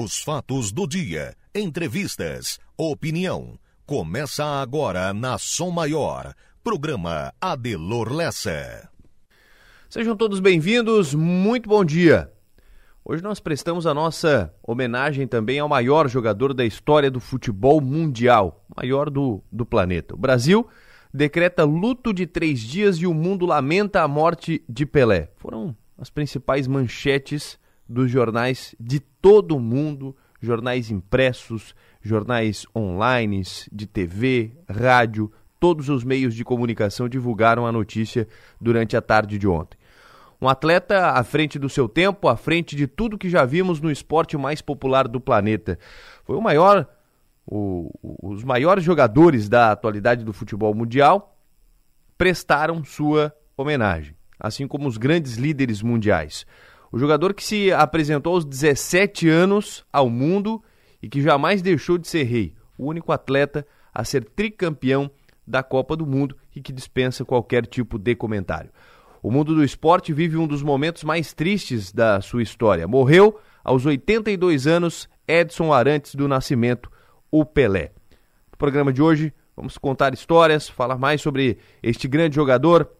Os fatos do dia, entrevistas, opinião. Começa agora na Som Maior. Programa Adelor Lessa. Sejam todos bem-vindos, muito bom dia. Hoje nós prestamos a nossa homenagem também ao maior jogador da história do futebol mundial, maior do, do planeta. O Brasil decreta luto de três dias e o mundo lamenta a morte de Pelé. Foram as principais manchetes dos jornais de todo o mundo, jornais impressos, jornais online, de TV, rádio, todos os meios de comunicação divulgaram a notícia durante a tarde de ontem. Um atleta à frente do seu tempo, à frente de tudo que já vimos no esporte mais popular do planeta. Foi o maior, o, os maiores jogadores da atualidade do futebol mundial prestaram sua homenagem, assim como os grandes líderes mundiais. O jogador que se apresentou aos 17 anos ao mundo e que jamais deixou de ser rei. O único atleta a ser tricampeão da Copa do Mundo e que dispensa qualquer tipo de comentário. O mundo do esporte vive um dos momentos mais tristes da sua história. Morreu aos 82 anos Edson Arantes do Nascimento, o Pelé. No programa de hoje, vamos contar histórias, falar mais sobre este grande jogador,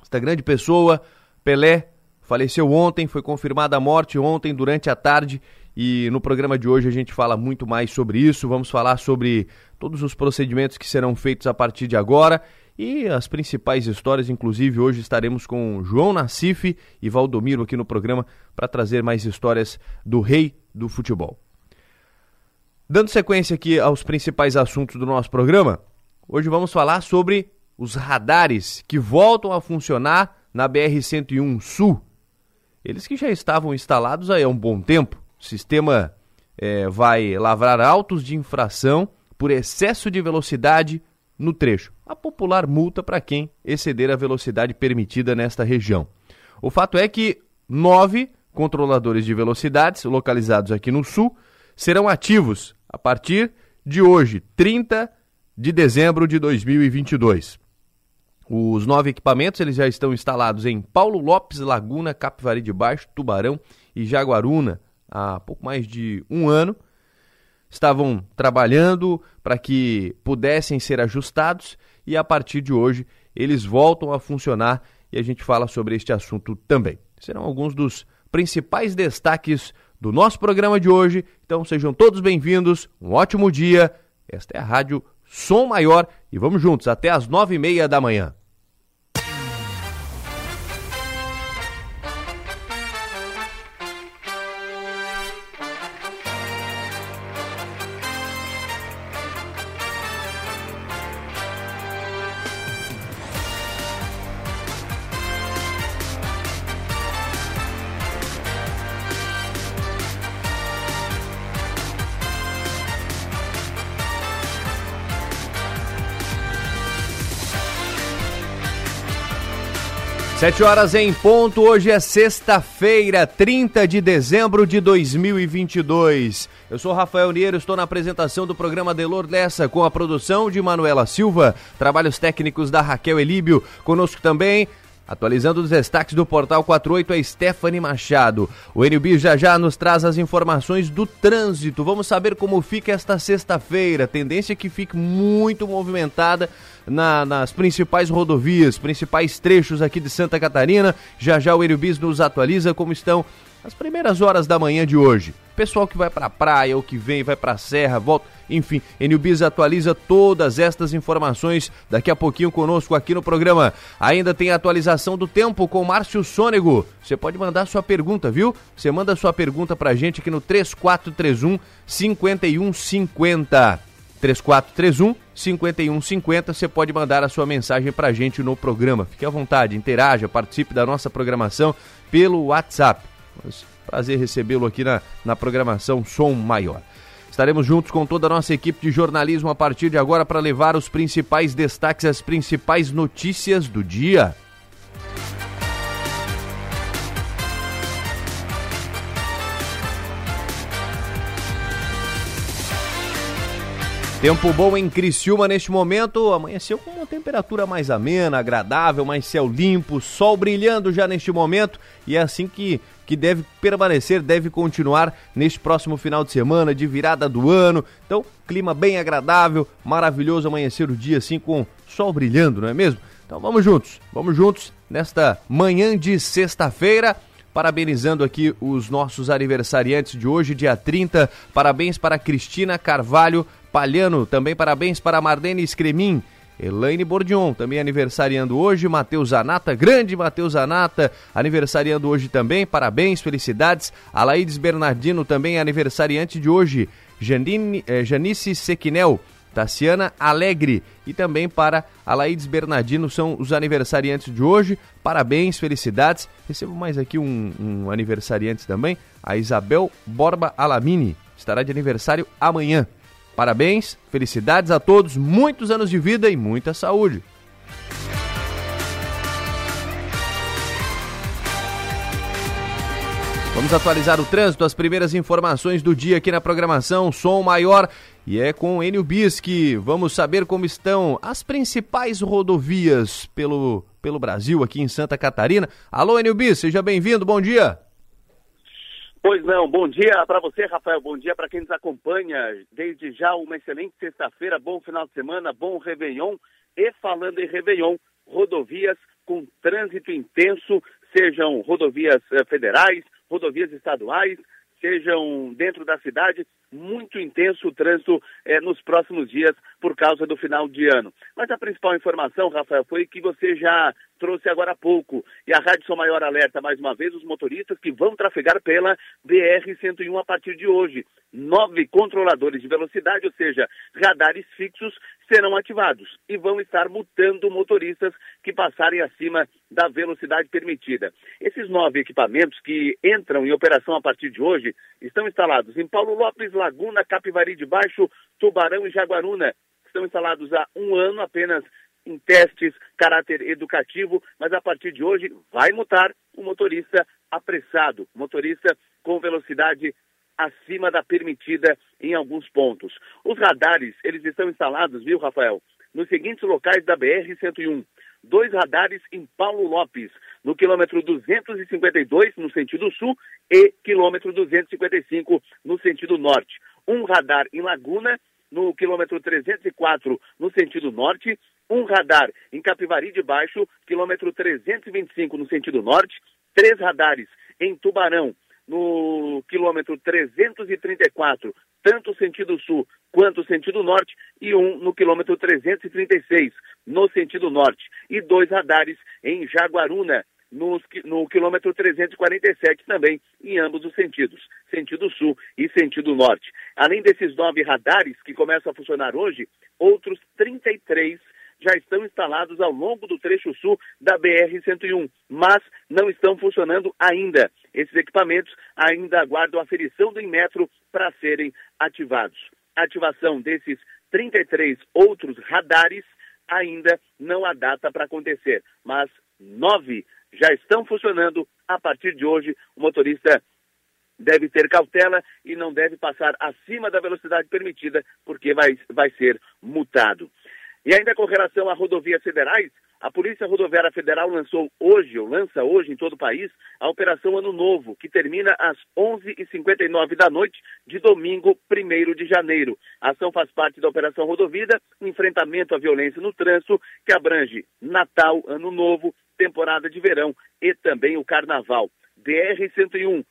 esta grande pessoa, Pelé, faleceu ontem, foi confirmada a morte ontem durante a tarde e no programa de hoje a gente fala muito mais sobre isso. Vamos falar sobre todos os procedimentos que serão feitos a partir de agora e as principais histórias. Inclusive, hoje estaremos com João Nassif e Valdomiro aqui no programa para trazer mais histórias do rei do futebol. Dando sequência aqui aos principais assuntos do nosso programa, hoje vamos falar sobre os radares que voltam a funcionar na BR-101 Sul eles que já estavam instalados há um bom tempo. O sistema é, vai lavrar autos de infração por excesso de velocidade no trecho. A popular multa para quem exceder a velocidade permitida nesta região. O fato é que nove controladores de velocidades localizados aqui no sul serão ativos a partir de hoje, 30 de dezembro de 2022. Os nove equipamentos eles já estão instalados em Paulo Lopes, Laguna, Capivari de Baixo, Tubarão e Jaguaruna há pouco mais de um ano. Estavam trabalhando para que pudessem ser ajustados e a partir de hoje eles voltam a funcionar e a gente fala sobre este assunto também. Serão alguns dos principais destaques do nosso programa de hoje. Então sejam todos bem-vindos, um ótimo dia. Esta é a Rádio Som Maior e vamos juntos até às nove e meia da manhã. Sete horas em ponto, hoje é sexta-feira, 30 de dezembro de 2022. Eu sou Rafael Niero, estou na apresentação do programa Delor Lessa com a produção de Manuela Silva, trabalhos técnicos da Raquel Elíbio. Conosco também Atualizando os destaques do Portal 48 é Stephanie Machado. O NB já já nos traz as informações do trânsito. Vamos saber como fica esta sexta-feira. Tendência que fique muito movimentada na, nas principais rodovias, principais trechos aqui de Santa Catarina. Já já o NB nos atualiza como estão as primeiras horas da manhã de hoje. Pessoal que vai para a praia ou que vem, vai para a serra, volta, enfim, Enilbiz atualiza todas estas informações daqui a pouquinho conosco aqui no programa. Ainda tem atualização do tempo com Márcio Sônego. Você pode mandar sua pergunta, viu? Você manda sua pergunta pra gente aqui no 3431 5150. 3431 5150, você pode mandar a sua mensagem pra gente no programa. Fique à vontade, interaja, participe da nossa programação pelo WhatsApp. Prazer recebê-lo aqui na, na programação Som Maior. Estaremos juntos com toda a nossa equipe de jornalismo a partir de agora para levar os principais destaques, as principais notícias do dia. Tempo bom em Criciúma neste momento, amanheceu com uma temperatura mais amena, agradável, mais céu limpo, sol brilhando já neste momento e é assim que que deve permanecer, deve continuar neste próximo final de semana, de virada do ano. Então, clima bem agradável, maravilhoso amanhecer o dia assim com sol brilhando, não é mesmo? Então vamos juntos, vamos juntos nesta manhã de sexta-feira. Parabenizando aqui os nossos aniversariantes de hoje, dia 30. Parabéns para Cristina Carvalho Palhano. Também parabéns para Marlene Scremin. Elaine Bordion, também aniversariando hoje, Matheus Zanata, grande Matheus Zanata, aniversariando hoje também, parabéns, felicidades. Alaides Bernardino, também aniversariante de hoje. Janine, eh, Janice Sequinel, Tassiana Alegre e também para Alaides Bernardino são os aniversariantes de hoje. Parabéns, felicidades. Recebo mais aqui um, um aniversariante também, a Isabel Borba Alamini. Estará de aniversário amanhã. Parabéns, felicidades a todos, muitos anos de vida e muita saúde. Vamos atualizar o trânsito, as primeiras informações do dia aqui na programação, som maior e é com Enio Bisque. Vamos saber como estão as principais rodovias pelo, pelo Brasil aqui em Santa Catarina. Alô, Enio Bis, seja bem-vindo, bom dia. Pois não, bom dia para você, Rafael, bom dia para quem nos acompanha. Desde já, uma excelente sexta-feira, bom final de semana, bom Réveillon. E falando em Réveillon, rodovias com trânsito intenso, sejam rodovias eh, federais, rodovias estaduais, sejam dentro da cidade, muito intenso o trânsito eh, nos próximos dias por causa do final de ano. Mas a principal informação, Rafael, foi que você já trouxe agora há pouco. E a Rádio São Maior alerta mais uma vez os motoristas que vão trafegar pela BR-101 a partir de hoje. Nove controladores de velocidade, ou seja, radares fixos, serão ativados e vão estar multando motoristas que passarem acima da velocidade permitida. Esses nove equipamentos que entram em operação a partir de hoje estão instalados em Paulo Lopes, Laguna, Capivari de Baixo, Tubarão e Jaguaruna. Estão instalados há um ano apenas em testes, caráter educativo, mas a partir de hoje vai mutar o motorista apressado, motorista com velocidade acima da permitida em alguns pontos. Os radares, eles estão instalados, viu, Rafael, nos seguintes locais da BR-101. Dois radares em Paulo Lopes, no quilômetro 252, no sentido sul, e quilômetro 255, no sentido norte. Um radar em Laguna, no quilômetro 304, no sentido norte, um radar em Capivari de Baixo, quilômetro 325 no sentido norte, três radares em Tubarão, no quilômetro 334, tanto sentido sul quanto sentido norte, e um no quilômetro 336, no sentido norte, e dois radares em Jaguaruna, no, no quilômetro 347 também, em ambos os sentidos, sentido sul e sentido norte. Além desses nove radares que começam a funcionar hoje, outros 33 já estão instalados ao longo do trecho sul da BR-101, mas não estão funcionando ainda. Esses equipamentos ainda aguardam a aferição do Inmetro para serem ativados. A ativação desses 33 outros radares ainda não há data para acontecer, mas nove já estão funcionando. A partir de hoje, o motorista deve ter cautela e não deve passar acima da velocidade permitida, porque vai, vai ser multado. E ainda com relação a rodovias federais, a Polícia Rodoviária Federal lançou hoje, ou lança hoje em todo o país, a Operação Ano Novo, que termina às 11h59 da noite de domingo, 1 de janeiro. A ação faz parte da Operação Rodovida, enfrentamento à violência no trânsito, que abrange Natal, Ano Novo, temporada de verão e também o Carnaval. BR-101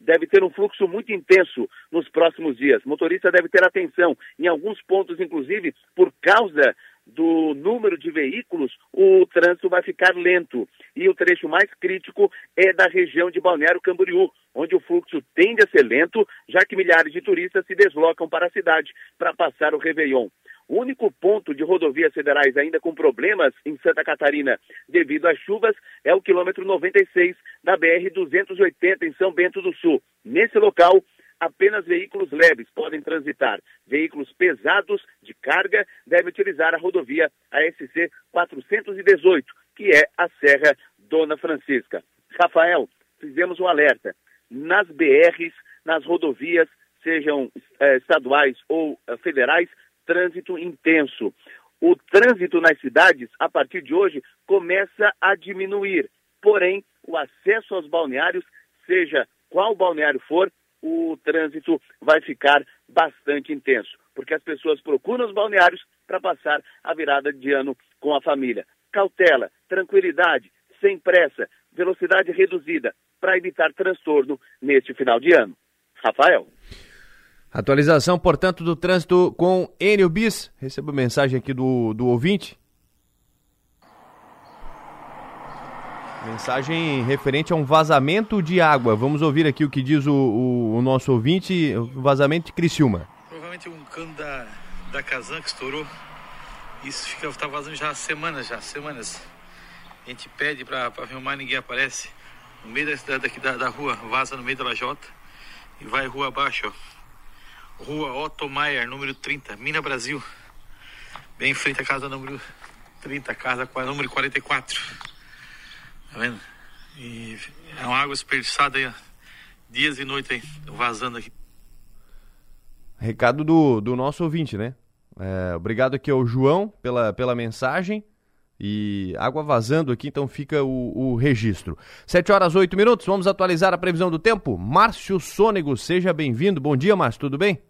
deve ter um fluxo muito intenso nos próximos dias. Motorista deve ter atenção. Em alguns pontos, inclusive, por causa do número de veículos, o trânsito vai ficar lento. E o trecho mais crítico é da região de Balneário Camboriú, onde o fluxo tende a ser lento, já que milhares de turistas se deslocam para a cidade para passar o Réveillon. O único ponto de rodovias federais ainda com problemas em Santa Catarina devido às chuvas é o quilômetro 96 da BR-280 em São Bento do Sul. Nesse local, apenas veículos leves podem transitar. Veículos pesados de carga devem utilizar a rodovia ASC 418, que é a Serra Dona Francisca. Rafael, fizemos um alerta. Nas BRs, nas rodovias, sejam eh, estaduais ou eh, federais, trânsito intenso. O trânsito nas cidades, a partir de hoje, começa a diminuir. Porém, o acesso aos balneários seja qual balneário for, o trânsito vai ficar bastante intenso, porque as pessoas procuram os balneários para passar a virada de ano com a família. Cautela, tranquilidade, sem pressa, velocidade reduzida, para evitar transtorno neste final de ano. Rafael. Atualização, portanto, do trânsito com Enio Bis. Recebo mensagem aqui do, do ouvinte. Mensagem referente a um vazamento de água. Vamos ouvir aqui o que diz o, o, o nosso ouvinte, o vazamento de Criciúma. Provavelmente um cano da, da Kazan que estourou. Isso fica, tá vazando já há semanas, já, semanas. A gente pede para filmar, ninguém aparece. No meio da, daqui da, da rua, vaza no meio da lajota e vai rua abaixo, ó. Rua Otto Maier, número 30, Mina Brasil. Bem em frente à casa número 30, casa número 44. Tá vendo? E é uma água desperdiçada aí, dias e noites aí, vazando aqui. Recado do, do nosso ouvinte, né? É, obrigado aqui ao João pela, pela mensagem. E água vazando aqui, então fica o, o registro. 7 horas 8 minutos, vamos atualizar a previsão do tempo. Márcio Sônego, seja bem-vindo. Bom dia, Márcio, tudo bem?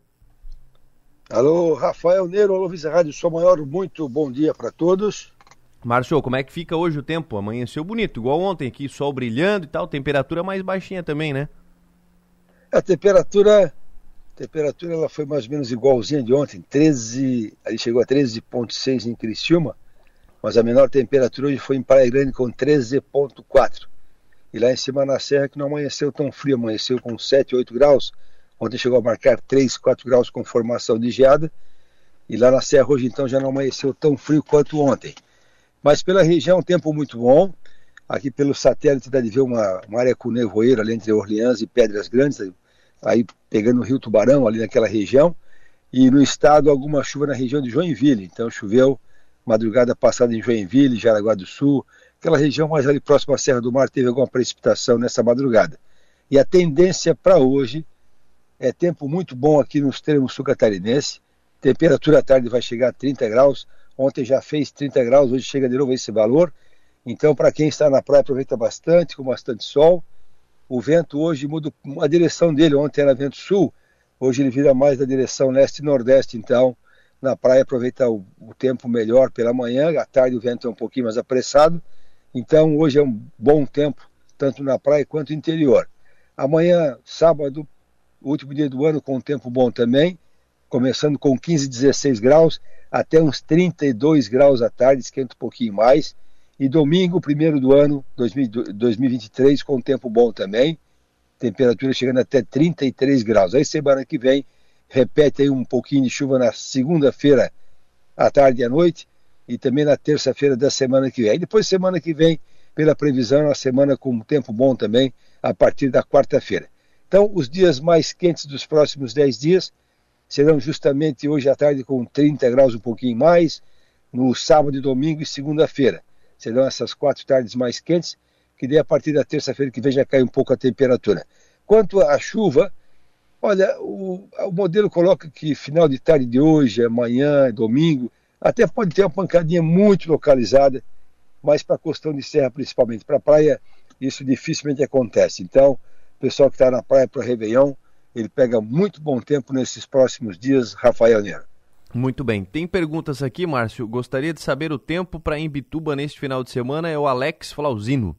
Alô, Rafael Neiro, alô, Visa Rádio Sou Maior, muito bom dia para todos. Márcio, como é que fica hoje o tempo? Amanheceu bonito, igual ontem aqui, sol brilhando e tal, temperatura mais baixinha também, né? A temperatura, a temperatura ela foi mais ou menos igualzinha de ontem, 13, ali chegou a 13.6 em Criciúma, mas a menor temperatura hoje foi em Praia Grande com 13.4. E lá em cima na serra que não amanheceu tão frio, amanheceu com 7, 8 graus. Ontem chegou a marcar 3, 4 graus com formação de geada. E lá na serra hoje então já não amanheceu tão frio quanto ontem. Mas pela região, tempo muito bom. Aqui pelo satélite dá de ver uma, uma área com nevoeiro ali entre Orleans e Pedras Grandes, aí pegando o Rio Tubarão ali naquela região. E no estado, alguma chuva na região de Joinville. Então choveu madrugada passada em Joinville, Jaraguá do Sul, aquela região mais ali próxima à Serra do Mar, teve alguma precipitação nessa madrugada. E a tendência para hoje é tempo muito bom aqui no extremo sul catarinense. Temperatura à tarde vai chegar a 30 graus. Ontem já fez 30 graus, hoje chega de novo esse valor. Então, para quem está na praia, aproveita bastante, com bastante sol. O vento hoje muda a direção dele. Ontem era vento sul, hoje ele vira mais da direção leste-nordeste. Então, na praia aproveita o, o, tempo melhor pela manhã, à tarde o vento é um pouquinho mais apressado. Então, hoje é um bom tempo, tanto na praia quanto no interior. Amanhã, sábado, último dia do ano, com um tempo bom também, começando com 15, 16 graus até uns 32 graus à tarde, esquenta um pouquinho mais. E domingo, primeiro do ano, 2023, com tempo bom também, temperatura chegando até 33 graus. Aí semana que vem, repete aí um pouquinho de chuva na segunda-feira à tarde e à noite, e também na terça-feira da semana que vem. Aí depois, semana que vem, pela previsão, uma semana com tempo bom também, a partir da quarta-feira. Então, os dias mais quentes dos próximos 10 dias serão justamente hoje à tarde com 30 graus um pouquinho mais, no sábado, domingo e segunda-feira. Serão essas quatro tardes mais quentes, que daí a partir da terça-feira que vem já cai um pouco a temperatura. Quanto à chuva, olha, o, o modelo coloca que final de tarde de hoje, amanhã, domingo, até pode ter uma pancadinha muito localizada, mas para a costão de serra principalmente, para a praia isso dificilmente acontece. Então, pessoal que está na praia para o Réveillon, ele pega muito bom tempo nesses próximos dias, Rafael Neiro. Muito bem. Tem perguntas aqui, Márcio. Gostaria de saber o tempo para Imbituba neste final de semana. É o Alex Flauzino.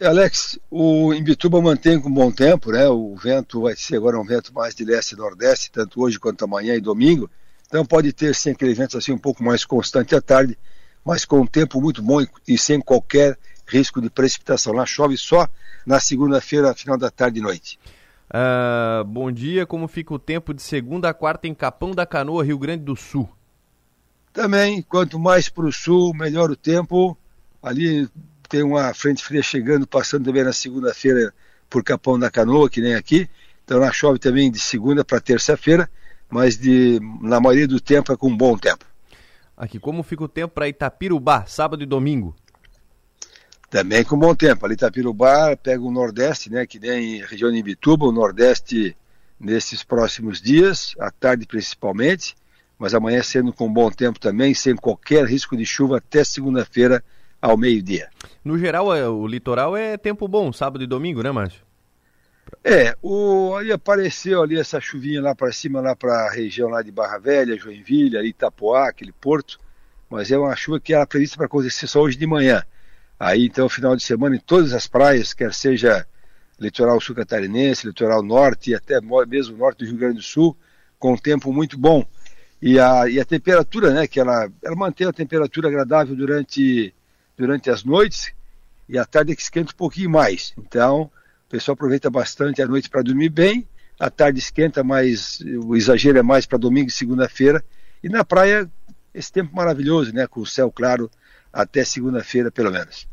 É, Alex, o Imbituba mantém com bom tempo, né? O vento vai ser agora um vento mais de leste e nordeste, tanto hoje quanto amanhã e domingo. Então pode ter sim aquele vento assim um pouco mais constante à tarde, mas com um tempo muito bom e sem qualquer risco de precipitação. Lá chove só na segunda-feira, final da tarde e noite. Uh, bom dia, como fica o tempo de segunda a quarta em Capão da Canoa, Rio Grande do Sul? Também, quanto mais para o sul, melhor o tempo. Ali tem uma frente fria chegando, passando também na segunda-feira por Capão da Canoa, que nem aqui. Então lá chove também de segunda para terça-feira, mas de, na maioria do tempo é com bom tempo. Aqui, como fica o tempo para Itapirubá, sábado e domingo? Também com bom tempo. Ali Itapirubá pega o Nordeste, né, que nem região de Ibituba, o Nordeste nesses próximos dias, à tarde principalmente, mas amanhã sendo com bom tempo também, sem qualquer risco de chuva até segunda-feira, ao meio-dia. No geral, é, o litoral é tempo bom, sábado e domingo, né, Márcio? É, o, aí apareceu ali essa chuvinha lá para cima, lá para a região lá de Barra Velha, Joinville, ali Itapoá, aquele porto, mas é uma chuva que era prevista para acontecer só hoje de manhã. Aí então, final de semana, em todas as praias, quer seja litoral sul catarinense, litoral norte e até mesmo norte do Rio Grande do Sul, com um tempo muito bom. E a, e a temperatura, né, que ela, ela mantém a temperatura agradável durante, durante as noites e à tarde é que esquenta um pouquinho mais. Então, o pessoal aproveita bastante a noite para dormir bem, à tarde esquenta, mas o exagero é mais para domingo e segunda-feira. E na praia, esse tempo maravilhoso, né, com o céu claro até segunda-feira, pelo menos.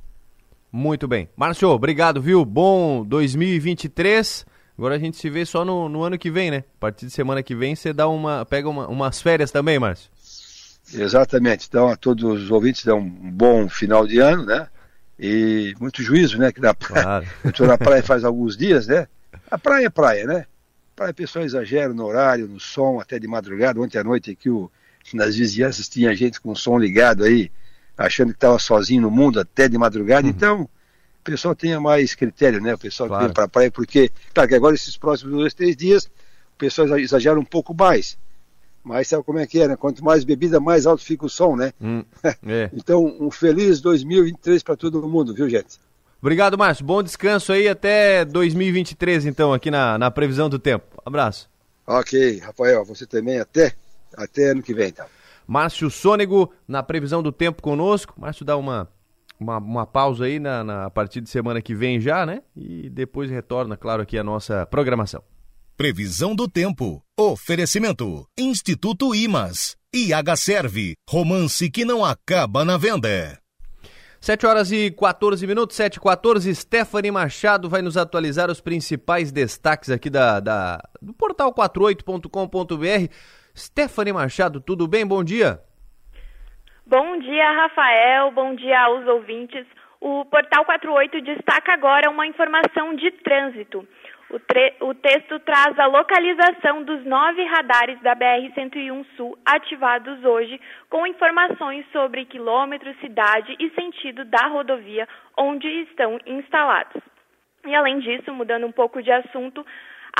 Muito bem. Márcio, obrigado, viu? Bom 2023. Agora a gente se vê só no, no ano que vem, né? A partir de semana que vem você dá uma, pega uma, umas férias também, Márcio. Exatamente. Então a todos os ouvintes dão um bom final de ano, né? E muito juízo, né? Que na praia, claro. eu estou na praia faz alguns dias, né? A praia é praia, né? A praia a pessoa exagera no horário, no som, até de madrugada. Ontem à noite aqui o, nas vizinhanças tinha gente com o som ligado aí, achando que estava sozinho no mundo até de madrugada. Uhum. Então, o pessoal tenha mais critério, né? O pessoal claro. que vem para a praia, porque, claro que agora esses próximos dois, três dias, o pessoal exagera um pouco mais. Mas sabe como é que é, né? Quanto mais bebida, mais alto fica o som, né? Hum, é. então, um feliz 2023 para todo mundo, viu, gente? Obrigado, Márcio. Bom descanso aí até 2023, então, aqui na, na previsão do tempo. Abraço. Ok, Rafael, você também até, até ano que vem, então. Márcio Sônego, na previsão do tempo conosco. Márcio dá uma, uma, uma pausa aí na, na a partir de semana que vem já, né? E depois retorna, claro, aqui a nossa programação. Previsão do tempo. Oferecimento. Instituto Imas. IH Serve. Romance que não acaba na venda. 7 horas e 14 minutos, 7 e 14. Stephanie Machado vai nos atualizar os principais destaques aqui da, da do portal 48.com.br. Stephanie Machado, tudo bem? Bom dia. Bom dia, Rafael. Bom dia aos ouvintes. O Portal 48 destaca agora uma informação de trânsito. O, o, texto traz a localização dos nove radares da BR-101 Sul ativados hoje, com informações sobre quilômetro, cidade e sentido da rodovia onde estão instalados. E além disso, mudando um pouco de assunto,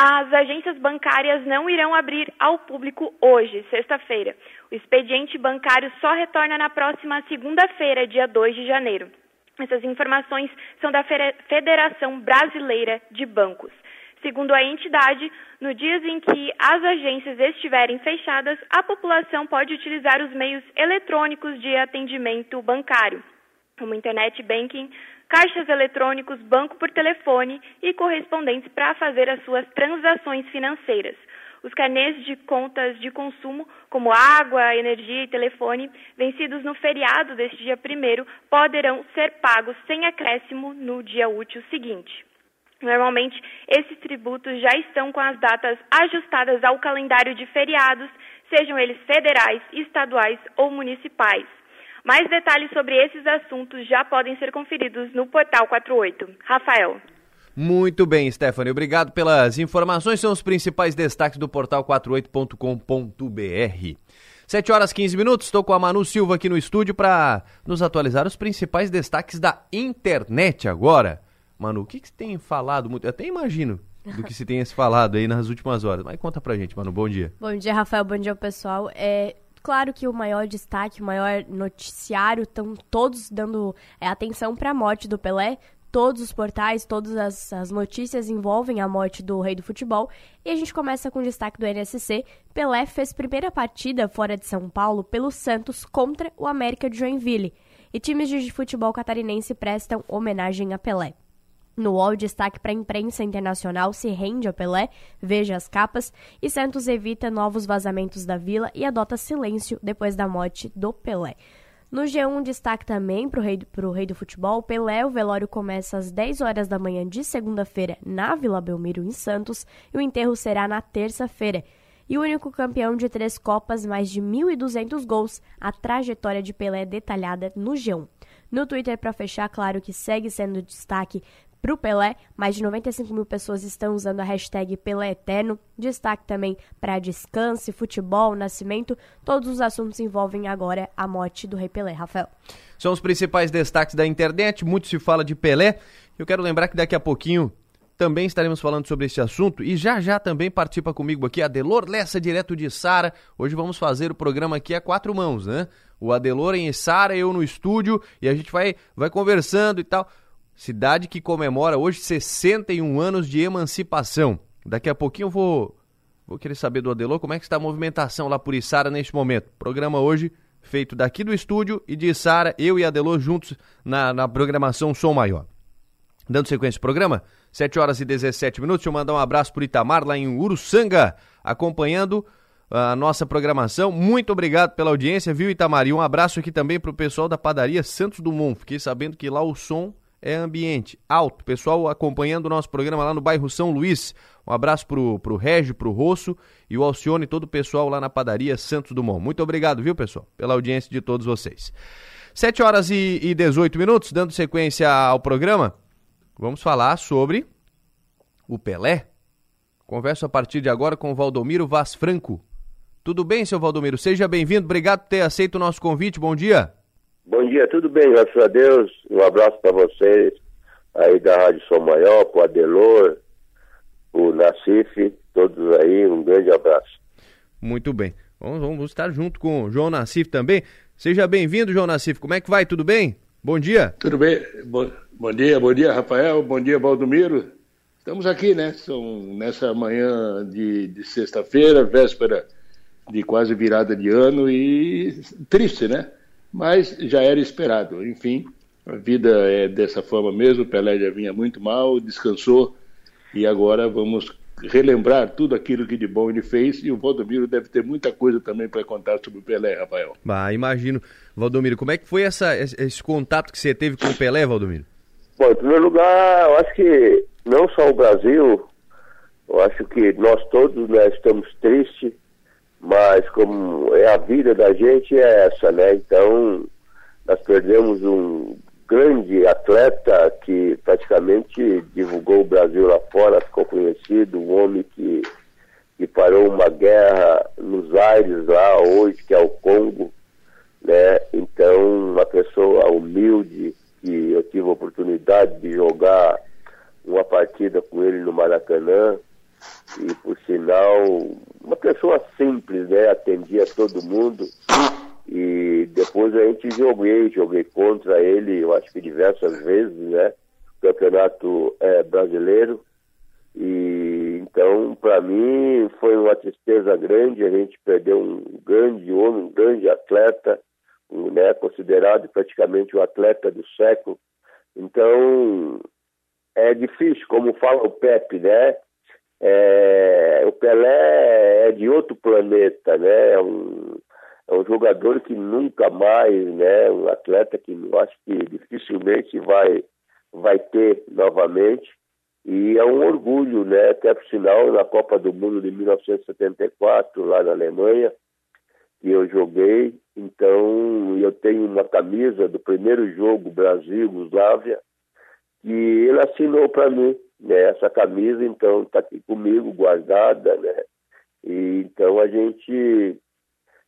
as agências bancárias não irão abrir ao público hoje, sexta-feira. O expediente bancário só retorna na próxima segunda-feira, dia 2 de janeiro. Essas informações são da Federação Brasileira de Bancos. Segundo a entidade, no dias em que as agências estiverem fechadas, a população pode utilizar os meios eletrônicos de atendimento bancário, como internet banking, caixas eletrônicos, banco por telefone e correspondentes para fazer as suas transações financeiras. Os carnês de contas de consumo, como água, energia e telefone, vencidos no feriado deste dia 1 poderão ser pagos sem acréscimo no dia útil seguinte. Normalmente, esses tributos já estão com as datas ajustadas ao calendário de feriados, sejam eles federais, estaduais ou municipais. Mais detalhes sobre esses assuntos já podem ser conferidos no Portal 48. Rafael. Muito bem, Stephanie. Obrigado pelas informações. São os principais destaques do portal 48.com.br. 7 horas 15 minutos. Estou com a Manu Silva aqui no estúdio para nos atualizar os principais destaques da internet agora. Manu, o que, que você tem falado muito? Eu até imagino do que se tenha se falado aí nas últimas horas. Mas conta pra gente, Manu. Bom dia. Bom dia, Rafael. Bom dia, pessoal. É, claro que o maior destaque, o maior noticiário, estão todos dando é, atenção para a morte do Pelé. Todos os portais, todas as, as, notícias envolvem a morte do rei do futebol. E a gente começa com o destaque do NSC. Pelé fez primeira partida fora de São Paulo pelo Santos contra o América de Joinville. E times de futebol catarinense prestam homenagem a Pelé. No UOL, destaque para a imprensa internacional se rende a Pelé, veja as capas, e Santos evita novos vazamentos da vila e adota silêncio depois da morte do Pelé. No G1, destaque também para o rei, rei do futebol, Pelé, o velório começa às 10 horas da manhã de segunda-feira na Vila Belmiro, em Santos, e o enterro será na terça-feira. E o único campeão de três Copas, mais de 1.200 gols, a trajetória de Pelé detalhada no G1. No Twitter, para fechar, claro que segue sendo destaque para o Pelé. Mais de 95 mil pessoas estão usando a hashtag Pelé Eterno. Destaque também para descanso, futebol, nascimento. Todos os assuntos envolvem agora a morte do Rei Pelé. Rafael. São os principais destaques da internet. Muito se fala de Pelé. Eu quero lembrar que daqui a pouquinho também estaremos falando sobre esse assunto e já já também participa comigo aqui Adelor Lessa, direto de Sara. Hoje vamos fazer o programa aqui a quatro mãos, né? O Adelor em Sara, eu no estúdio e a gente vai, vai conversando e tal. Cidade que comemora hoje 61 anos de emancipação. Daqui a pouquinho eu vou, vou querer saber do Adelor como é que está a movimentação lá por Içara neste momento. Programa hoje feito daqui do estúdio e de Içara, eu e Adelor juntos na, na programação Som Maior. Dando sequência ao programa, 7 horas e 17 minutos. Eu mandar um abraço para Itamar, lá em Uruçanga, acompanhando a nossa programação. Muito obrigado pela audiência, viu, Itamar? E um abraço aqui também para o pessoal da padaria Santos Dumont. Fiquei sabendo que lá o som é ambiente alto. Pessoal acompanhando o nosso programa lá no bairro São Luís. Um abraço pro, pro Régio, pro Rosso e o Alcione e todo o pessoal lá na padaria Santos Dumont. Muito obrigado, viu, pessoal, pela audiência de todos vocês. 7 horas e, e 18 minutos, dando sequência ao programa. Vamos falar sobre o Pelé. Converso a partir de agora com o Valdomiro Vaz Franco. Tudo bem, seu Valdomiro? Seja bem-vindo. Obrigado por ter aceito o nosso convite. Bom dia. Bom dia, tudo bem, graças a Deus. Um abraço para vocês aí da Rádio Som Maior, para o Adelor, o Nacife, todos aí. Um grande abraço. Muito bem. Vamos, vamos estar junto com o João Nassif também. Seja bem-vindo, João Nassif. Como é que vai? Tudo bem? Bom dia. Tudo bem. Bom, bom dia, bom dia, Rafael. Bom dia, Valdomiro. Estamos aqui, né? São nessa manhã de, de sexta-feira, véspera de quase virada de ano e triste, né? Mas já era esperado. Enfim, a vida é dessa forma mesmo. Pelé já vinha muito mal, descansou e agora vamos relembrar tudo aquilo que de bom ele fez e o Valdomiro deve ter muita coisa também para contar sobre o Pelé, Rafael. Ah, imagino. Valdomiro, como é que foi essa, esse contato que você teve com o Pelé, Valdomiro? Bom, em primeiro lugar, eu acho que não só o Brasil, eu acho que nós todos né, estamos tristes, mas como é a vida da gente é essa, né? Então, nós perdemos um grande atleta que praticamente divulgou o Brasil lá fora, ficou conhecido, um homem que, que parou uma guerra nos aires lá hoje, que é o Congo, né? Então, uma pessoa humilde, que eu tive a oportunidade de jogar uma partida com ele no Maracanã, e por sinal, uma pessoa simples, né? Atendia todo mundo e depois a gente joguei, joguei contra ele, eu acho que diversas vezes, né? Campeonato é, brasileiro. E então, para mim, foi uma tristeza grande. A gente perdeu um grande homem, um grande atleta, um, né, considerado praticamente o atleta do século. Então, é difícil, como fala o Pepe, né? É, o Pelé é de outro planeta, né? É um, é um jogador que nunca mais, né, um atleta que eu acho que dificilmente vai, vai ter novamente. E é um orgulho, né, até por sinal, na Copa do Mundo de 1974, lá na Alemanha, que eu joguei. Então, eu tenho uma camisa do primeiro jogo Brasil-Yugoslávia, que ele assinou para mim, né, essa camisa, então está aqui comigo, guardada, né. E, então a gente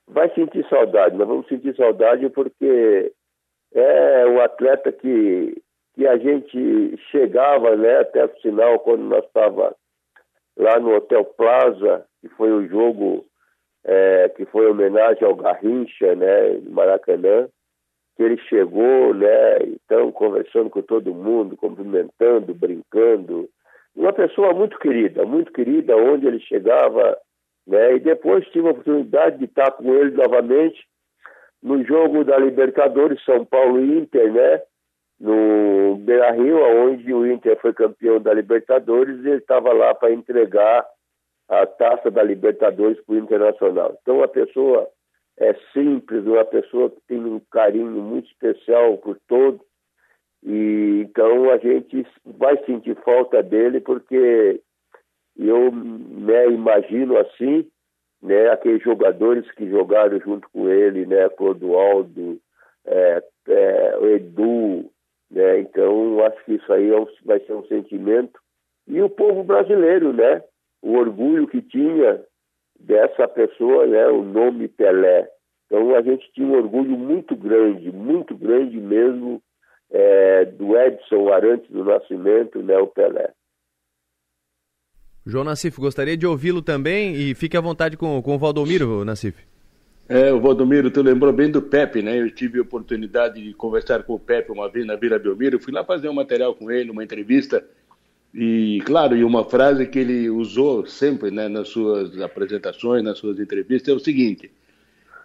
vai sentir saudade, nós vamos sentir saudade porque é um atleta que, que a gente chegava, né, até o final, quando nós estava lá no Hotel Plaza, que foi o jogo é, que foi homenagem ao Garrincha, né, Maracanã, ele chegou, né, então conversando com todo mundo, cumprimentando, brincando, uma pessoa muito querida, muito querida, onde ele chegava, né? E depois tive a oportunidade de estar com ele novamente no jogo da Libertadores São Paulo Inter, né? No Beira Rio, onde o Inter foi campeão da Libertadores, e ele estava lá para entregar a taça da Libertadores para o Internacional. Então, uma pessoa é simples, uma pessoa que tem um carinho muito especial por todos, e então a gente vai sentir falta dele porque eu né, imagino assim, né, aqueles jogadores que jogaram junto com ele, né, Clodoaldo, é, é, Edu, Né? Então, acho que isso aí é vai ser um sentimento. E o povo brasileiro, né? O orgulho que tinha dessa pessoa, né? O nome Pelé. Então, a gente tinha um orgulho muito grande, muito grande mesmo, é, do Edson Arantes do Nascimento, né? O Pelé. João Nassif, gostaria de ouvi-lo também e fique à vontade com, com o Valdomiro, Nassif. É, o Valdomiro, tu lembrou bem do Pepe, né? Eu tive a oportunidade de conversar com o Pepe uma vez na Vila Belmiro, fui lá fazer um material com ele, uma entrevista, e claro, e uma frase que ele usou sempre, né, nas suas apresentações, nas suas entrevistas, é o seguinte,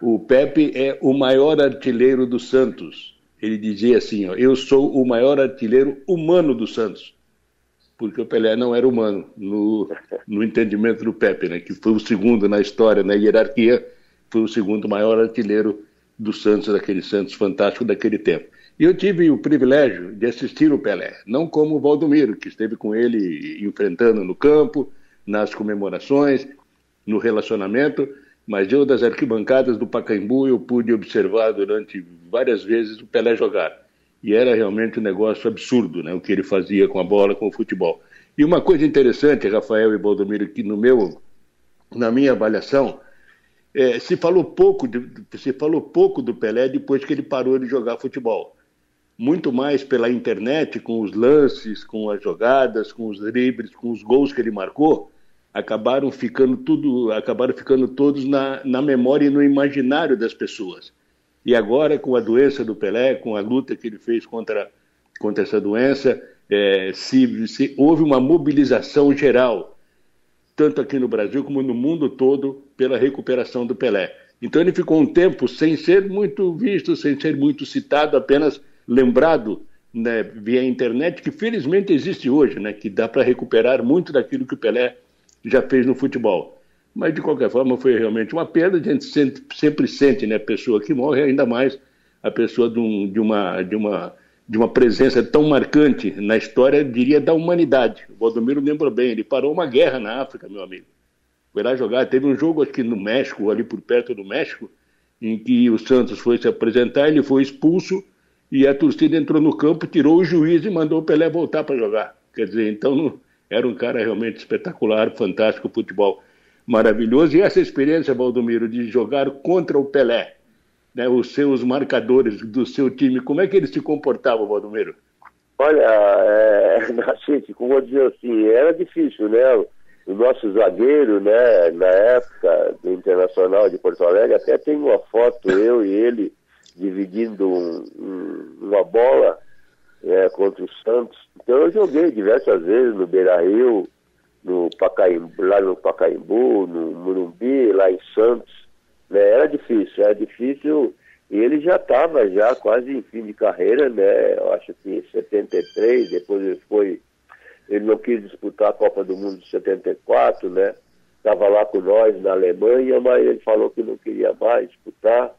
o Pepe é o maior artilheiro do Santos. Ele dizia assim, ó, eu sou o maior artilheiro humano do Santos porque o Pelé não era humano, no, no entendimento do Pepe, né, que foi o segundo na história, na hierarquia, foi o segundo maior artilheiro do Santos, daquele Santos fantástico daquele tempo. E eu tive o privilégio de assistir o Pelé, não como o Valdomiro, que esteve com ele enfrentando no campo, nas comemorações, no relacionamento, mas eu das arquibancadas do Pacaembu eu pude observar durante várias vezes o Pelé jogar e era realmente um negócio absurdo, né, o que ele fazia com a bola, com o futebol. E uma coisa interessante, Rafael e Baldomiro, que no meu, na minha avaliação, é, se falou pouco de, se falou pouco do Pelé depois que ele parou de jogar futebol. Muito mais pela internet, com os lances, com as jogadas, com os dribles, com os gols que ele marcou, acabaram ficando tudo, acabaram ficando todos na, na memória e no imaginário das pessoas. E agora, com a doença do Pelé, com a luta que ele fez contra, contra essa doença, é, se, se houve uma mobilização geral, tanto aqui no Brasil como no mundo todo, pela recuperação do Pelé. Então ele ficou um tempo sem ser muito visto, sem ser muito citado, apenas lembrado né, via internet, que felizmente existe hoje, né, que dá para recuperar muito daquilo que o Pelé já fez no futebol. Mas, de qualquer forma, foi realmente uma perda. A gente sempre, sempre sente né, a pessoa que morre, ainda mais a pessoa de, um, de, uma, de, uma, de uma presença tão marcante na história, diria, da humanidade. O Valdomiro lembra bem, ele parou uma guerra na África, meu amigo. Foi lá jogar. Teve um jogo aqui no México, ali por perto do México, em que o Santos foi se apresentar, ele foi expulso e a torcida entrou no campo, tirou o juiz e mandou o Pelé voltar para jogar. Quer dizer, então era um cara realmente espetacular, fantástico futebol maravilhoso. E essa experiência, Valdomiro, de jogar contra o Pelé, né, os seus marcadores do seu time, como é que eles se comportavam, Valdomiro? Olha, é, gente, como eu dizer assim, era difícil, né? O nosso zagueiro, né, na época do Internacional de Porto Alegre, até tem uma foto, eu e ele, dividindo um, um, uma bola é, contra o Santos. Então eu joguei diversas vezes no Beira Rio, no Pacaembu, lá no Pacaembu, no Murumbi, lá em Santos. Né? Era difícil, era difícil. E ele já estava já quase em fim de carreira, né? Eu acho que em 73, depois ele foi. Ele não quis disputar a Copa do Mundo de 74, né? Estava lá com nós na Alemanha, mas ele falou que não queria mais disputar.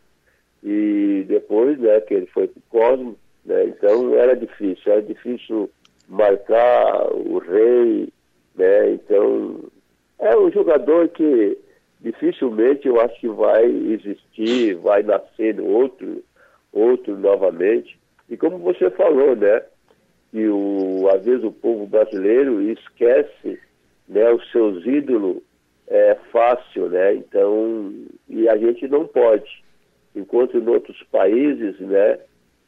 E depois, né, que ele foi para o Cosmo, né? Então era difícil, era difícil marcar o rei, né? Então, é um jogador que dificilmente eu acho que vai existir, vai nascer outro, outro novamente. E como você falou, né? Que o, às vezes o povo brasileiro esquece né, os seus ídolos é fácil, né? Então, e a gente não pode. Enquanto em outros países, né,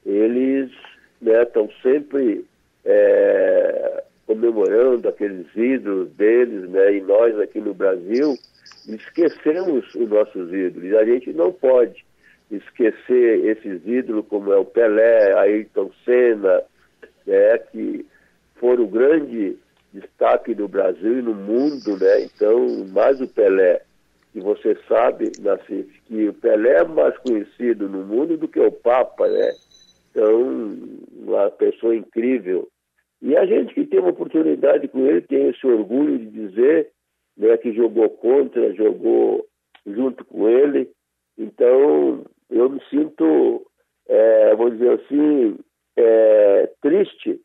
eles estão né, sempre é, comemorando aqueles ídolos deles, né? E nós aqui no Brasil esquecemos os nossos ídolos. E a gente não pode esquecer esses ídolos como é o Pelé, Ayrton Senna, né? que foram grande destaque do Brasil e no mundo, né? Então, mais o Pelé, que você sabe, Nassif, que o Pelé é mais conhecido no mundo do que o Papa, né? Então, uma pessoa incrível. E a gente que tem uma oportunidade com ele tem esse orgulho de dizer né, que jogou contra, jogou junto com ele. Então, eu me sinto, é, vou dizer assim, é, triste.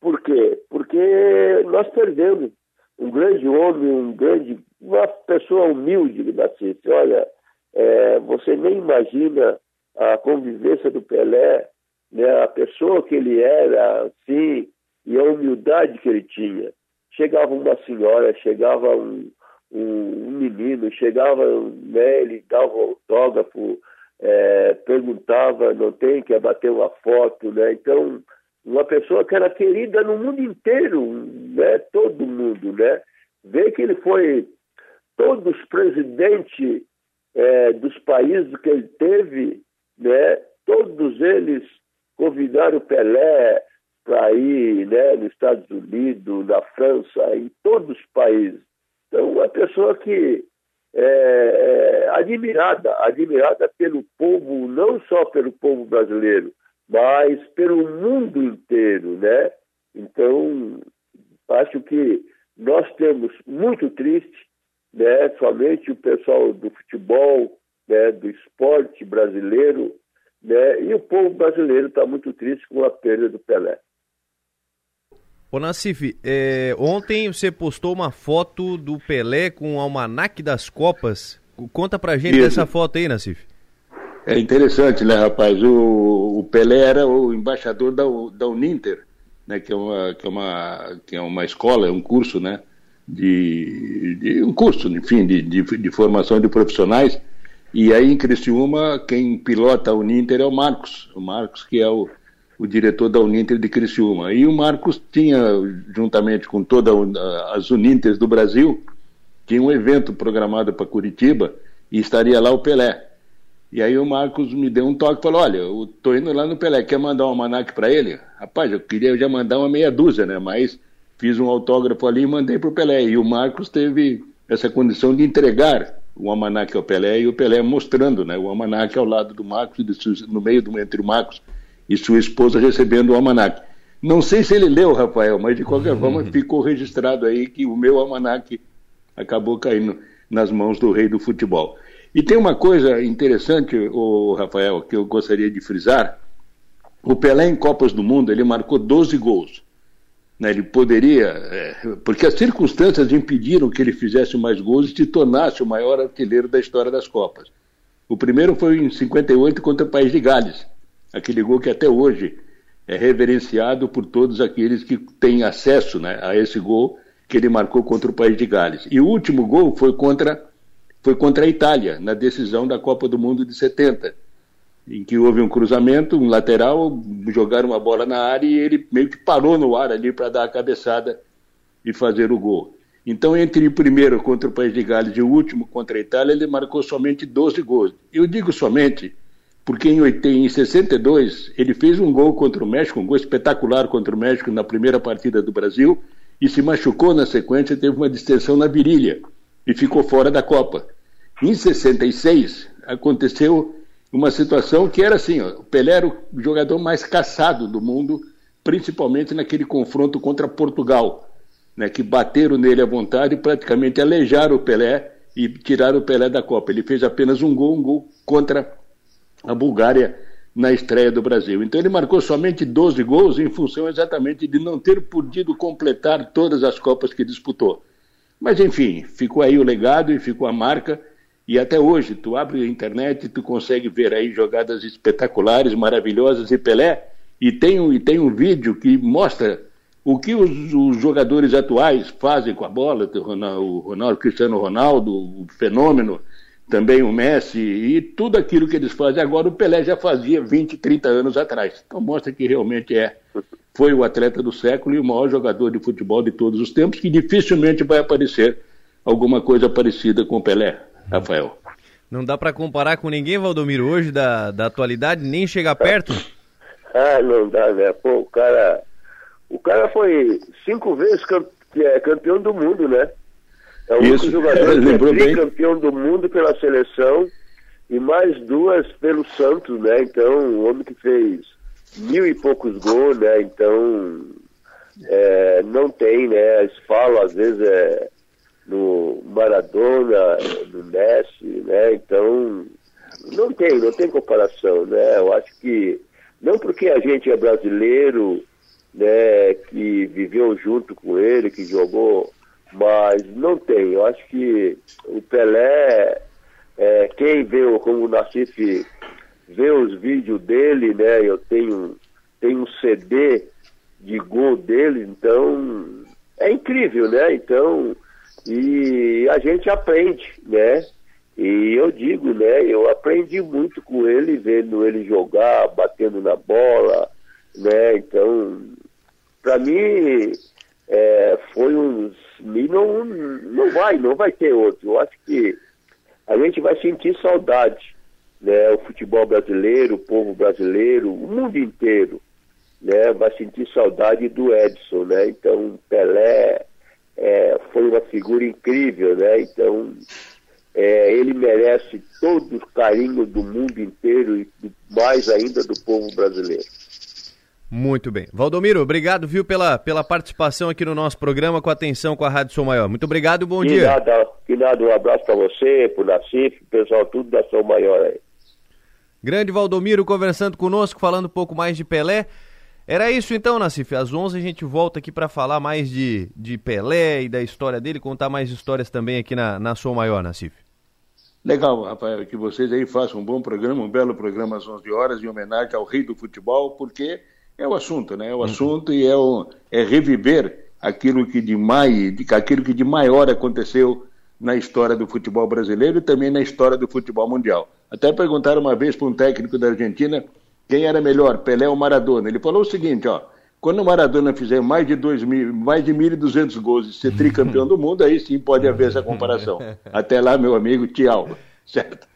Por quê? Porque nós perdemos um grande homem, um grande, uma pessoa humilde, Batista. Olha, é, você nem imagina a convivência do Pelé né, a pessoa que ele era, assim, e a humildade que ele tinha. Chegava uma senhora, chegava um, um, um menino, chegava, né, ele dava autógrafo, é, perguntava, não tem, quer bater uma foto, né? Então, uma pessoa que era querida no mundo inteiro, né? Todo mundo, né? Vê que ele foi todos os presidentes é, dos países que ele teve, né? Todos eles convidaram o Pelé para ir, né? Nos Estados Unidos, na França, em todos os países. Então, uma pessoa que é, é, admirada, admirada pelo povo, não só pelo povo brasileiro, mas pelo mundo inteiro, né? Então, acho que nós temos muito triste, né? Somente o pessoal do futebol, né? Do esporte brasileiro, né? E o povo brasileiro está muito triste com a perda do Pelé. Ô Nassif, é, ontem você postou uma foto do Pelé com o almanac das Copas. Conta pra gente Isso. dessa foto aí, Nassif. É interessante, né, rapaz? O, o Pelé era o embaixador da, da Uninter, né, que, é uma, que, é uma, que é uma escola, é um curso, né? De, de um curso, enfim, de, de, de, formação de profissionais. E aí em Criciúma, quem pilota a Uninter é o Marcos. O Marcos, que é o, o diretor da Uninter de Criciúma. E o Marcos tinha, juntamente com todas as Uninters do Brasil, tinha um evento programado para Curitiba e estaria lá o Pelé. E aí o Marcos me deu um toque e falou: Olha, eu tô indo lá no Pelé, quer mandar um almanac para ele? Rapaz, eu queria já mandar uma meia dúzia, né? Mas fiz um autógrafo ali e mandei para o Pelé. E o Marcos teve essa condição de entregar o almanac ao Pelé e o Pelé mostrando né, o almanac ao lado do Marcos, no meio do, entre o Marcos e sua esposa recebendo o almanac. Não sei se ele leu, Rafael, mas de qualquer forma ficou registrado aí que o meu almanac acabou caindo nas mãos do rei do futebol. E tem uma coisa interessante, o Rafael, que eu gostaria de frisar. O Pelé em Copas do Mundo, ele marcou 12 gols. Né, ele poderia, é, porque as circunstâncias impediram que ele fizesse mais gols e se tornasse o maior artilheiro da história das Copas. O primeiro foi em 58 contra o País de Gales, aquele gol que até hoje é reverenciado por todos aqueles que têm acesso né, a esse gol que ele marcou contra o país de Gales. E o último gol foi contra, foi contra a Itália, na decisão da Copa do Mundo de 70, em que houve um cruzamento, um lateral, jogaram uma bola na área e ele meio que parou no ar ali para dar a cabeçada e fazer o gol. Então, entre o primeiro contra o País de Gales e o último contra a Itália, ele marcou somente 12 gols. Eu digo somente porque em, 80, em 62 ele fez um gol contra o México, um gol espetacular contra o México na primeira partida do Brasil, e se machucou na sequência, teve uma distensão na virilha e ficou fora da Copa. Em 66 aconteceu uma situação que era assim: ó, o Pelé era o jogador mais caçado do mundo, principalmente naquele confronto contra Portugal, né, que bateram nele à vontade e praticamente aleijaram o Pelé e tiraram o Pelé da Copa. Ele fez apenas um gol, um gol contra a Bulgária na estreia do Brasil. Então ele marcou somente 12 gols em função exatamente de não ter podido completar todas as Copas que disputou. Mas enfim, ficou aí o legado e ficou a marca. E até hoje, tu abre a internet e tu consegue ver aí jogadas espetaculares, maravilhosas de Pelé. E tem um, e tem um vídeo que mostra o que os, os jogadores atuais fazem com a bola, o Ronaldo, o Ronaldo Cristiano Ronaldo, o fenômeno, também o Messi e tudo aquilo que eles fazem agora, o Pelé já fazia 20, 30 anos atrás. Então mostra que realmente é foi o atleta do século e o maior jogador de futebol de todos os tempos, que dificilmente vai aparecer alguma coisa parecida com o Pelé, Rafael. Não dá para comparar com ninguém, Valdomiro, hoje da, da atualidade, nem chegar perto? ah, não dá, né? Pô, o cara, o cara foi cinco vezes é, campeão do mundo, né? É o único jogador que é campeão do mundo pela seleção e mais duas pelo Santos, né? Então, um homem que fez mil e poucos gols, né? Então, é, não tem, né? Eles falam, às vezes, é, no Maradona, no Messi, né? Então, não tem, não tem comparação, né? Eu acho que, não porque a gente é brasileiro, né, que viveu junto com ele, que jogou mas não tem. Eu acho que o Pelé, é, quem vê, como o Nassif vê os vídeos dele, né? Eu tenho tem um CD de gol dele, então é incrível, né? Então, e a gente aprende, né? E eu digo, né, eu aprendi muito com ele, vendo ele jogar, batendo na bola, né? Então, para mim, é, foi uns. E não, não vai, não vai ter outro. Eu acho que a gente vai sentir saudade, né? O futebol brasileiro, o povo brasileiro, o mundo inteiro, né? Vai sentir saudade do Edson, né? Então, Pelé é, foi uma figura incrível, né? Então, é, ele merece todo o carinho do mundo inteiro e mais ainda do povo brasileiro. Muito bem. Valdomiro, obrigado, viu, pela, pela participação aqui no nosso programa com atenção com a Rádio Som Maior. Muito obrigado e bom que dia. Nada, que nada, um abraço para você, para o Nacif, pessoal tudo da Som Maior aí. Grande Valdomiro conversando conosco, falando um pouco mais de Pelé. Era isso então, Nacif. Às 11 a gente volta aqui para falar mais de, de Pelé e da história dele, contar mais histórias também aqui na, na Som Maior, Nacif. Legal, Rafael, que vocês aí façam um bom programa, um belo programa às 11 horas, em homenagem ao rei do futebol, porque é o assunto, né? É o assunto e é, o, é reviver aquilo que de mais, aquilo que de maior aconteceu na história do futebol brasileiro e também na história do futebol mundial. Até perguntaram uma vez para um técnico da Argentina quem era melhor, Pelé ou Maradona. Ele falou o seguinte, ó, quando o Maradona fizer mais de dois mil, mais de 1.200 gols e ser tricampeão do mundo, aí sim pode haver essa comparação. Até lá, meu amigo, tchau. Certo?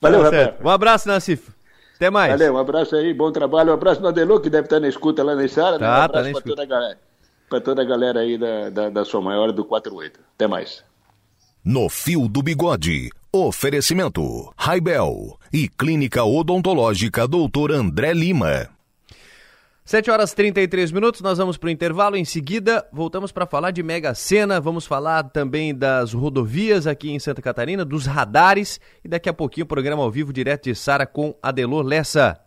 Valeu, tá certo. Um abraço, Nassif. Até mais. Valeu, um abraço aí, bom trabalho. Um abraço no Adelô, que deve estar na escuta lá na Sara. Tá, né? Um tá abraço na para toda a galera. Para toda a galera aí da, da, da sua maior do 48. Até mais. No Fio do Bigode. Oferecimento: Raibel e Clínica Odontológica Dr. André Lima. 7 horas e 33 minutos, nós vamos para o intervalo. Em seguida, voltamos para falar de Mega Sena. Vamos falar também das rodovias aqui em Santa Catarina, dos radares. E daqui a pouquinho, o programa ao vivo direto de Sara com Adelor Lessa.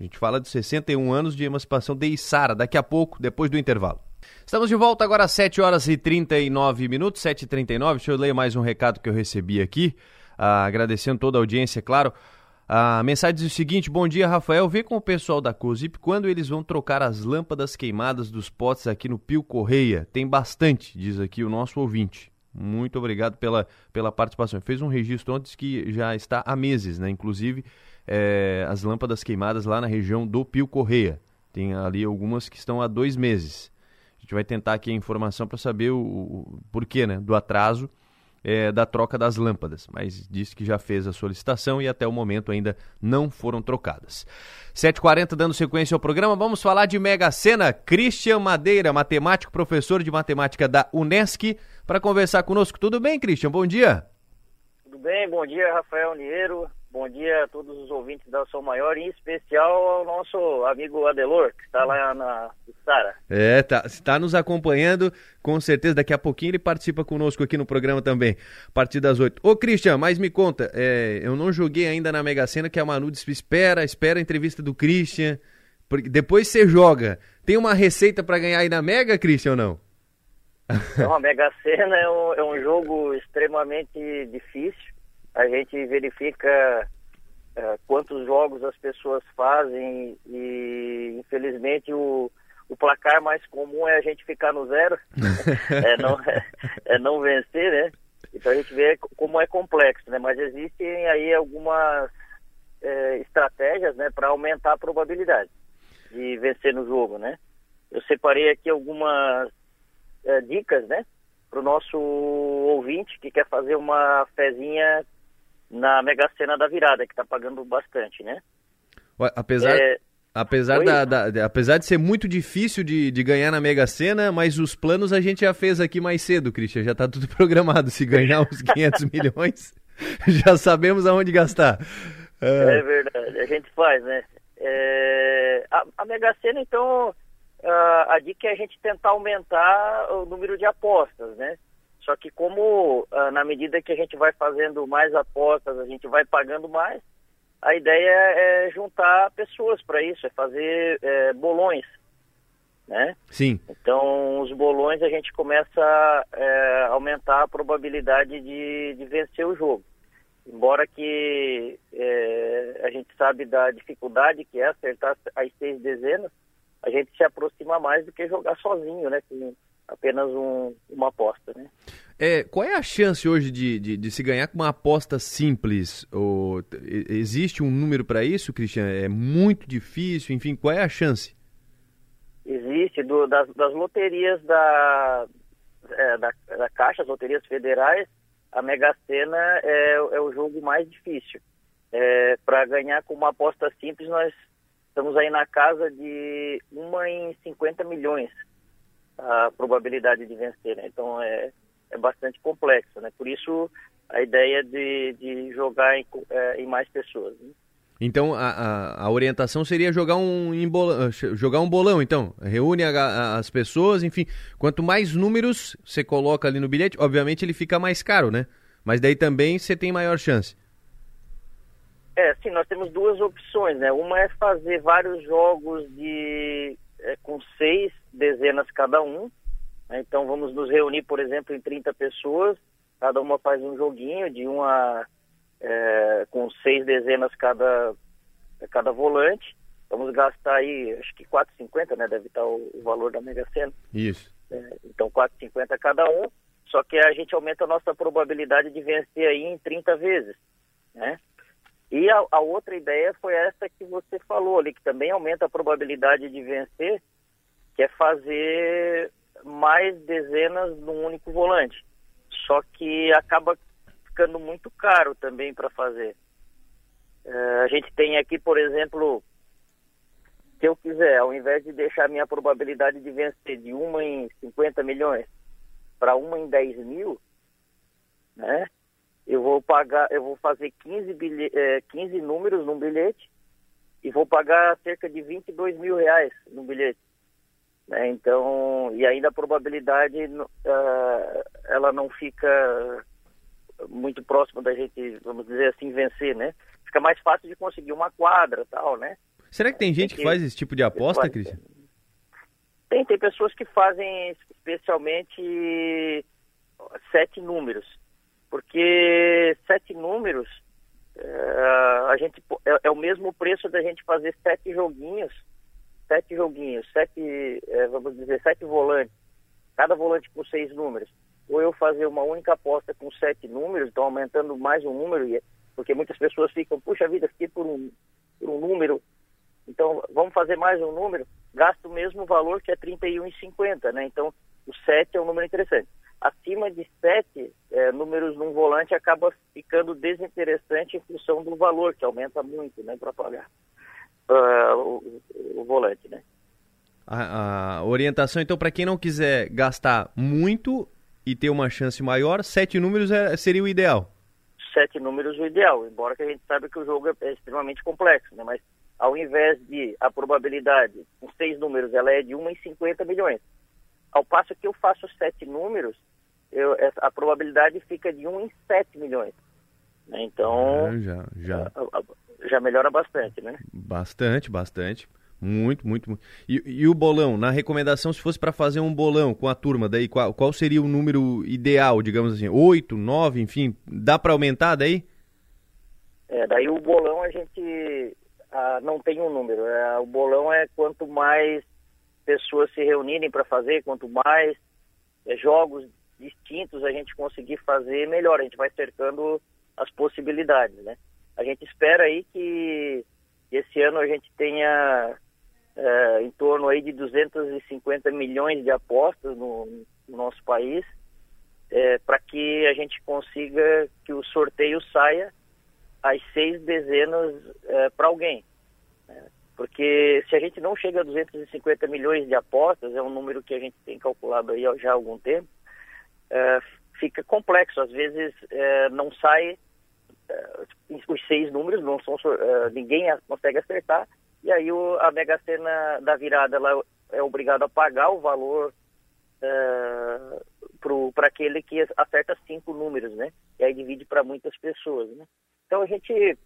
A gente fala de 61 anos de emancipação de Sara, daqui a pouco, depois do intervalo. Estamos de volta agora às 7 horas e 39 minutos, 7h39. Deixa eu ler mais um recado que eu recebi aqui, ah, agradecendo toda a audiência, claro. A mensagem diz o seguinte: Bom dia, Rafael. Vê com o pessoal da COSIP quando eles vão trocar as lâmpadas queimadas dos potes aqui no Pio Correia. Tem bastante, diz aqui o nosso ouvinte. Muito obrigado pela, pela participação. Fez um registro ontem que já está há meses, né? Inclusive é, as lâmpadas queimadas lá na região do Pio Correia. Tem ali algumas que estão há dois meses. A gente vai tentar aqui a informação para saber o, o porquê né, do atraso é, da troca das lâmpadas, mas disse que já fez a solicitação e até o momento ainda não foram trocadas. 7h40 dando sequência ao programa, vamos falar de Mega Sena. Christian Madeira, matemático, professor de matemática da Unesc, para conversar conosco. Tudo bem, Christian? Bom dia. Tudo bem, bom dia, Rafael Niero. Bom dia a todos os ouvintes da Som Maior, em especial ao nosso amigo Adelor, que está lá na Sara. É, tá, está nos acompanhando, com certeza. Daqui a pouquinho ele participa conosco aqui no programa também, a partir das 8. Ô, Christian, mas me conta, é, eu não joguei ainda na Mega Sena, que a Manu disse, espera, espera a entrevista do Christian, porque depois você joga. Tem uma receita para ganhar aí na Mega, Christian, ou não? Então, a Mega Sena é um, é um jogo extremamente difícil. A gente verifica uh, quantos jogos as pessoas fazem e, infelizmente, o, o placar mais comum é a gente ficar no zero, é, não, é, é, não vencer, né? Então a gente vê como é complexo, né? Mas existem aí algumas é, estratégias, né, para aumentar a probabilidade de vencer no jogo, né? Eu separei aqui algumas é, dicas, né, para o nosso ouvinte que quer fazer uma fezinha na Mega Sena da virada, que está pagando bastante, né? Ué, apesar, é... apesar, da, da, apesar de ser muito difícil de, de ganhar na Mega Sena, mas os planos a gente já fez aqui mais cedo, Christian, já está tudo programado. Se ganhar uns 500 milhões, já sabemos aonde gastar. É... é verdade, a gente faz, né? É... A, a Mega Sena, então, a, a dica é a gente tentar aumentar o número de apostas, né? Só que como ah, na medida que a gente vai fazendo mais apostas, a gente vai pagando mais, a ideia é juntar pessoas para isso, é fazer é, bolões, né? Sim. Então os bolões a gente começa a é, aumentar a probabilidade de, de vencer o jogo. Embora que é, a gente sabe da dificuldade que é acertar as seis dezenas, a gente se aproxima mais do que jogar sozinho, né? Com apenas um, uma aposta, né? É, qual é a chance hoje de, de, de se ganhar com uma aposta simples? Ou, existe um número para isso, Cristian? É muito difícil? Enfim, qual é a chance? Existe, do, das, das loterias da, é, da, da Caixa, as loterias federais, a Mega Sena é, é o jogo mais difícil. É, para ganhar com uma aposta simples, nós estamos aí na casa de uma em 50 milhões a probabilidade de vencer. Né? Então é, é bastante complexo. Né? Por isso a ideia de, de jogar em, é, em mais pessoas. Né? Então a, a, a, orientação seria jogar um, bolão, jogar um bolão, então. Reúne a, as pessoas, enfim. Quanto mais números você coloca ali no bilhete, obviamente ele fica mais caro, né? Mas daí também você tem maior chance. É, sim, nós temos duas opções, né? Uma é fazer vários jogos de é, com seis dezenas cada um. Né? Então vamos nos reunir, por exemplo, em 30 pessoas, cada uma faz um joguinho de uma é, com seis dezenas cada, cada volante. Vamos gastar aí, acho que 4,50, né? Deve estar o, o, valor da Mega Sena. Isso. É, então 4,50 cada um. Só que a gente aumenta a nossa probabilidade de vencer aí em 30 vezes, né? E a, a, outra ideia foi essa que você falou ali, que também aumenta a probabilidade de vencer, que é fazer mais dezenas num único volante. Só que acaba ficando muito caro também para fazer. É, a gente tem aqui, por exemplo, se eu quiser, ao invés de deixar minha probabilidade de vencer de uma em 50 milhões para uma em 10 mil, né? Eu vou pagar, eu vou fazer 15, bilhete, é, 15 números num bilhete e vou pagar cerca de 22 mil reais no bilhete. Né? Então, e ainda a probabilidade uh, ela não fica muito próximo da gente, vamos dizer assim, vencer, né? Fica mais fácil de conseguir uma quadra tal, né? Será que tem gente tem que, que, faz esse tipo de aposta, Cristian? Tem, tem pessoas que fazem especialmente sete números. Porque sete números é, a gente, é, é, o mesmo preço da gente fazer sete joguinhos, sete joguinhos, sete, é, vamos dizer, sete volantes, cada volante com seis números ou eu fazer uma única aposta com sete números, então aumentando mais um número, é, porque muitas pessoas ficam, puxa vida, fiquei por um, por um número, então vamos fazer mais um número, gasto o mesmo valor que é 31,50, né? Então o 7 é um número interessante. Acima de 7 é, números num volante acaba ficando desinteressante em função do valor, que aumenta muito, né, para pagar uh, o, o volante, né? A, a, orientação, então, para quem não quiser gastar muito, e ter uma chance maior, sete números é, seria o ideal. Sete números o ideal, embora que a gente saiba que o jogo é, é extremamente complexo, né? Mas ao invés de a probabilidade com seis números, ela é de 1 em 50 milhões. Ao passo que eu faço sete números, eu, a probabilidade fica de 1 em 7 milhões. Né? Então, ah, já, já. já melhora bastante, né? Bastante, bastante. Muito, muito, muito. E, e, o bolão, na recomendação, se fosse para fazer um bolão com a turma, daí qual, qual seria o número ideal, digamos assim? Oito, nove, enfim, dá para aumentar daí? É, daí o bolão a gente ah, não tem um número. É, o bolão é quanto mais pessoas se reunirem para fazer, quanto mais é, jogos distintos a gente conseguir fazer, melhor. A gente vai cercando as possibilidades, né? A gente espera aí que esse ano a gente tenha é, em torno aí de 250 milhões de apostas no, no nosso país, é, para que a gente consiga que o sorteio saia às seis dezenas é, para alguém. Né? Porque se a gente não chega a 250 milhões de apostas, é um número que a gente tem calculado aí já há algum tempo, é, fica complexo. Às vezes é, não sai é, os seis números, não são, ninguém consegue acertar, e aí o, a Mega Sena da virada ela é obrigada a pagar o valor uh, para aquele que acerta cinco números, né? E aí divide para muitas pessoas, né? Então a gente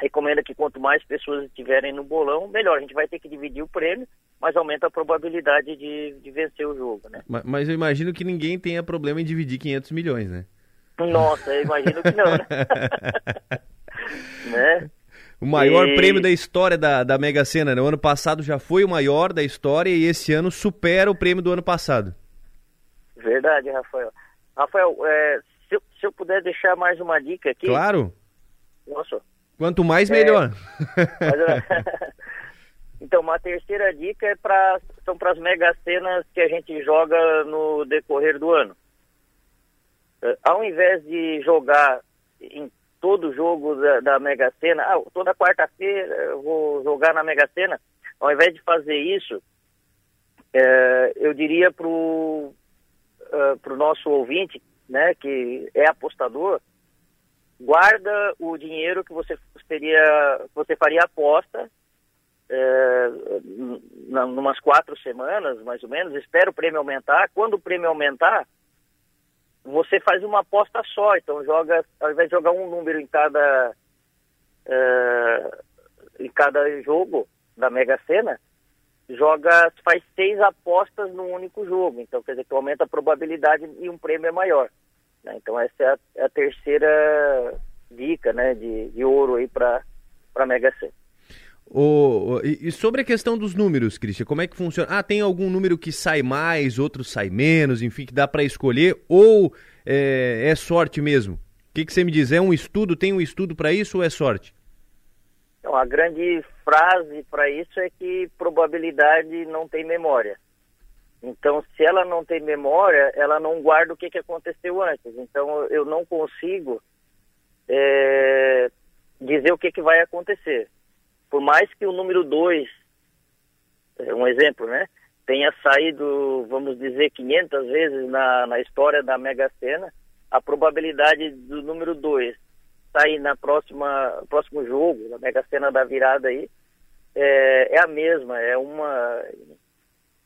recomenda que quanto mais pessoas estiverem no bolão, melhor. A gente vai ter que dividir o prêmio, mas aumenta a probabilidade de, de vencer o jogo, né? Mas, mas, eu imagino que ninguém tenha problema em dividir 500 milhões, né? Nossa, eu imagino que não, né? né? O maior e... prêmio da história da, da Mega Sena, né? O ano passado já foi o maior da história e esse ano supera o prêmio do ano passado. Verdade, Rafael. Rafael, é, se, eu, se eu puder deixar mais uma dica aqui. Claro. Nossa. Quanto mais, melhor. É, então, uma terceira dica é pra, são para as mega cenas que a gente joga no decorrer do ano. É, ao invés de jogar em todo jogo da, da Mega Sena, ah, toda quarta-feira eu vou jogar na Mega Sena, ao invés de fazer isso, é, eu diria para o uh, nosso ouvinte, né, que é apostador, guarda o dinheiro que você teria, você faria aposta é, umas quatro semanas, mais ou menos, espera o prêmio aumentar. Quando o prêmio aumentar, você faz uma aposta só. Então joga, ao invés de jogar um número em cada é, em cada jogo da Mega Sena, joga, faz seis apostas no único jogo. Então quer dizer que aumenta a probabilidade e um prêmio é maior. Né? Então essa é a, é a, terceira dica, né, de, de ouro aí para para Mega Sena. O, e, sobre a questão dos números, Cristian, como é que funciona? Ah, tem algum número que sai mais, outro sai menos, enfim, que dá para escolher? Ou é, é, sorte mesmo? O que, que você me diz? É um estudo? Tem um estudo para isso ou é sorte? Então, a grande frase para isso é que probabilidade não tem memória. Então, se ela não tem memória, ela não guarda o que, que aconteceu antes. Então, eu não consigo é, dizer o que, que vai acontecer por mais que o número 2, é um exemplo, né, tenha saído, vamos dizer, 500 vezes na, na história da Mega Sena, a probabilidade do número 2 sair na próxima próximo jogo, na Mega Sena da virada aí, é, é a mesma, é uma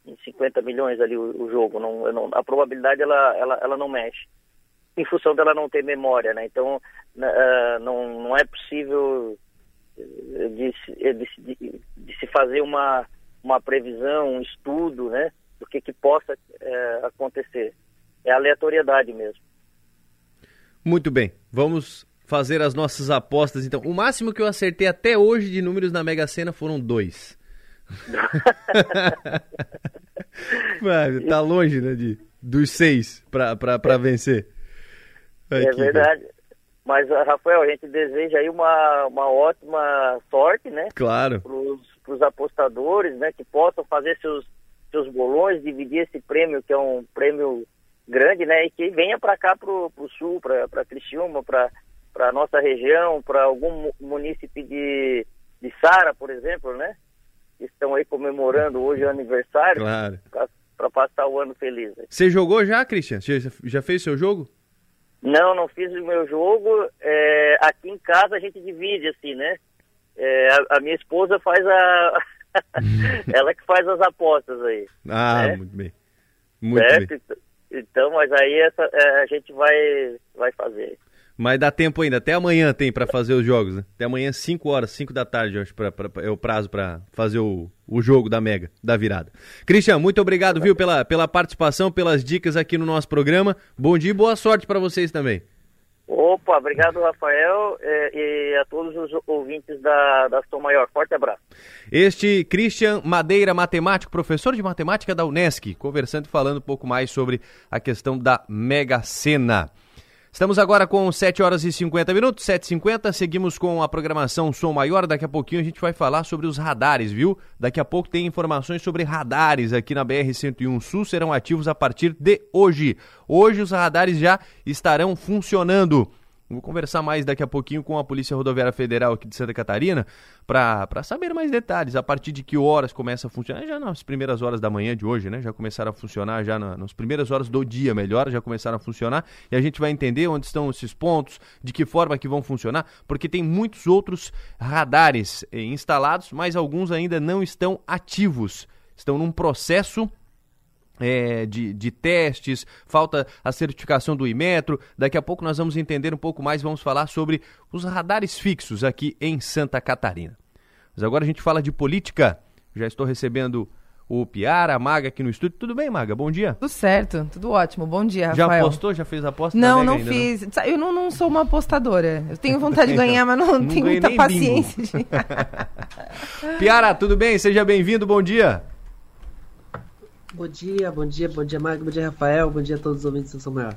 em 50 milhões ali o, o jogo, não, não, a probabilidade ela, ela, ela não mexe, em função dela não ter memória, né? Então uh, não, não é possível de, de, de, de, se fazer uma, uma previsão, um estudo, né, do que, que possa é, acontecer. É aleatoriedade mesmo. Muito bem, vamos fazer as nossas apostas então. O máximo que eu acertei até hoje de números na Mega Sena foram dois. tá longe, né, de, dos seis para vencer. Aqui, é verdade. Mas, ah, Rafael, a gente deseja aí uma, uma ótima sorte, né? Claro. Para os apostadores, né? Que possam fazer seus, seus bolões, dividir esse prêmio, que é um prêmio grande, né? E que venha para cá, para o sul, para Criciúma, para a nossa região, para algum munícipe de, de Sara, por exemplo, né? Que estão aí comemorando hoje o aniversário. Claro. Para passar o ano feliz. Você jogou já, Cristian? Você já fez seu jogo? Não, não fiz o meu jogo. É, aqui em casa a gente divide, assim, né? É, a, a, minha esposa faz a. ela que faz as apostas aí. Ah, né? muito bem. Muito certo? bem. Então, mas aí essa, é, a gente vai, vai fazer. Mas dá tempo ainda, até amanhã tem para fazer os jogos, né? Até amanhã, 5 horas, 5 da tarde, acho, pra, pra, é o prazo para fazer o, o jogo da Mega, da virada. Cristian, muito obrigado, viu, pela, pela participação, pelas dicas aqui no nosso programa. Bom dia e boa sorte para vocês também. Opa, obrigado, Rafael, e, e a todos os ouvintes da, da Som Maior. Forte abraço. Este Christian Madeira, matemático, professor de matemática da Unesc, conversando e falando um pouco mais sobre a questão da Mega Sena. Estamos agora com 7 horas e 50 minutos, 7h50. Seguimos com a programação Som Maior. Daqui a pouquinho a gente vai falar sobre os radares, viu? Daqui a pouco tem informações sobre radares aqui na BR-101 Sul. Serão ativos a partir de hoje. Hoje os radares já estarão funcionando. Vou conversar mais daqui a pouquinho com a Polícia Rodoviária Federal aqui de Santa Catarina para saber mais detalhes. A partir de que horas começa a funcionar? Já nas primeiras horas da manhã de hoje, né? Já começaram a funcionar, já na, nas primeiras horas do dia, melhor, já começaram a funcionar. E a gente vai entender onde estão esses pontos, de que forma que vão funcionar, porque tem muitos outros radares eh, instalados, mas alguns ainda não estão ativos. Estão num processo é, de, de, testes, falta a certificação do Imetro. Daqui a pouco nós vamos entender um pouco mais, vamos falar sobre os radares fixos aqui em Santa Catarina. Mas agora a gente fala de política. Já estou recebendo o Piara, a Maga aqui no estúdio. Tudo bem, Maga? Bom dia. Tudo certo, tudo ótimo. Bom dia, Já Rafael. apostou? Já fez aposta? Não, não ainda, fiz. Não? Eu não, não, sou uma apostadora. Eu tenho vontade de ganhar, mas não, não tenho muita paciência. De... Piara, tudo bem? Seja bem-vindo, bom dia. Bom dia, bom dia, bom dia, Maga, bom dia, Rafael, bom dia a todos os ouvintes do São Maior.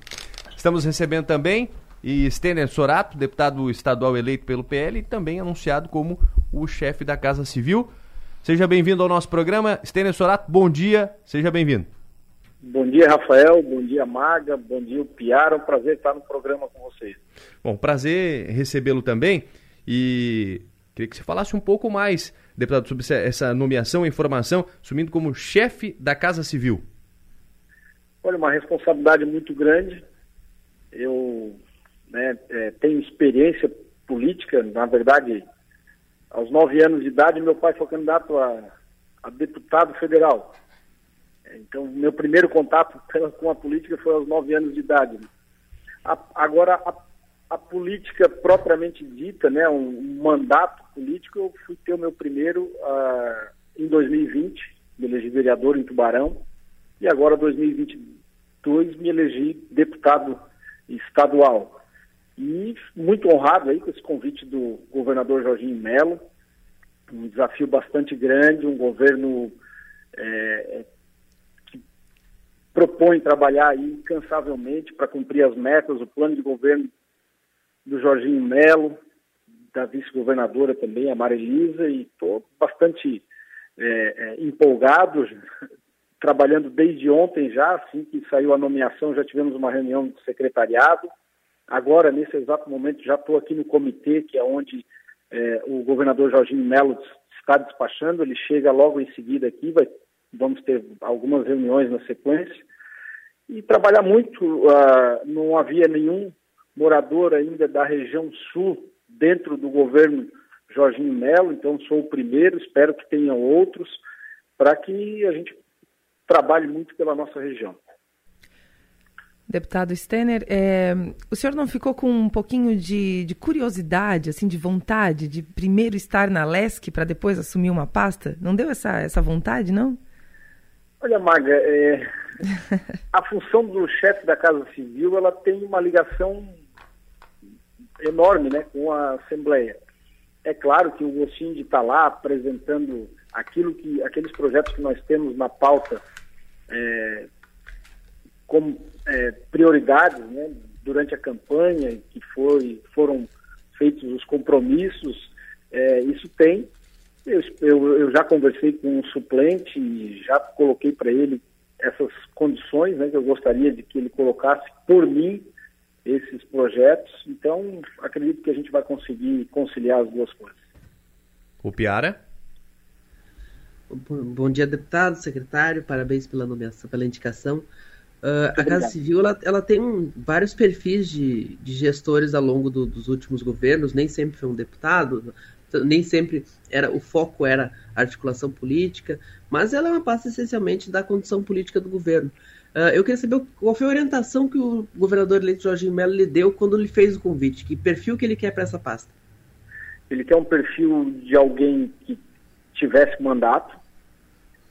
Estamos recebendo também e Stener Sorato, deputado estadual eleito pelo PL e também anunciado como o chefe da Casa Civil. Seja bem-vindo ao nosso programa. Stener Sorato, bom dia, seja bem-vindo. Bom dia, Rafael, bom dia, Maga, bom dia, Piara, é um prazer estar no programa com vocês. Bom, prazer recebê-lo também e queria que você falasse um pouco mais, deputado, sobre essa nomeação e informação, assumindo como chefe da Casa Civil. Olha, uma responsabilidade muito grande. Eu né, é, tenho experiência política, na verdade, aos nove anos de idade, meu pai foi candidato a, a deputado federal. Então, meu primeiro contato com a política foi aos nove anos de idade. A, agora, a, a, política propriamente dita, né, um, mandato político, eu fui ter o meu primeiro uh, em 2020, me elegi vereador em Tubarão, e agora, 2022, me elegi deputado estadual. E muito honrado aí com esse convite do governador Jorginho Melo, um desafio bastante grande, um governo é, que propõe trabalhar incansavelmente para cumprir as metas, o plano de governo do Jorginho Melo, da vice-governadora também, a Marilisa, e estou bastante é, é, empolgado, trabalhando desde ontem já, assim que saiu a nomeação, já tivemos uma reunião do secretariado, Agora, nesse exato momento, já estou aqui no comitê, que é onde é, o governador Jorginho Melo está despachando. Ele chega logo em seguida aqui, vai, vamos ter algumas reuniões na sequência. E trabalhar muito, uh, não havia nenhum morador ainda da região sul dentro do governo Jorginho Melo, então sou o primeiro, espero que tenham outros, para que a gente trabalhe muito pela nossa região. Deputado Stener, é, o senhor não ficou com um pouquinho de, de, curiosidade, assim, de vontade de primeiro estar na LESC para depois assumir uma pasta? Não deu essa, essa vontade, não? Olha, Maga, é, a função do chefe da Casa Civil ela tem uma ligação enorme né, com a Assembleia. É claro que o gostinho de estar lá apresentando aquilo que, aqueles projetos que nós temos na pauta é, como é, prioridades né, durante a campanha, que foi, foram feitos os compromissos, é, isso tem. Eu, eu, eu, já conversei com o suplente e já coloquei para ele essas condições né, que eu gostaria de que ele colocasse por mim esses projetos. Então, acredito que a gente vai conseguir conciliar as duas coisas. O Piara? Bom dia, deputado, secretário, parabéns pela nomeação, pela indicação. Uh, a Casa Civil ela, ela tem um, vários perfis de, de gestores ao longo do, dos últimos governos, nem sempre foi um deputado, nem sempre era o foco era a articulação política, mas ela é uma pasta essencialmente da condição política do governo. Uh, eu queria saber qual foi a orientação que o governador eleito Jorginho Melo lhe deu quando lhe fez o convite, que perfil que ele quer para essa pasta? Ele quer um perfil de alguém que tivesse mandato,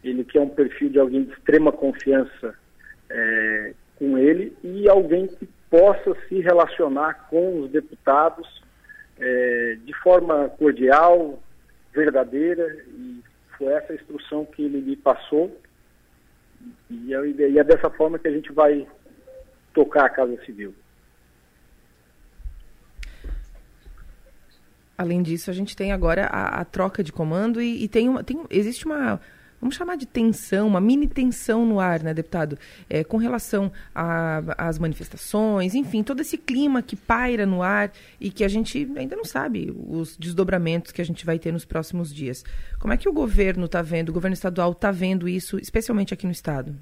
ele quer um perfil de alguém de extrema confiança é, com ele e alguém que possa se relacionar com os deputados é, de forma cordial, verdadeira, e foi essa instrução que ele me passou. E é, e é dessa forma que a gente vai tocar a Casa Civil. Além disso, a gente tem agora a, a troca de comando e, e tem, uma, tem existe uma, vamos chamar de tensão, uma mini tensão no ar, né, deputado? É, com relação às manifestações, enfim, todo esse clima que paira no ar e que a gente ainda não sabe os desdobramentos que a gente vai ter nos próximos dias. Como é que o governo está vendo, o governo estadual está vendo isso, especialmente aqui no estado?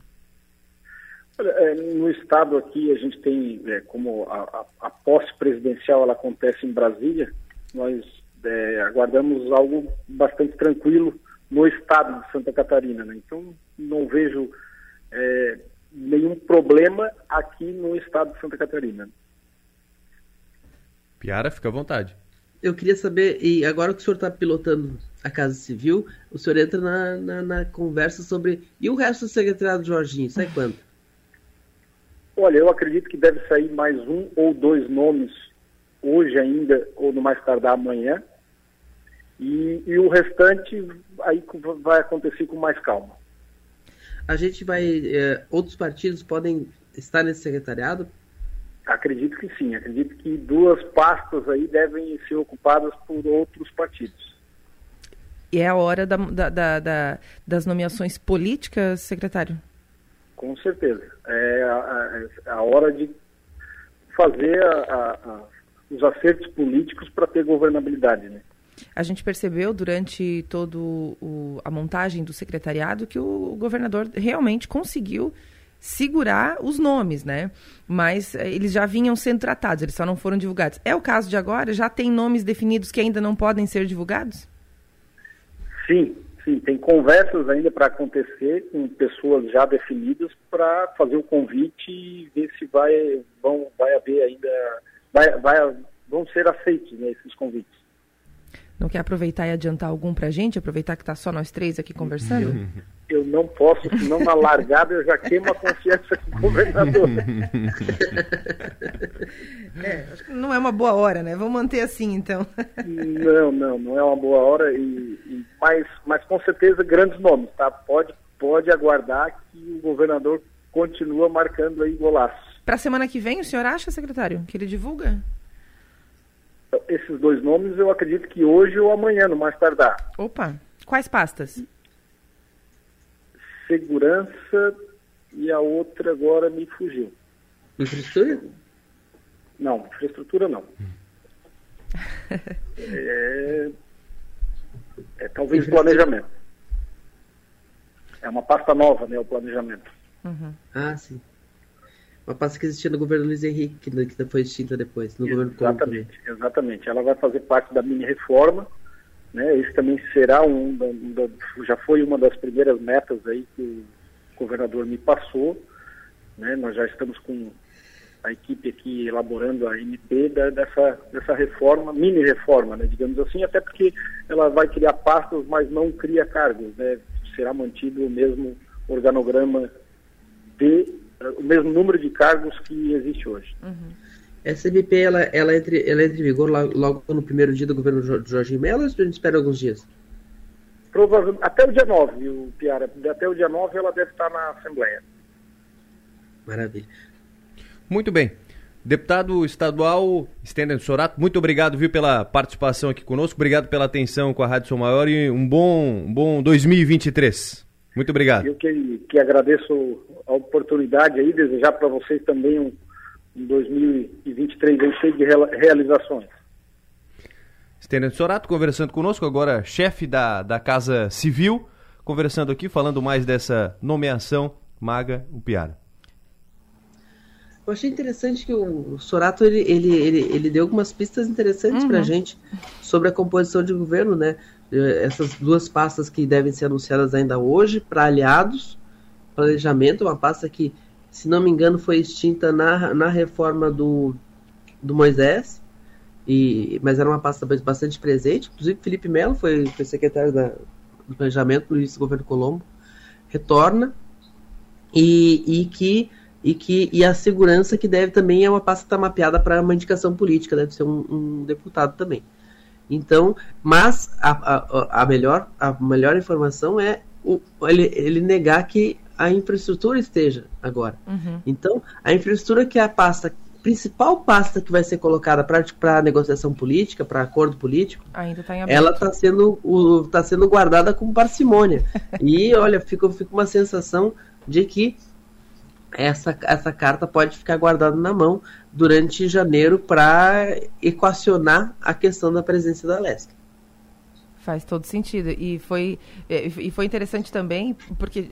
Olha, é, no estado aqui a gente tem, é, como a, a, a, posse presidencial ela acontece em Brasília, nós é, aguardamos algo bastante tranquilo no estado de Santa Catarina. Né? Então, não vejo é, nenhum problema aqui no estado de Santa Catarina. Piara, fica à vontade. Eu queria saber, e agora que o senhor está pilotando a Casa Civil, o senhor entra na, na, na conversa sobre. E o resto do secretariado Jorginho, sai quando? Olha, eu acredito que deve sair mais um ou dois nomes hoje ainda, ou no mais tardar amanhã. E, e o restante aí vai acontecer com mais calma. A gente vai. Eh, outros partidos podem estar nesse secretariado? Acredito que sim. Acredito que duas pastas aí devem ser ocupadas por outros partidos. E é a hora da, da, da, da das nomeações políticas, secretário? Com certeza. É a, a, a hora de fazer a, os acertos políticos para ter governabilidade, né? A gente percebeu durante toda a montagem do secretariado que o governador realmente conseguiu segurar os nomes, né? Mas eh, eles já vinham sendo tratados, eles só não foram divulgados. É o caso de agora? Já tem nomes definidos que ainda não podem ser divulgados? Sim, sim. Tem conversas ainda para acontecer com pessoas já definidas para fazer o convite e ver se vai, vão, vai haver ainda, vai, vai, vão ser aceitos né, esses convites. Não quer aproveitar e adiantar algum para a gente? Aproveitar que está só nós três aqui conversando? Eu, não posso, senão na largada eu já queimo a confiança com o governador. é, acho que não é uma boa hora, né? Vamos manter assim, então. não, não, não é uma boa hora, e, e, mas, mas com certeza grandes nomes, tá? Pode, pode aguardar que o governador continua marcando aí golaços. Para a semana que vem, o senhor acha, secretário, que ele divulga? Esses dois nomes eu acredito que hoje ou amanhã, no mais tardar. Opa, quais pastas? Segurança e a outra agora me fugiu. Infraestrutura? Não, infraestrutura não. é, é talvez planejamento. É uma pasta nova, né, o planejamento. Uhum. Ah, sim. Uma pasta que existia no governo Luiz Henrique, que foi extinta depois, no exatamente, governo Exatamente, exatamente. Ela vai fazer parte da mini-reforma, né? Isso também será um, um, já foi uma das primeiras metas aí que o governador me passou, né? Nós já estamos com a equipe aqui elaborando a MP da, dessa, dessa reforma, mini-reforma, né? digamos assim, até porque ela vai criar pastas, mas não cria cargos, né? Será mantido o mesmo organograma de o mesmo número de cargos que existe hoje. Uhum. Essa MP ela, ela, entre, ela entra em vigor logo, no primeiro dia do governo de Jorge Mello ou a gente espera alguns dias? Provavelmente, até o dia 9, o Piara. Até o dia 9 ela deve estar na Assembleia. Maravilha. Muito bem. Deputado estadual Stenden Sorato, muito obrigado viu, pela participação aqui conosco, obrigado pela atenção com a Rádio São Maior e um bom, um bom 2023. Muito obrigado. Eu que, que agradeço a oportunidade aí, desejar para vocês também um, um 2023 cheio de realizações. Estênio Sorato conversando conosco, agora chefe da, da Casa Civil, conversando aqui, falando mais dessa nomeação Maga Upiara. Eu achei interessante que o Sorato ele, ele, ele, ele deu algumas pistas interessantes uhum. para a gente sobre a composição de governo, né? Essas duas pastas que devem ser anunciadas ainda hoje para aliados planejamento, uma pasta que, se não me engano, foi extinta na, na reforma do, do Moisés, e, mas era uma pasta bastante presente. Inclusive, Felipe Melo foi, foi secretário da, do planejamento do início do governo Colombo, retorna, e, e que e que e a segurança que deve também é uma pasta que está mapeada para uma indicação política, deve ser um, um, deputado também. Então, mas a, a, a, melhor, a melhor informação é o, ele, ele negar que a infraestrutura esteja agora. Uhum. Então, a infraestrutura que é a pasta, principal pasta que vai ser colocada para negociação política, para acordo político, tá ela está sendo, tá sendo guardada com parcimônia. e, olha, fica, fica uma sensação de que essa, essa carta pode ficar guardada na mão durante janeiro para equacionar a questão da presença da Leste. Faz todo sentido. E foi, é, e foi interessante também, porque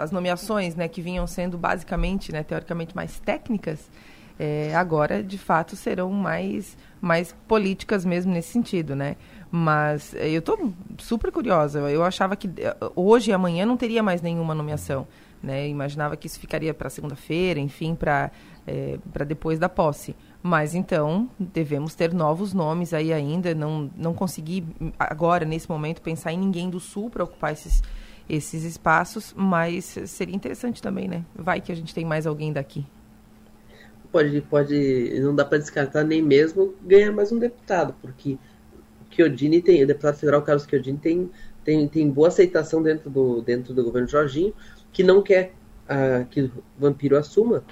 as nomeações né, que vinham sendo basicamente, né, teoricamente, mais técnicas, é, agora, de fato, serão mais, mais políticas mesmo nesse sentido, né? Mas é, eu estou super curiosa. Eu achava que é, hoje e amanhã não teria mais nenhuma nomeação. Né? Imaginava que isso ficaria para segunda-feira, enfim, para é, depois da posse. Mas então devemos ter novos nomes aí ainda. Não, não consegui agora, nesse momento, pensar em ninguém do Sul para ocupar esses, esses espaços, mas seria interessante também, né? Vai que a gente tem mais alguém daqui. Pode, pode, não dá para descartar nem mesmo ganhar mais um deputado, porque Chiodini tem, o deputado federal Carlos Chiodini tem, tem, tem boa aceitação dentro do, dentro do governo Jorginho, que não quer uh, que o Vampiro assuma,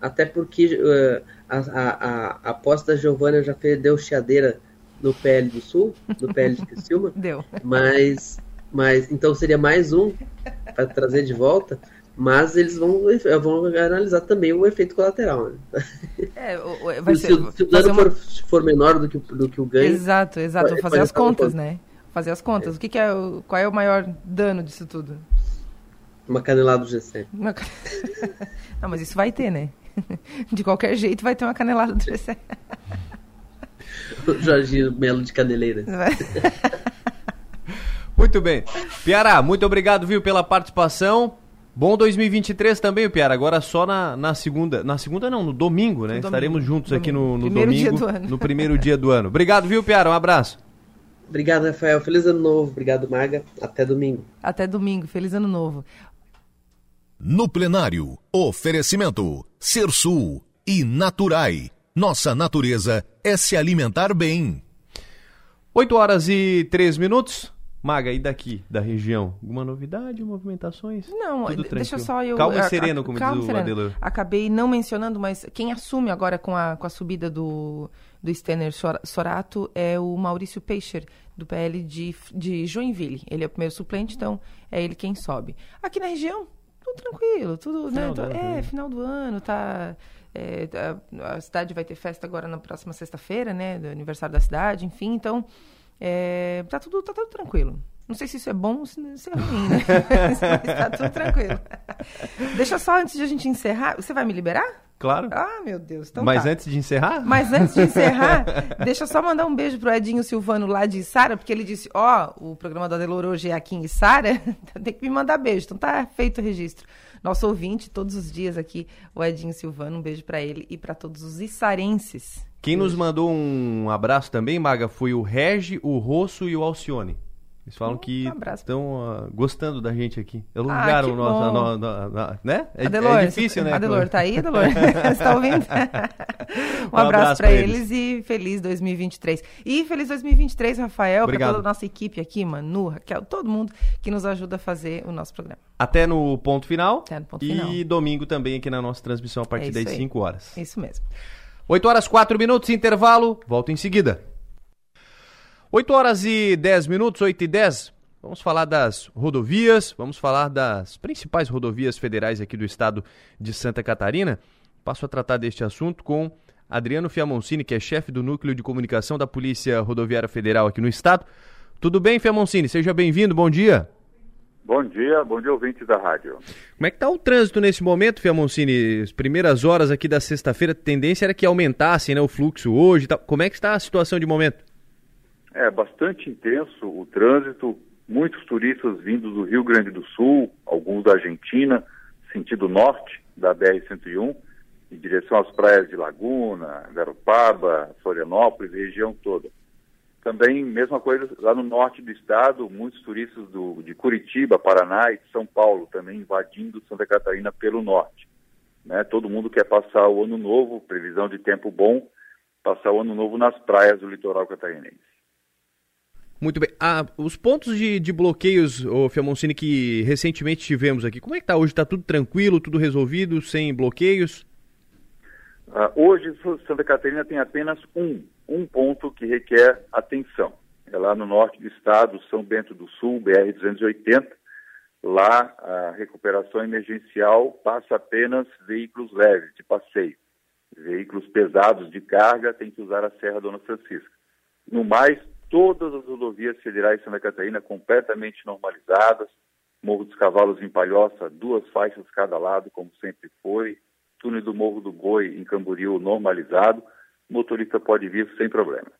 até porque uh, a, a, a, a posse da Giovana já fez, deu chiadeira no PL do Sul, no PL de Criciúma. deu. Mas, mas, então seria mais um para trazer de volta, mas eles vão, vão analisar também o efeito colateral. Né? É, vai se, ser, se, o dano uma... for, for, menor do que, do que o ganho. Exato, exato. Fazer as contas, né? Fazer as contas. É. O que, que é o, qual é o maior dano disso tudo? Uma canelada do GC. Uma... Não, mas isso vai ter, né? De qualquer jeito vai ter uma canelada do GC. o Jorginho Melo de Caneleira. muito bem. Piara, muito obrigado, viu, pela participação. Bom 2023 também, Piara. Agora só na, na segunda. Na segunda não, no domingo, né? No Estaremos domingo. juntos domingo. aqui no, no domingo. No primeiro dia do ano. Obrigado, viu, Piara? Um abraço. Obrigado, Rafael. Feliz ano novo. Obrigado, Maga. Até domingo. Até domingo. Feliz ano novo. No plenário, oferecimento Sul e Naturai. Nossa natureza é se alimentar bem. 8 horas e 3 minutos. Maga, e daqui, da região? Alguma novidade, movimentações? Não, Tudo deixa só eu... Calma e sereno, como calma diz o Adelor. Acabei não mencionando, mas quem assume agora com a, com a subida do, do Stener Sorato é o Maurício Peixer, do PL de, de Joinville. Ele é o primeiro suplente, então é ele quem sobe. Aqui na região, tudo tranquilo, tudo, né? final né? é, final do ano, tá. É, a, a, cidade vai ter festa agora na próxima sexta-feira, né? Do aniversário da cidade, enfim, então é, tá, tudo, tá tudo tranquilo. Não sei se isso é bom ou se isso é ruim, né? Mas tá tudo tranquilo. Deixa só antes de a gente encerrar. Você vai me liberar? Claro. Ah, meu Deus. Então Mas tá. antes de encerrar? Mas antes de encerrar, deixa eu só mandar um beijo pro Edinho Silvano lá de Sara, porque ele disse: Ó, oh, o programa da Adelor hoje é aqui em Sara, tem que me mandar beijo. Então tá feito o registro. Nosso ouvinte, todos os dias aqui, o Edinho Silvano, um beijo para ele e para todos os içarenses. Quem nos mandou um abraço também, Maga, foi o Regi, o Rosso e o Alcione. Eles falam que estão uh, gostando da gente aqui. Elogiaram ah, o nosso. No, no, no, né? É, Adelor, é difícil, né? Adelor, tá aí, Adelor? Você está ouvindo? um, um abraço, abraço para eles. eles. e feliz 2023. E feliz 2023, Rafael, para toda a nossa equipe aqui, Manu, Raquel, todo mundo que nos ajuda a fazer o nosso programa. Até no ponto final. Até no ponto e final. E domingo também aqui na nossa transmissão a partir é das aí. 5 horas. Isso mesmo. 8 horas 4 minutos, intervalo. Volto em seguida. 8 horas e 10 minutos, 8 e 10. Vamos falar das rodovias, vamos falar das principais rodovias federais aqui do estado de Santa Catarina. Passo a tratar deste assunto com Adriano Fiamoncini, que é chefe do Núcleo de Comunicação da Polícia Rodoviária Federal aqui no estado. Tudo bem, Fiamoncini? Seja bem-vindo, bom dia. Bom dia, bom dia ouvintes da rádio. Como é que está o trânsito nesse momento, Fiamoncini? As primeiras horas aqui da sexta-feira, a tendência era que aumentasse né, o fluxo hoje. Como é que está a situação de momento? É bastante intenso o trânsito, muitos turistas vindos do Rio Grande do Sul, alguns da Argentina, sentido norte da BR-101, em direção às praias de Laguna, Garopaba, Florianópolis, região toda. Também, mesma coisa lá no norte do estado, muitos turistas do, de Curitiba, Paraná e São Paulo também invadindo Santa Catarina pelo norte. Né? Todo mundo quer passar o ano novo, previsão de tempo bom, passar o ano novo nas praias do litoral catarinense. Muito bem. Ah, os pontos de, de bloqueios, ô Fiamoncini, que recentemente tivemos aqui, como é que está hoje? Está tudo tranquilo, tudo resolvido, sem bloqueios? Ah, hoje, Santa Catarina tem apenas um, um ponto que requer atenção. É lá no norte do estado, São Bento do Sul, BR-280. Lá, a recuperação emergencial passa apenas veículos leves, de passeio. Veículos pesados de carga têm que usar a Serra Dona Francisca. No mais, todas as rodovias federais de Santa Catarina completamente normalizadas, Morro dos Cavalos em Palhoça, duas faixas cada lado, como sempre foi, túnel do Morro do Boi em Camboriú normalizado, o motorista pode vir sem problema.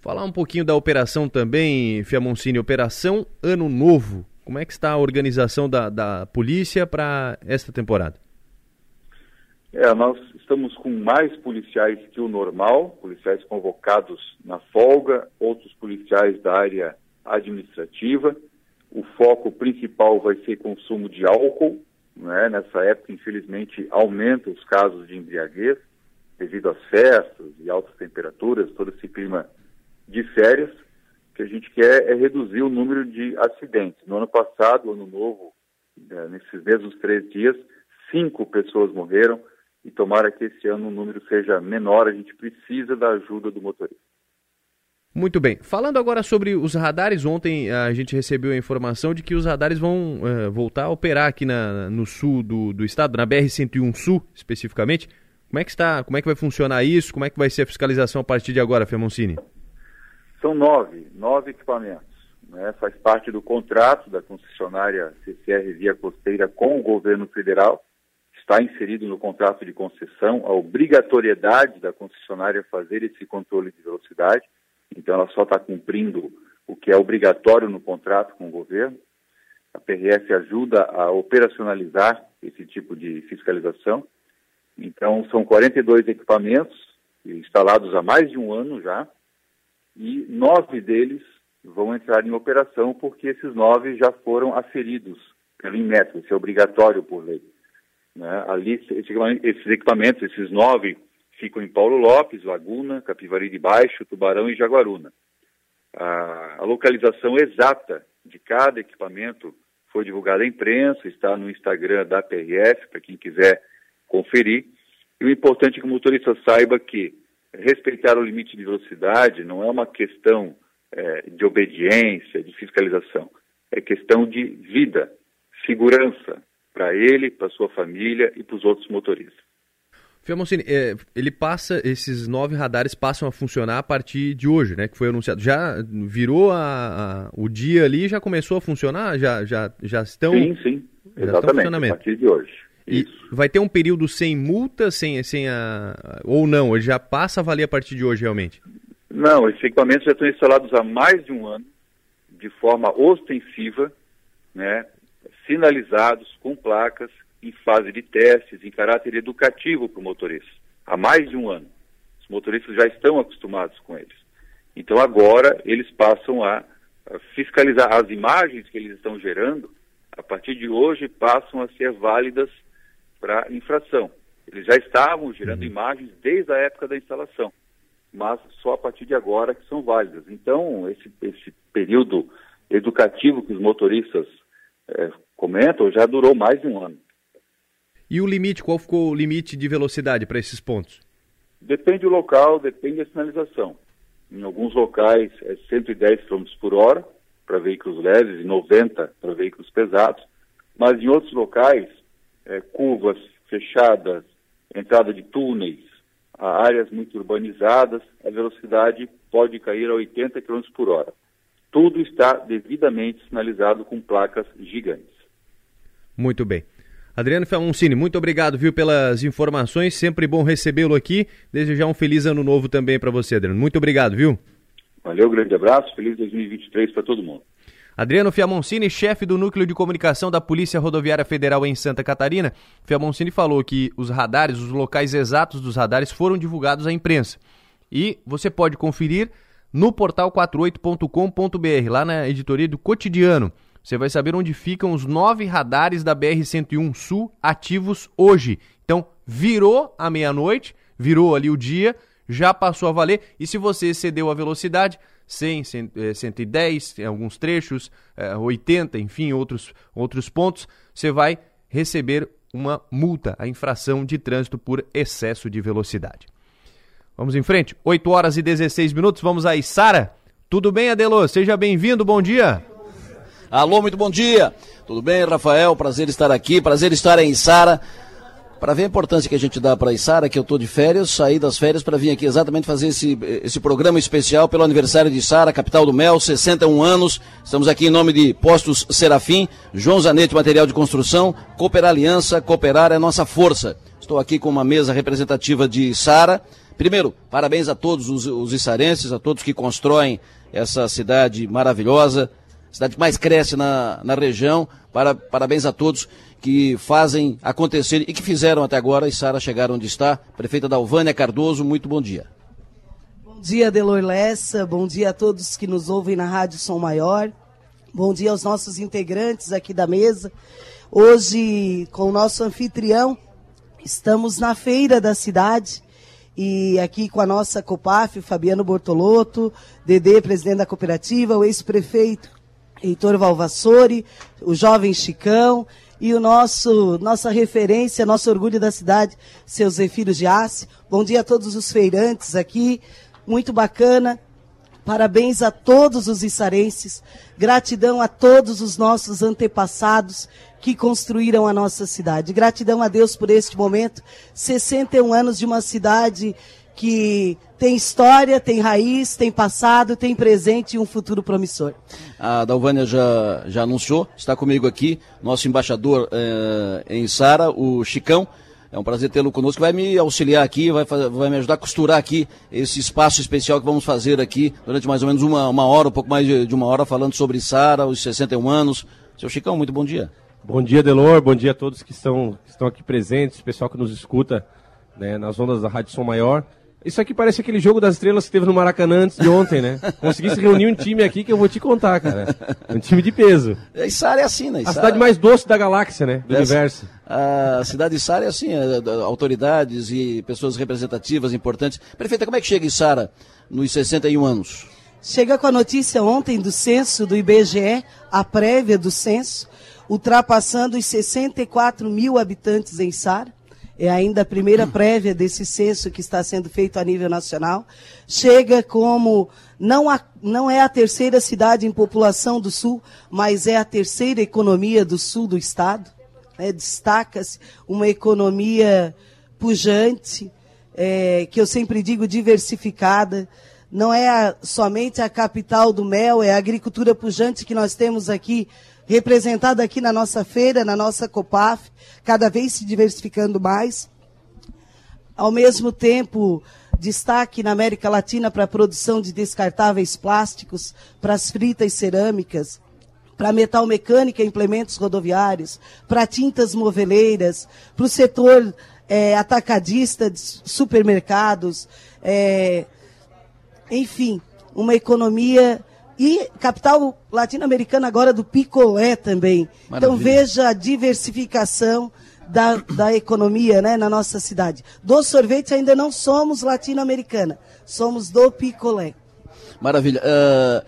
Falar um pouquinho da operação também, Fiamoncini, Operação Ano Novo. Como é que está a organização da, da polícia para esta temporada? É, nós estamos com mais policiais que o normal, policiais convocados na folga, outros policiais da área administrativa. O foco principal vai ser consumo de álcool. Né? Nessa época, infelizmente, aumenta os casos de embriaguez devido às festas e altas temperaturas, todo esse clima de férias. O que a gente quer é reduzir o número de acidentes. No ano passado, ano novo, é, nesses mesmos três dias, cinco pessoas morreram e tomara que esse ano o número seja menor, a gente precisa da ajuda do motorista. Muito bem. Falando agora sobre os radares, ontem a gente recebeu a informação de que os radares vão uh, voltar a operar aqui na, no sul do, do estado, na BR-101 Sul especificamente. Como é que está? Como é que vai funcionar isso? Como é que vai ser a fiscalização a partir de agora, Femoncini? São nove, nove equipamentos. Né? Faz parte do contrato da concessionária CCR Via Costeira com o governo federal está inserido no contrato de concessão a obrigatoriedade da concessionária fazer esse controle de velocidade. Então, ela só está cumprindo o que é obrigatório no contrato com o governo. A PRS ajuda a operacionalizar esse tipo de fiscalização. Então, são 42 equipamentos instalados há mais de um ano já, e nove deles vão entrar em operação porque esses nove já foram aferidos pelo Inmetro, isso é obrigatório por lei. Né? Ali, esses equipamentos, esses nove, ficam em Paulo Lopes, Laguna, Capivari de Baixo, Tubarão e Jaguaruna. A, a localização exata de cada equipamento foi divulgada à imprensa, está no Instagram da PRF, para quem quiser conferir. E o importante é que o motorista saiba que respeitar o limite de velocidade não é uma questão é, de obediência, de fiscalização, é questão de vida, segurança, para ele, para sua família e para os outros motoristas. Fiamocini, é, ele passa, esses nove radares passam a funcionar a partir de hoje, né? Que foi anunciado. Já virou a, a, o dia ali, já começou a funcionar? Já, já, já estão. Sim, sim. Exatamente. A partir de hoje. E vai ter um período sem multa, sem, sem a. Ou não? Ele já passa a valer a partir de hoje realmente? Não, esses equipamentos já estão instalados há mais de um ano, de forma ostensiva, né? Sinalizados com placas em fase de testes, em caráter educativo para o motorista, há mais de um ano. Os motoristas já estão acostumados com eles. Então agora eles passam a, a fiscalizar as imagens que eles estão gerando, a partir de hoje passam a ser válidas para infração. Eles já estavam gerando uhum. imagens desde a época da instalação, mas só a partir de agora que são válidas. Então, esse, esse período educativo que os motoristas é, comentam já durou mais de um ano. E o limite, qual ficou o limite de velocidade para esses pontos? Depende do local, depende da sinalização. Em alguns locais é 110 km por hora para veículos leves e 90 para veículos pesados, mas em outros locais, é, curvas fechadas, entrada de túneis, áreas muito urbanizadas, a velocidade pode cair a 80 km por hora. Tudo está devidamente sinalizado com placas gigantes. Muito bem. Adriano Felmoncini, muito obrigado, viu, pelas informações. Sempre bom recebê-lo aqui. Desejar um feliz ano novo também para você, Adriano. Muito obrigado, viu? Valeu, grande abraço. Feliz 2023 para todo mundo. Adriano Fiamoncini, chefe do Núcleo de Comunicação da Polícia Rodoviária Federal em Santa Catarina, Fiamoncini falou que os radares, os locais exatos dos radares foram divulgados à imprensa. E você pode conferir no portal 48.com.br, lá na editoria do Cotidiano. Você vai saber onde ficam os nove radares da BR-101 Sul ativos hoje. Então, virou a meia-noite, virou ali o dia, já passou a valer. E se você excedeu a velocidade, 100, 110 em alguns trechos, 80, é, enfim, outros, outros pontos, você vai receber uma multa, a infração de trânsito por excesso de velocidade. Vamos em frente. 8 horas e 16 minutos. Vamos aí. Sara, tudo bem, Adelô? Seja bem-vindo. Bom dia. Alô, muito bom dia. Tudo bem, Rafael? Prazer estar aqui. Prazer estar em Sara. Para ver a importância que a gente dá para Sara, que eu estou de férias, saí das férias para vir aqui exatamente fazer esse, esse programa especial pelo aniversário de Sara, capital do Mel, 61 anos. Estamos aqui em nome de Postos Serafim, João Zanete Material de Construção, Cooperar Aliança, Cooperar é nossa força. Estou aqui com uma mesa representativa de Sara Primeiro, parabéns a todos os, os içarenses, a todos que constroem essa cidade maravilhosa, cidade que mais cresce na, na região. Para, parabéns a todos que fazem acontecer e que fizeram até agora. E Sara chegaram onde está. Prefeita Dalvânia Cardoso, muito bom dia. Bom dia, Delor Lessa. Bom dia a todos que nos ouvem na Rádio Som Maior. Bom dia aos nossos integrantes aqui da mesa. Hoje, com o nosso anfitrião, estamos na feira da cidade e aqui com a nossa Copaf, Fabiano Bortolotto, Dedê, presidente da cooperativa, o ex-prefeito Heitor Valvassori, o jovem Chicão e o nosso nossa referência, nosso orgulho da cidade, seu Zefiro Giassi. Bom dia a todos os feirantes aqui, muito bacana. Parabéns a todos os içarenses, gratidão a todos os nossos antepassados que construíram a nossa cidade. Gratidão a Deus por este momento, 61 anos de uma cidade que tem história, tem raiz, tem passado, tem presente e um futuro promissor. A Dalvânia já, já anunciou, está comigo aqui, nosso embaixador eh, em Sara, o Chicão. É um prazer tê-lo conosco. Vai me auxiliar aqui, vai, vai me ajudar a costurar aqui esse espaço especial que vamos fazer aqui durante mais ou menos uma, uma hora, um pouco mais de, de uma hora, falando sobre Sara, os 61 anos. Seu Chicão, muito bom dia. Bom dia, Delor. Bom dia a todos que estão, que estão aqui presentes, pessoal que nos escuta né, nas ondas da Rádio Som Maior. Isso aqui parece aquele jogo das estrelas que teve no Maracanã antes de ontem, né? Consegui se reunir um time aqui que eu vou te contar, cara. Um time de peso. E Sara é assim, né? A cidade mais doce da galáxia, né? Do Essa, universo. A cidade de Sara é assim, é, autoridades e pessoas representativas importantes. Prefeita, como é que chega em Sara nos 61 anos? Chega com a notícia ontem do censo do IBGE, a prévia do censo, ultrapassando os 64 mil habitantes em Sara é ainda a primeira prévia desse censo que está sendo feito a nível nacional. Chega como não, a, não é a terceira cidade em população do Sul, mas é a terceira economia do Sul do Estado. É, Destaca-se uma economia pujante, é, que eu sempre digo diversificada. Não é a, somente a capital do mel, é a agricultura pujante que nós temos aqui representada aqui na nossa feira, na nossa COPAF, cada vez se diversificando mais. Ao mesmo tempo, destaque na América Latina para a produção de descartáveis plásticos, para as fritas cerâmicas, para metal mecânica e implementos rodoviários, para tintas moveleiras, para o setor é, atacadista de supermercados, é, enfim, uma economia e capital latino-americana agora do picolé também. Então, Maravilha. Então veja a diversificação da, da economia né, na nossa cidade. Do sorvete ainda não somos latino-americana, somos do picolé. Maravilha. Uh,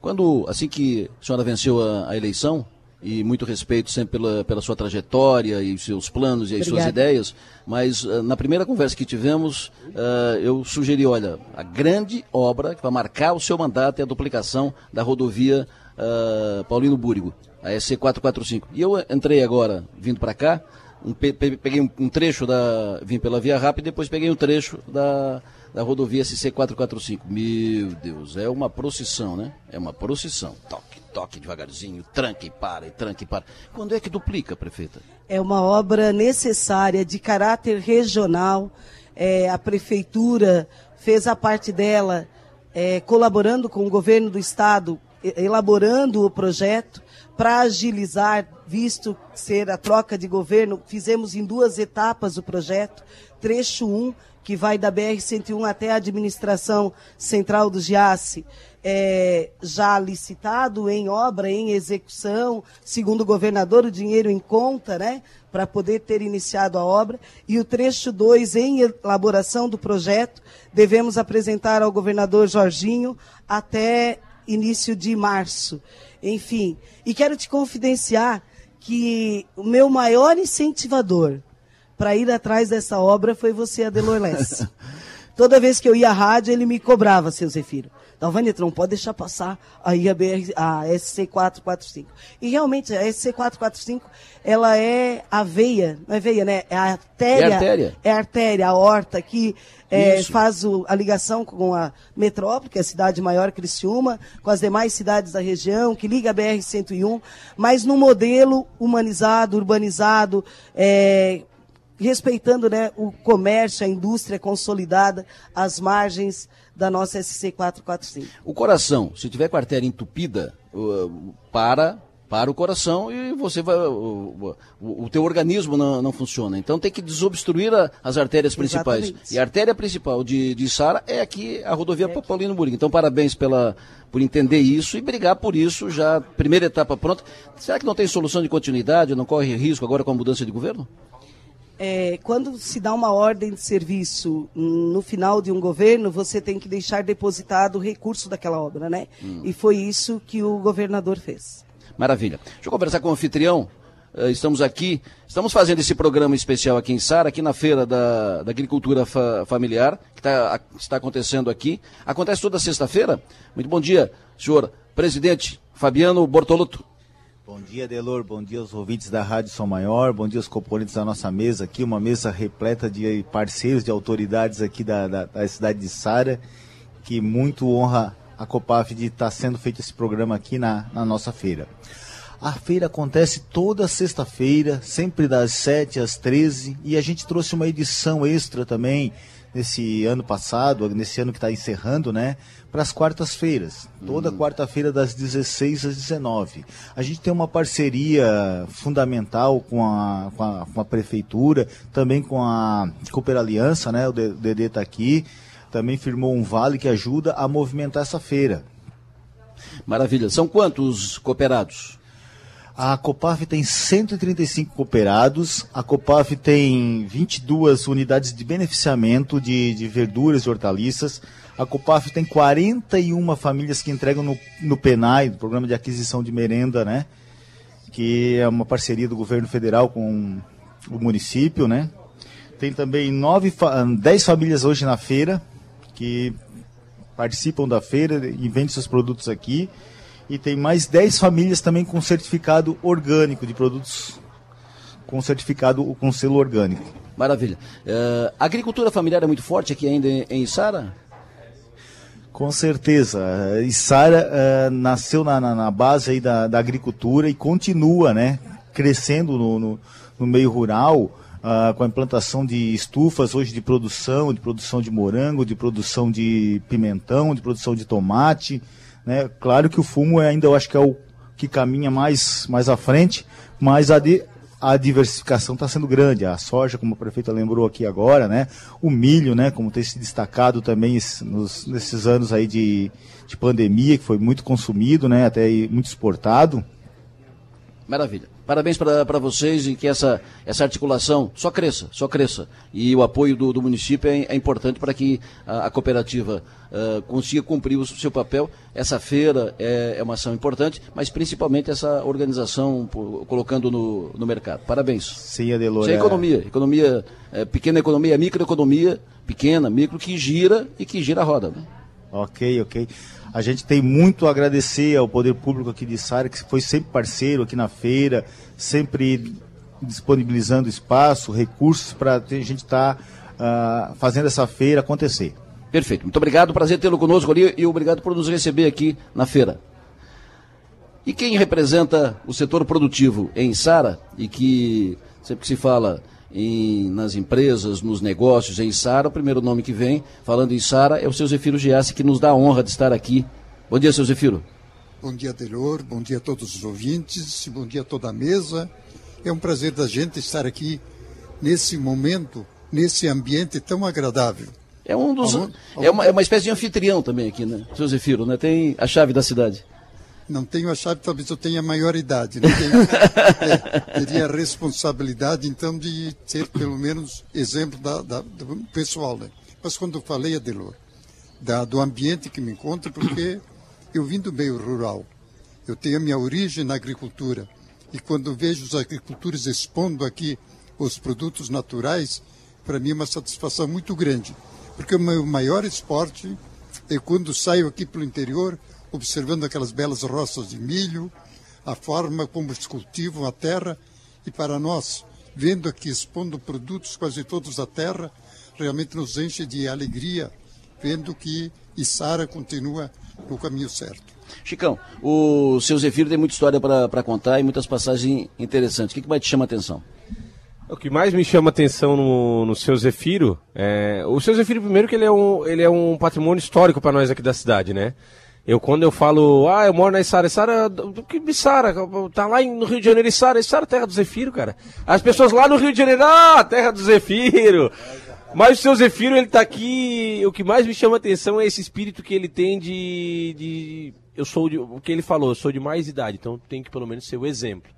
quando, assim que a senhora venceu a, a eleição, e muito respeito sempre pela, pela sua trajetória e seus planos e as Obrigada. suas ideias, mas uh, na primeira conversa que tivemos, uh, eu sugeri, olha, a grande obra que vai marcar o seu mandato é a duplicação da rodovia uh, Paulino Búrigo, a SC 445. E eu entrei agora, vindo para cá, um, pe peguei um, um, trecho da. vim pela Via Rápida e depois peguei um trecho da, da rodovia SC 445. Meu Deus, é uma procissão, né? É uma procissão. Toque toque devagarzinho, tranca e para, e tranca e para. Quando é que duplica, prefeita? É uma obra necessária, de caráter regional. É, a prefeitura fez a parte dela, é, colaborando com o governo do estado, elaborando o projeto para agilizar, visto ser a troca de governo, fizemos em duas etapas o projeto. Trecho 1, que vai da BR-101 até a administração central do Giasse, é, já licitado, em obra, em execução, segundo o governador, o dinheiro em conta, né, para poder ter iniciado a obra. E o trecho 2, em elaboração do projeto, devemos apresentar ao governador Jorginho até início de março. Enfim, e quero te confidenciar que o meu maior incentivador para ir atrás dessa obra foi você, Adelor Less. Toda vez que eu ia à rádio, ele me cobrava, seu Zefiro. Dalvânia, não pode deixar passar aí a, BR, a SC445. E realmente, a SC445, ela é a veia, não é veia, né? É a artéria. É a artéria, é a, artéria, a horta, que é, faz o, a ligação com a metrópole, que é a cidade maior Criciúma, com as demais cidades da região, que liga a BR-101, mas num modelo humanizado, urbanizado, é, respeitando né, o comércio, a indústria consolidada, as margens da nossa SC 445. O coração, se tiver com a artéria entupida, para para o coração e você vai o, o, o teu organismo não, não, funciona. Então tem que desobstruir a, as artérias principais. Exatamente. E a artéria principal de, de Sara é aqui a rodovia é Paulino Muring. Então parabéns pela por entender isso e brigar por isso já primeira etapa pronta. Será que não tem solução de continuidade? Não corre risco agora com a mudança de governo? É, quando se dá uma ordem de serviço no final de um governo, você tem que deixar depositado o recurso daquela obra, né? Hum. E foi isso que o governador fez. Maravilha. Deixa eu conversar com o anfitrião. Uh, estamos aqui, estamos fazendo esse programa especial aqui em Sara, aqui na Feira da, da Agricultura fa Familiar, que tá, está acontecendo aqui. Acontece toda sexta-feira. Muito bom dia, senhor presidente Fabiano Bortoluto. Bom dia, Delor. Bom dia aos ouvintes da Rádio Som Maior. Bom dia aos componentes da nossa mesa aqui, uma mesa repleta de parceiros, de autoridades aqui da, da, da cidade de Sara, que muito honra a Copaf de estar tá sendo feito esse programa aqui na, na nossa feira. A feira acontece toda sexta-feira, sempre das 7 às 13, e a gente trouxe uma edição extra também nesse ano passado, nesse ano que está encerrando, né? Para as quartas-feiras. Toda uhum. quarta-feira, das 16 às 19. A gente tem uma parceria fundamental com a, com a, com a Prefeitura, também com a Cooper Aliança, né? O Dedê está aqui também firmou um vale que ajuda a movimentar essa feira. Maravilha. São quantos cooperados? A Copaf tem 135 cooperados, a Copaf tem 22 unidades de beneficiamento de, de verduras e hortaliças, a Copaf tem 41 famílias que entregam no, no PENAI, no Programa de Aquisição de Merenda, né? Que é uma parceria do governo federal com o município, né? Tem também nove, 10 famílias hoje na feira, que participam da feira e vendem seus produtos aqui. E tem mais 10 famílias também com certificado orgânico de produtos com certificado com selo orgânico. Maravilha. Uh, a agricultura familiar é muito forte aqui ainda em Sara? Com certeza. Sara uh, nasceu na, na, na, base aí da, da agricultura e continua né, crescendo no, no, no meio rural ah, com a implantação de estufas hoje de produção, de produção de morango, de produção de pimentão, de produção de tomate. Né? Claro que o fumo é ainda eu acho que é o que caminha mais, mais à frente, mas a, de, a diversificação está sendo grande. A soja, como a prefeita lembrou aqui agora, né? o milho, né? como tem se destacado também nos, nesses anos aí de, de pandemia, que foi muito consumido, né? até muito exportado. Maravilha. Parabéns para vocês e que essa, essa articulação só cresça, só cresça. E o apoio do, do município é, é importante para que a, a cooperativa uh, consiga cumprir o seu papel. Essa feira é, é, uma ação importante, mas principalmente essa organização por, colocando no, no mercado. Parabéns. Sim, Adelor. Isso é economia. Economia, é, pequena economia, microeconomia, pequena, micro, que gira e que gira a roda. Né? Ok, ok. A gente tem muito a agradecer ao Poder Público aqui de Sara, que foi sempre parceiro aqui na feira, sempre disponibilizando espaço, recursos para a gente estar tá, uh, fazendo essa feira acontecer. Perfeito. Muito obrigado, prazer tê-lo conosco ali e obrigado por nos receber aqui na feira. E quem representa o setor produtivo em Sara e que sempre que se fala em, nas empresas, nos negócios em Sara. O primeiro nome que vem, falando em Sara, é o seu Zefiro Giassi, que nos dá a honra de estar aqui. Bom dia, seu Zefiro. Bom dia, Delor. Bom dia a todos os ouvintes. Bom dia a toda a mesa. É um prazer da gente estar aqui nesse momento, nesse ambiente tão agradável. É um dos. É, uma, é uma espécie de anfitrião também aqui, né? Seu Zefiro, né? Tem a chave da cidade. Não tenho a chave, talvez eu tenha maior idade. Não tenho, é, teria a responsabilidade, então, de ser pelo menos exemplo da, da, do pessoal. Né? Mas quando eu falei, Adelor, da, do ambiente que me encontro, porque eu vim do meio rural, eu tenho a minha origem na agricultura. E quando vejo os agricultores expondo aqui os produtos naturais, para mim é uma satisfação muito grande. Porque o meu maior esporte é quando saio aqui para o interior, observando aquelas belas roças de milho, a forma como se cultivam a terra, e para nós, vendo aqui expondo produtos quase todos da terra, realmente nos enche de alegria, vendo que Isara continua no caminho certo. Chicão, o seu Zefiro tem muita história para contar e muitas passagens interessantes. O que, que mais te chama a atenção? O que mais me chama a atenção no, no seu Zefiro é. O seu Zefiro, primeiro, que ele é um, ele é um patrimônio histórico para nós aqui da cidade, né? Eu, quando eu falo, ah, eu moro na Içara, do que Içara? Tá lá no Rio de Janeiro, Içara, Içara é terra do Zefiro, cara. As pessoas lá no Rio de Janeiro, ah, terra do Zefiro. Mas o seu Zefiro, ele tá aqui, o que mais me chama atenção é esse espírito que ele tem de, de eu sou, de, o que ele falou, eu sou de mais idade, então tem que pelo menos ser o exemplo.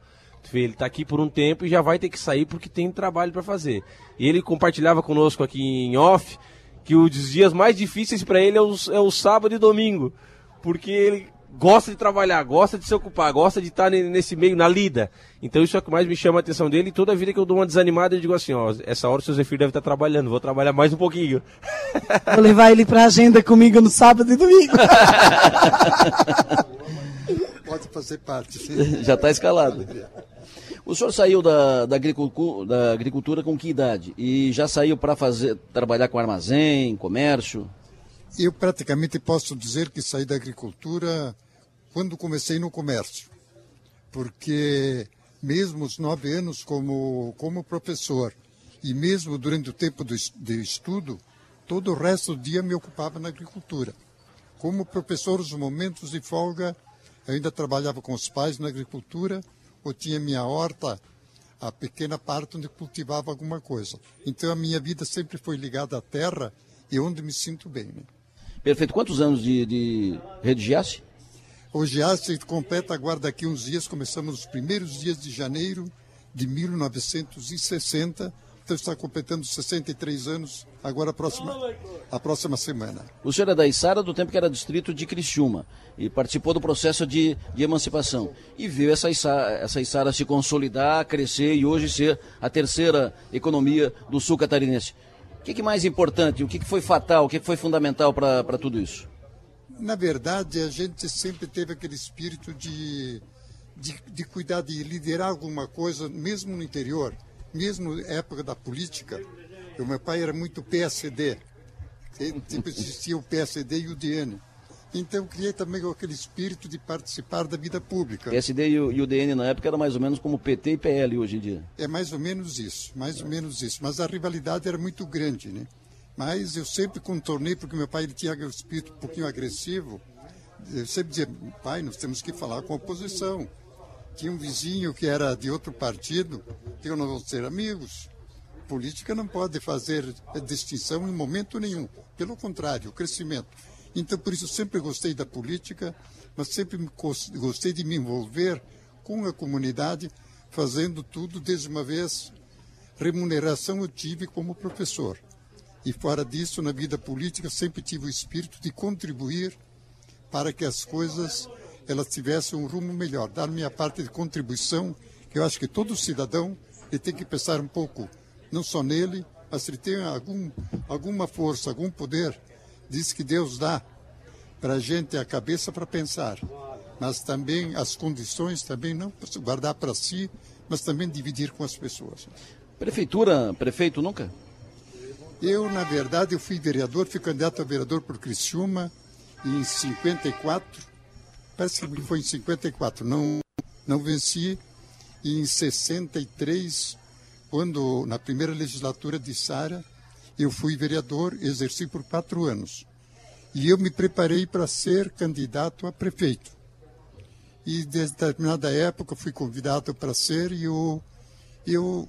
Ele tá aqui por um tempo e já vai ter que sair porque tem trabalho para fazer. E ele compartilhava conosco aqui em off que os dias mais difíceis para ele é o, é o sábado e domingo porque ele gosta de trabalhar, gosta de se ocupar, gosta de estar nesse meio, na lida. Então isso é o que mais me chama a atenção dele. E toda vida que eu dou uma desanimada, eu digo assim, ó, essa hora o seu Zefir deve estar trabalhando, vou trabalhar mais um pouquinho. Vou levar ele pra agenda comigo no sábado e domingo. Pode fazer parte. Já está escalado. O senhor saiu da, da, agricultura, da agricultura com que idade? E já saiu para fazer trabalhar com armazém, comércio? Eu praticamente posso dizer que saí da agricultura quando comecei no comércio, porque mesmo os nove anos como, como professor e mesmo durante o tempo do, de estudo, todo o resto do dia me ocupava na agricultura. Como professor, os momentos de folga, eu ainda trabalhava com os pais na agricultura ou tinha minha horta, a pequena parte onde cultivava alguma coisa. Então a minha vida sempre foi ligada à terra e onde me sinto bem. Né? Perfeito. Quantos anos de, de Rede Giasse? O Giasse completa agora daqui uns dias, começamos os primeiros dias de janeiro de 1960. Então está completando 63 anos agora a próxima, a próxima semana. O senhor é da Içara do tempo que era distrito de Criciúma e participou do processo de, de emancipação. E viu essa Içara, essa Içara se consolidar, crescer e hoje ser a terceira economia do sul catarinense. O que, que mais importante, o que, que foi fatal, o que, que foi fundamental para tudo isso? Na verdade, a gente sempre teve aquele espírito de, de, de cuidar, de liderar alguma coisa, mesmo no interior, mesmo na época da política. O meu pai era muito PSD, sempre existia o PSD e o DN. Então criei também aquele espírito de participar da vida pública. PSD e o, e o DN na época era mais ou menos como PT e PL hoje em dia. É mais ou menos isso, mais ou menos isso. Mas a rivalidade era muito grande, né? Mas eu sempre contornei, porque meu pai ele tinha um espírito um pouquinho agressivo. Eu sempre dizia, pai, nós temos que falar com a oposição. Tinha um vizinho que era de outro partido, que eu não vou ser amigos. Política não pode fazer distinção em momento nenhum. Pelo contrário, o crescimento. Então, por isso, sempre gostei da política, mas sempre gostei de me envolver com a comunidade, fazendo tudo, desde uma vez, remuneração eu tive como professor. E fora disso, na vida política, sempre tive o espírito de contribuir para que as coisas elas tivessem um rumo melhor, dar minha parte de contribuição, que eu acho que todo cidadão ele tem que pensar um pouco, não só nele, mas se ele tem algum, alguma força, algum poder, diz que Deus dá para a gente a cabeça para pensar, mas também as condições também não guardar para si, mas também dividir com as pessoas. Prefeitura, prefeito nunca? Eu, na verdade, eu fui vereador, fui candidato a vereador por Criciúma em 54, parece que foi em 54, não, não venci, e em 63, quando, na primeira legislatura de Sara, eu fui vereador, exerci por quatro anos. E eu me preparei para ser candidato a prefeito. E, desde determinada época, fui convidado para ser e eu, eu,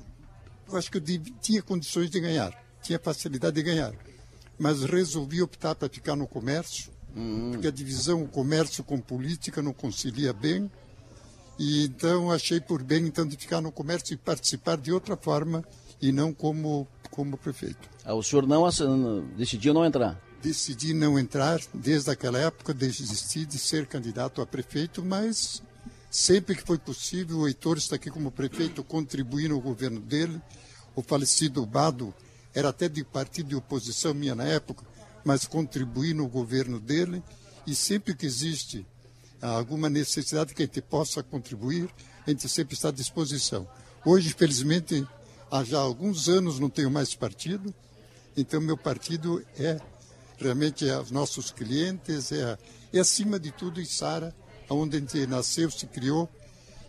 eu acho que eu tinha condições de ganhar, tinha facilidade de ganhar. Mas resolvi optar para ficar no comércio, uhum. porque a divisão comércio com política não concilia bem. E então achei por bem então de ficar no comércio e participar de outra forma e não como como prefeito. Ah, o senhor não decidiu não entrar? Decidi não entrar, desde aquela época desisti de ser candidato a prefeito, mas sempre que foi possível, o Heitor está aqui como prefeito, contribuir no governo dele. O falecido Bado era até de partido de oposição minha na época, mas contribuir no governo dele. E sempre que existe alguma necessidade que a gente possa contribuir, a gente sempre está à disposição. Hoje, felizmente, há já alguns anos não tenho mais partido, então meu partido é realmente é os nossos clientes, é, é acima de tudo Sara, onde a gente nasceu, se criou,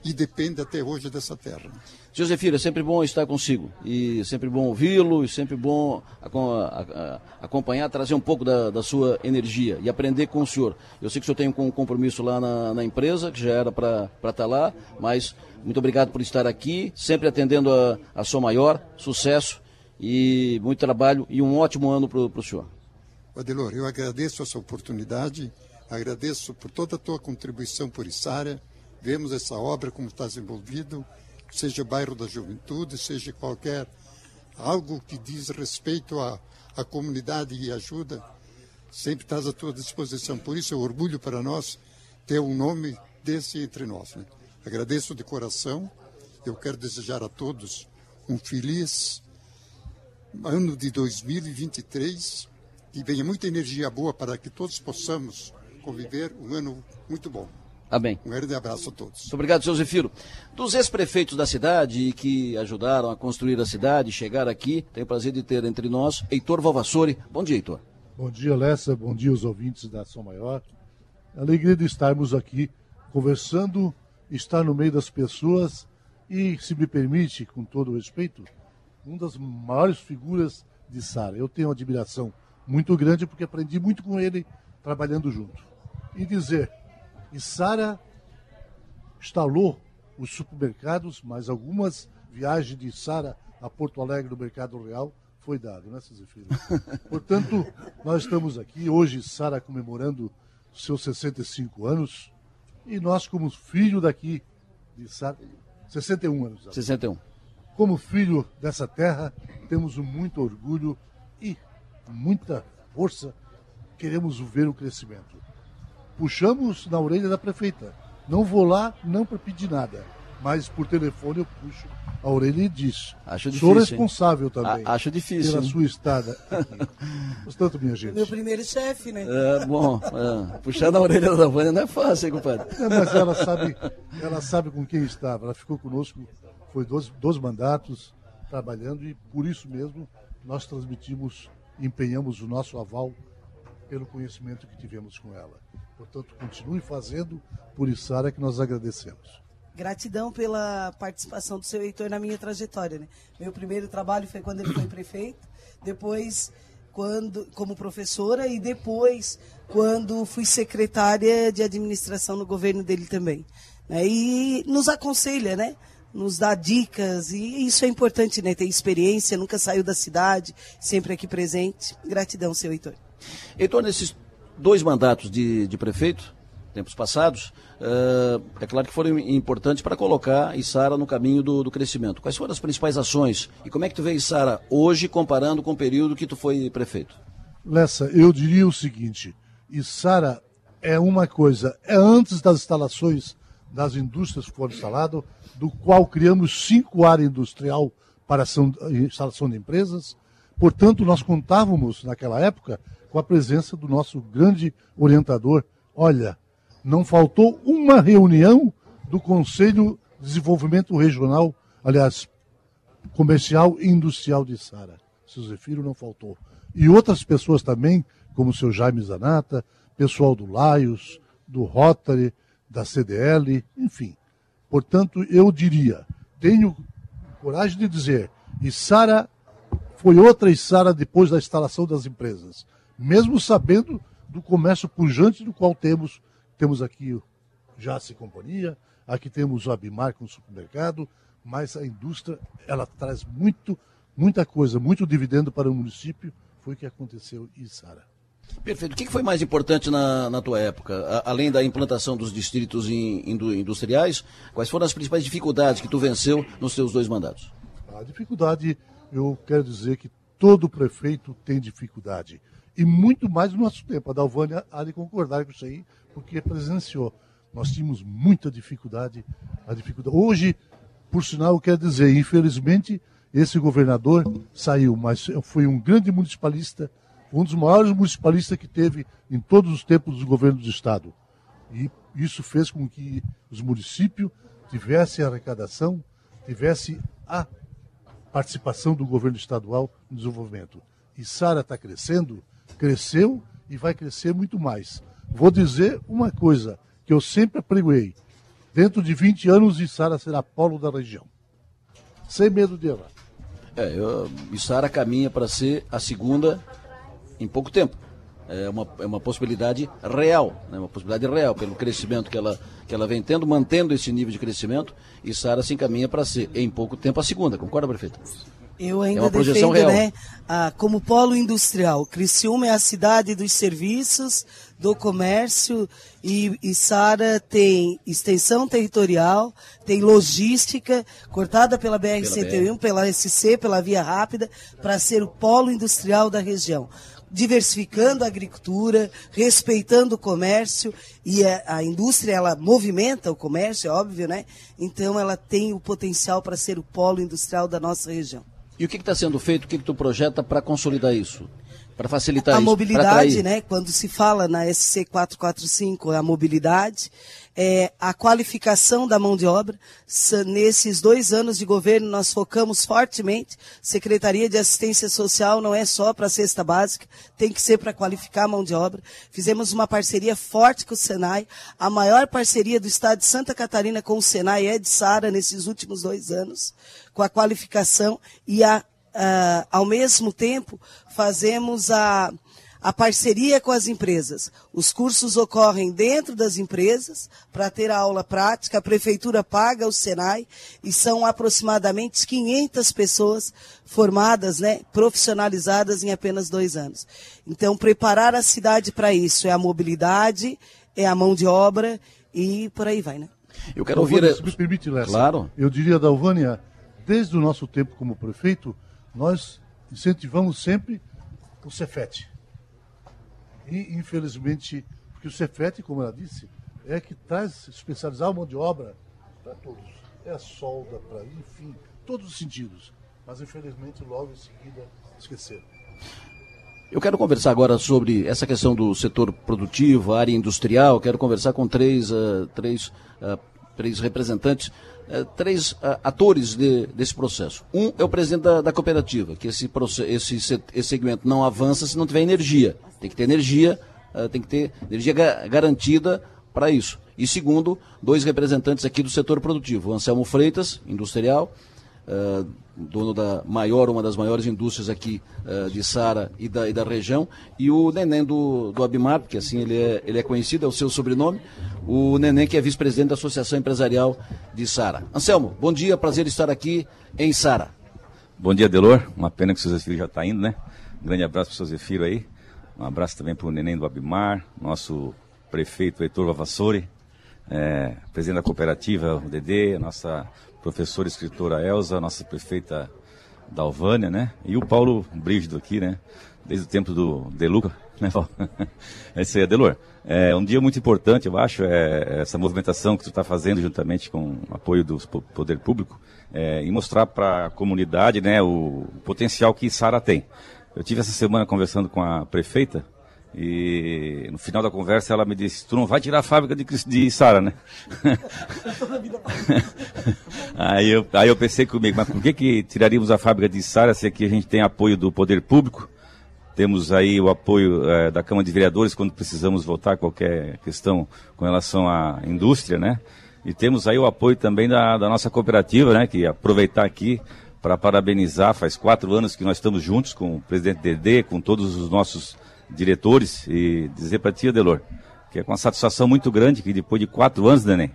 e depende até hoje dessa terra. Josefiro, é sempre bom estar consigo e sempre bom ouvi-lo e sempre bom acompanhar, trazer um pouco da, da, sua energia e aprender com o senhor. Eu sei que o senhor tem um compromisso lá na, na empresa, que já era para estar tá lá, mas muito obrigado por estar aqui, sempre atendendo a, a sua maior, sucesso e muito trabalho e um ótimo ano para o senhor. Adelor, eu agradeço essa oportunidade, agradeço por toda a tua contribuição por Isara, vemos essa obra como está desenvolvido, seja bairro da juventude, seja qualquer algo que diz respeito à, à comunidade e ajuda, sempre estás à tua disposição. Por isso é um orgulho para nós ter um nome desse entre nós. Né? Agradeço de coração. Eu quero desejar a todos um feliz ano de 2023, que venha muita energia boa para que todos possamos conviver um ano muito bom. Amém. Um grande abraço a todos. Muito obrigado, seu Zefiro. Dos ex-prefeitos da cidade que ajudaram a construir a cidade, chegar aqui, tenho o prazer de ter entre nós Heitor Valvassori. Bom dia, Heitor. Bom dia, Lessa. Bom dia, os ouvintes da Ação Maior. Alegria de estarmos aqui conversando, estar no meio das pessoas e, se me permite, com todo o respeito, uma das maiores figuras de Sara. Eu tenho uma admiração muito grande porque aprendi muito com ele trabalhando junto. E dizer e Sara instalou os supermercados, mas algumas viagens de Sara a Porto Alegre no Mercado Real foi dado, né, Cezefiro? Portanto, nós estamos aqui hoje, Sara comemorando seus 65 anos, e nós, como filho daqui de Sara, 61 anos. 61. Como filho dessa terra, temos muito orgulho e muita força, queremos ver o crescimento puxamos na orelha da prefeita. Não vou lá, não para pedir nada. Mas por telefone eu puxo a orelha e diz. Acho difícil. Sou responsável hein? também. A, acho difícil. Pela hein? sua estada. Portanto, minha gente. Meu primeiro chefe, né? É, bom, é, puxar na orelha da Vânia não é fácil, hein, compadre? É, mas ela sabe, ela sabe com quem estava. Ela ficou conosco, foi dois, dois mandatos trabalhando e por isso mesmo nós transmitimos, empenhamos o nosso aval pelo conhecimento que tivemos com ela. Portanto, continue fazendo por Isara que nós agradecemos. Gratidão pela participação do seu Heitor na minha trajetória. Né? Meu primeiro trabalho foi quando ele foi prefeito, depois quando como professora e depois quando fui secretária de administração no governo dele também. Né? E nos aconselha, né? Nos dá dicas e isso é importante, né? Ter experiência, nunca saiu da cidade, sempre aqui presente. Gratidão, seu Heitor. Heitor, nesses dois mandatos de, de prefeito, tempos passados, uh, é claro que foram importantes para colocar Isara no caminho do, do, crescimento. Quais foram as principais ações e como é que tu vê Isara hoje comparando com o período que tu foi prefeito? Lessa, eu diria o seguinte, Isara é uma coisa, é antes das instalações das indústrias que foram instaladas, do qual criamos cinco áreas industrial para instalação de empresas. Portanto, nós contávamos naquela época com a presença do nosso grande orientador. Olha, não faltou uma reunião do Conselho de Desenvolvimento Regional, aliás, comercial e industrial de Sara. Seu Zefiro não faltou. E outras pessoas também, como o seu Jaime Zanata, pessoal do Laios, do Rotary, da CDL, enfim. Portanto, eu diria, tenho coragem de dizer, e Sara foi outra Sara depois da instalação das empresas mesmo sabendo do comércio pujante do qual temos. Temos aqui Jace Companhia, aqui temos o Abimar com o supermercado, mas a indústria, ela traz muito, muita coisa, muito dividendo para o município, foi o que aconteceu em Sara. Perfeito. O que foi mais importante na, na tua época? além da implantação dos distritos industriais, quais foram as principais dificuldades que tu venceu nos teus dois mandatos? A dificuldade, eu quero dizer que todo prefeito tem dificuldade e muito mais no nosso tempo. A Dalvânia há de concordar com isso aí, porque presenciou. Nós tínhamos muita dificuldade, a dificuldade. Hoje, por sinal, eu quero dizer, infelizmente, esse governador saiu, mas foi um grande municipalista, um dos maiores municipalistas que teve em todos os tempos do governo do Estado. E isso fez com que os municípios tivessem arrecadação, tivessem a participação do governo estadual no desenvolvimento. E Sara está crescendo, cresceu e vai crescer muito mais. Vou dizer uma coisa que eu sempre apregoei. Dentro de 20 anos, Içara será polo da região. Sem medo de errar. É, eu, Içara caminha para ser a segunda em pouco tempo. É uma, é uma possibilidade real, né? uma possibilidade real, pelo crescimento que ela, que ela vem tendo, mantendo esse nível de crescimento, e Sara se encaminha para ser, em pouco tempo, a segunda. Concorda, prefeito? Eu ainda é defendo, real. né, a, como polo industrial. Criciúma é a cidade dos serviços, do comércio e, e Sara tem extensão territorial, tem logística cortada pela BR-101, pela, pela SC, pela Via Rápida, para ser o polo industrial da região diversificando a agricultura, respeitando o comércio e a, a, indústria ela movimenta o comércio, é óbvio, né? Então ela tem o potencial para ser o polo industrial da nossa região. E o que está sendo feito? O que, que tu projeta para consolidar isso? Para facilitar a isso? A mobilidade, né? Quando se fala na SC 445, é a mobilidade, é a qualificação da mão de obra. Nesses dois anos de governo, nós focamos fortemente. Secretaria de Assistência Social não é só para a cesta básica, tem que ser para qualificar a mão de obra. Fizemos uma parceria forte com o Senai. A maior parceria do estado de Santa Catarina com o Senai é de Sara nesses últimos dois anos com a qualificação e a, uh, ao mesmo tempo fazemos a, a parceria com as empresas. Os cursos ocorrem dentro das empresas para ter a aula prática, a prefeitura paga o Senai e são aproximadamente 500 pessoas formadas, né, profissionalizadas em apenas dois anos. Então, preparar a cidade para isso é a mobilidade, é a mão de obra e por aí vai, né? Eu quero ouvir. Se me permite, Lessa, claro. Eu diria, Dalvânia, desde o nosso tempo como prefeito, nós incentivamos sempre o Cefet. E, infelizmente, porque o Cefet, como ela disse, é que traz especializar a mão de obra para todos. É a solda, para, enfim, todos os sentidos. Mas, infelizmente, logo em seguida, esqueceram. Eu quero conversar agora sobre essa questão do setor produtivo, área industrial. Quero conversar com três, uh, três, uh, três representantes é, três uh, atores de, desse processo. Um é o presidente da, da cooperativa, que esse, esse, esse, segmento não avança se não tiver energia. Tem que ter energia, uh, tem que ter energia ga garantida para isso. E segundo, dois representantes aqui do setor produtivo, o Anselmo Freitas, industrial, uh, dono da maior, uma das maiores indústrias aqui uh, de Sara e da, e da região, e o Neném do, do Abimar, que assim ele é, ele é conhecido, é o seu sobrenome, o Neném que é vice-presidente da Associação Empresarial de Sara. Anselmo, bom dia, prazer estar aqui em Sara. Bom dia, Delor, uma pena que o seu Zefiro já está indo, né? Um grande abraço para o seu Zefiro aí, um abraço também para o Neném do Abimar, nosso prefeito Heitor Vavassori, é, presidente da cooperativa, o Dedê, nossa professora escritora Elza, nossa prefeita Dalvânia, né? E o Paulo Brígido aqui, né? Desde o tempo do Deluca, né, Paulo? Esse aí é Delor. É um dia muito importante, eu acho, é, essa movimentação que tu está fazendo juntamente com o apoio do poder público é, e mostrar para a comunidade, né, o, o potencial que Sara tem. Eu tive essa semana conversando com a prefeita e no final da conversa ela me disse: Tu não vai tirar a fábrica de, de Sara, né? aí, eu, aí eu pensei comigo: Mas por que, que tiraríamos a fábrica de Sara se aqui a gente tem apoio do poder público? Temos aí o apoio é, da Câmara de Vereadores quando precisamos votar qualquer questão com relação à indústria, né? E temos aí o apoio também da, da nossa cooperativa, né? Que aproveitar aqui para parabenizar, faz quatro anos que nós estamos juntos com o presidente Dedê, com todos os nossos diretores e dizer para ti, Adelor, que é com uma satisfação muito grande que depois de quatro anos, Neném,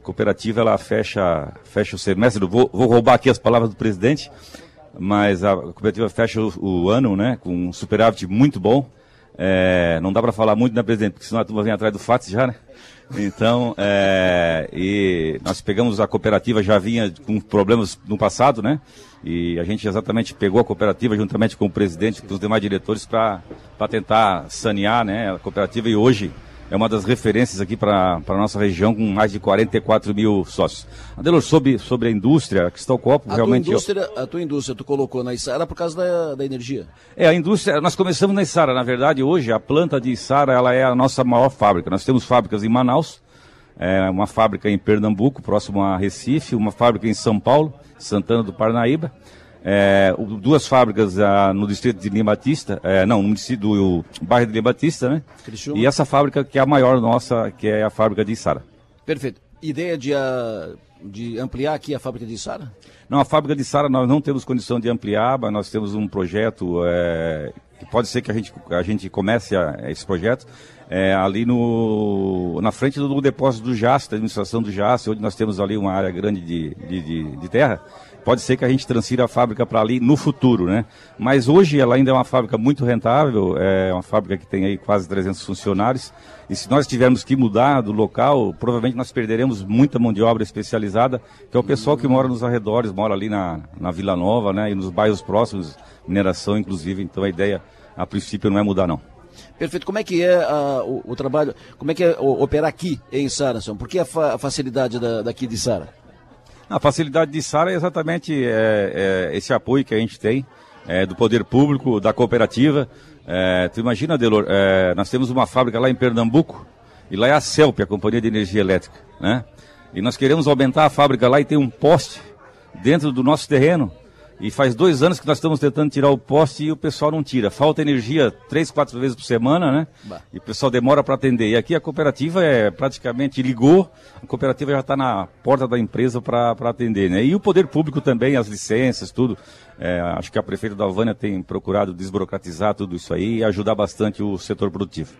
a cooperativa ela fecha, fecha o semestre, vou, vou roubar aqui as palavras do presidente, mas a cooperativa fecha o, o ano, né, com um superávit muito bom, é, não dá para falar muito, né, presidente, porque senão a turma vem atrás do FATS já, né? Então, é, e nós pegamos a cooperativa, já vinha com problemas no passado, né? E a gente exatamente pegou a cooperativa juntamente com o presidente e com os demais diretores para tentar sanear né, a cooperativa e hoje é uma das referências aqui para a nossa região com mais de 44 mil sócios. Adelor, sobre, sobre a indústria, que está o copo, a realmente... Tua indústria, A tua indústria tu colocou na Isara por causa da, da energia? É, a indústria, nós começamos na Isara, na verdade hoje a planta de Isara ela é a nossa maior fábrica. Nós temos fábricas em Manaus, é, uma fábrica em Pernambuco, próximo a Recife, uma fábrica em São Paulo, Santana do Parnaíba, é, duas fábricas ah, no distrito de Lima Batista, é, não, no distrito do bairro de Lima Batista, né? E essa fábrica que é a maior nossa, que é a fábrica de Sara. Perfeito. ideia de, uh, de ampliar aqui a fábrica de Sara? Não, a fábrica de Sara nós não temos condição de ampliar, mas nós temos um projeto é, que pode ser que a gente, a gente comece a, esse projeto é, ali no, na frente do, do depósito do JAS, da administração do JAS, onde nós temos ali uma área grande de, de, de, de terra. Pode ser que a gente transfira a fábrica para ali no futuro, né? Mas hoje ela ainda é uma fábrica muito rentável, é uma fábrica que tem aí quase 300 funcionários. E se nós tivermos que mudar do local, provavelmente nós perderemos muita mão de obra especializada, que é o pessoal que mora nos arredores, mora ali na, na Vila Nova, né? E nos bairros próximos, mineração inclusive. Então a ideia, a princípio, não é mudar não. Perfeito. Como é que é uh, o, o, trabalho, como é que é operar aqui em Sara, São? Por que a, fa a facilidade da, daqui de Sara? A facilidade de Sara é exatamente é, é, esse apoio que a gente tem é, do poder público, da cooperativa. É, tu imagina, Delor, é, nós temos uma fábrica lá em Pernambuco e lá é a CELP, a Companhia de Energia Elétrica, né? E nós queremos aumentar a fábrica lá e ter um poste dentro do nosso terreno e faz dois anos que nós estamos tentando tirar o poste e o pessoal não tira. Falta energia três, quatro vezes por semana, né? Bah. E o pessoal demora para atender. E aqui a cooperativa é praticamente ligou, a cooperativa já está na porta da empresa para atender, né? E o poder público também, as licenças, tudo. É, acho que a prefeita da Vânia tem procurado desburocratizar tudo isso aí e ajudar bastante o setor produtivo.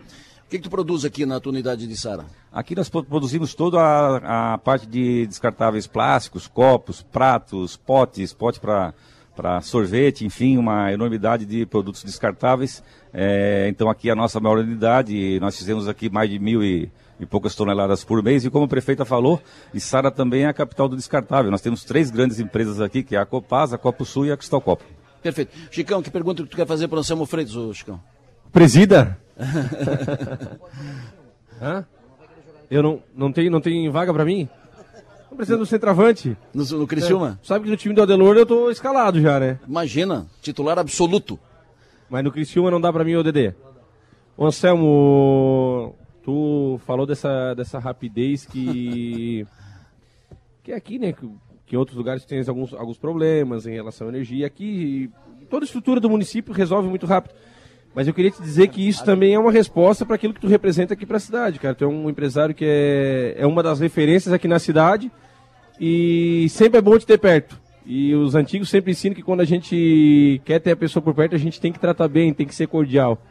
O que, que tu produz aqui na tua unidade de Sara? Aqui nós produzimos toda a, a parte de descartáveis plásticos, copos, pratos, potes, pote para para sorvete, enfim, uma enormidade de produtos descartáveis. É, então aqui a nossa maior unidade, nós fizemos aqui mais de mil e, e poucas toneladas por mês. E como a prefeita falou, Sara também é a capital do descartável. Nós temos três grandes empresas aqui, que é a Copasa, a Copo Sul e a Cristal Copo. Perfeito. Chicão, que pergunta que tu quer fazer para o Anselmo Freitas, ô Chicão? Presida? Hã? Eu não, não tenho, não tem vaga para mim? Não precisa do centroavante. No, no Criciúma? É, sabe que no time do Adelor eu tô escalado já, né? Imagina, titular absoluto. Mas no Criciúma não dá pra mim, ô Dedê. Ô Anselmo, tu falou dessa, dessa rapidez que... que é aqui, né? Que, que em outros lugares tem alguns, alguns problemas em relação à energia. Aqui, toda a estrutura do município resolve muito rápido. Mas eu queria te dizer que isso também é uma resposta para aquilo que tu representa aqui para a cidade, cara. Tu é um empresário que é, é uma das referências aqui na cidade e sempre é bom te ter perto. E os antigos sempre ensinam que quando a gente quer ter a pessoa por perto, a gente tem que tratar bem, tem que ser cordial.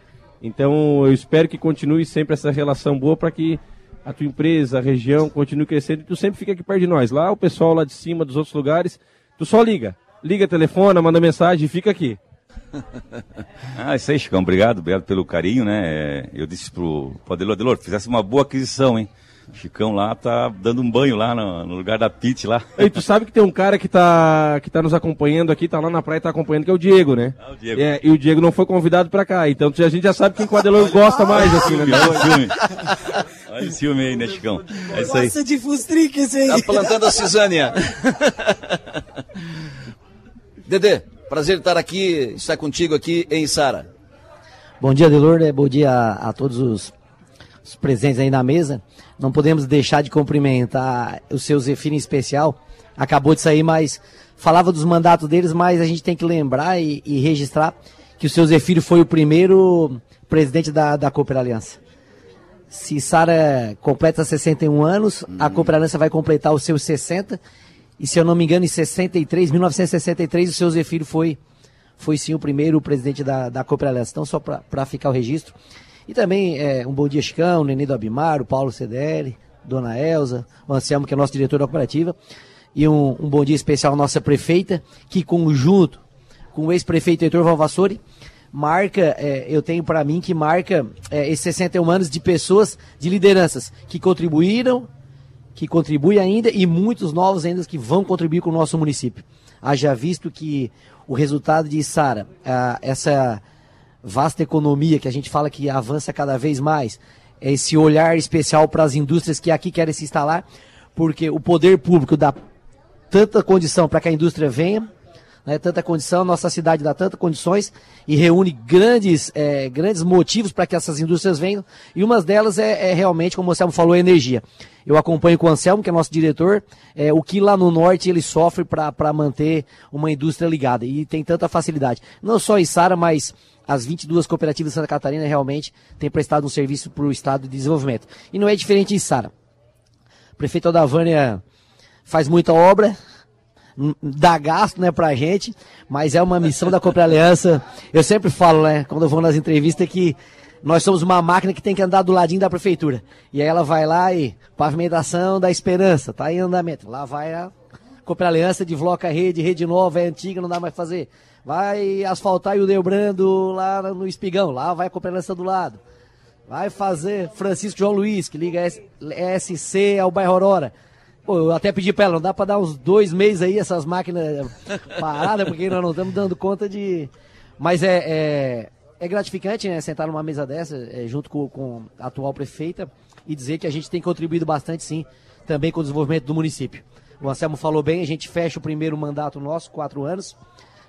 Então eu espero que continue sempre essa relação boa para que a tua empresa, a região continue crescendo e tu sempre fica aqui perto de nós. Lá o pessoal lá de cima dos outros lugares, tu só liga. Liga, telefona, manda mensagem e fica aqui. ah, isso aí, Chicão, obrigado, obrigado pelo carinho, né? Eu disse pro, pro Adelor, Adelor, fizesse uma boa aquisição, hein? O Chicão lá tá dando um banho lá no, no lugar da Pit lá. E tu sabe que tem um cara que tá, que tá nos acompanhando aqui, tá lá na praia, tá acompanhando, que é o Diego, né? Ah, o Diego. É, e o Diego não foi convidado pra cá, então a gente já sabe quem o Adelor gosta mais, assim, né? Olha o ciúme aí, né, Chicão? É isso aí. Gosta de fustrique esse aí. Tá plantando a cisânia. Dedê, Prazer estar aqui, estar contigo aqui em Sara. Bom dia, Delor, né? bom dia a, a todos os, os, presentes aí na mesa. Não podemos deixar de cumprimentar o seu Zefiro em especial. Acabou de sair, mas falava dos mandatos deles, mas a gente tem que lembrar e, e registrar que o seu Zefiro foi o primeiro presidente da, da Cooper Aliança. Se Sara completa 61 anos, hum. a Cooper Aliança vai completar os seus 60 e se eu não me engano, em 63, 1963, o seu Zefiro foi, foi sim o primeiro presidente da, da Cooperativa. Então, só para ficar o registro. E também é, um bom dia, Chicão, Nenê do Abimar, o Paulo CDL, Dona Elza, o Anselmo, que é nosso diretor da cooperativa. E um, um bom dia especial à nossa prefeita, que conjunto com o ex-prefeito Heitor Valvassori, marca, é, eu tenho para mim que marca é, esses 61 anos de pessoas, de lideranças que contribuíram que contribui ainda e muitos novos ainda que vão contribuir com o nosso município. Haja visto que o resultado de Sara, essa vasta economia que a gente fala que avança cada vez mais, esse olhar especial para as indústrias que aqui querem se instalar, porque o poder público dá tanta condição para que a indústria venha, né, tanta condição, nossa cidade dá tantas condições e reúne grandes, é, grandes motivos para que essas indústrias venham, e uma delas é, é realmente, como o Anselmo falou, a energia. Eu acompanho com o Anselmo, que é nosso diretor, é, o que lá no norte ele sofre para manter uma indústria ligada, e tem tanta facilidade. Não só em Sara, mas as 22 cooperativas de Santa Catarina realmente têm prestado um serviço para o Estado de Desenvolvimento. E não é diferente em Sara. prefeito Odavânia faz muita obra, dá gasto, né, pra gente, mas é uma missão da Cooper Aliança. Eu sempre falo, né, quando eu vou nas entrevistas que nós somos uma máquina que tem que andar do ladinho da prefeitura. E aí ela vai lá e pavimentação da esperança, tá em andamento. Lá vai a Cooper Aliança, desloca a rede, rede nova, é antiga, não dá mais fazer. Vai asfaltar o Deobrando lá no Espigão, lá vai a Cooper Aliança do lado. Vai fazer Francisco João Luiz, que liga SC ao bairro Aurora. Eu até pedi pra ela, não dá pra dar uns dois meses aí essas máquinas paradas, porque nós não estamos dando conta de. Mas é, é, é gratificante, né, sentar numa mesa dessa, é, junto com, com a atual prefeita, e dizer que a gente tem contribuído bastante, sim, também com o desenvolvimento do município. O Anselmo falou bem, a gente fecha o primeiro mandato nosso, quatro anos,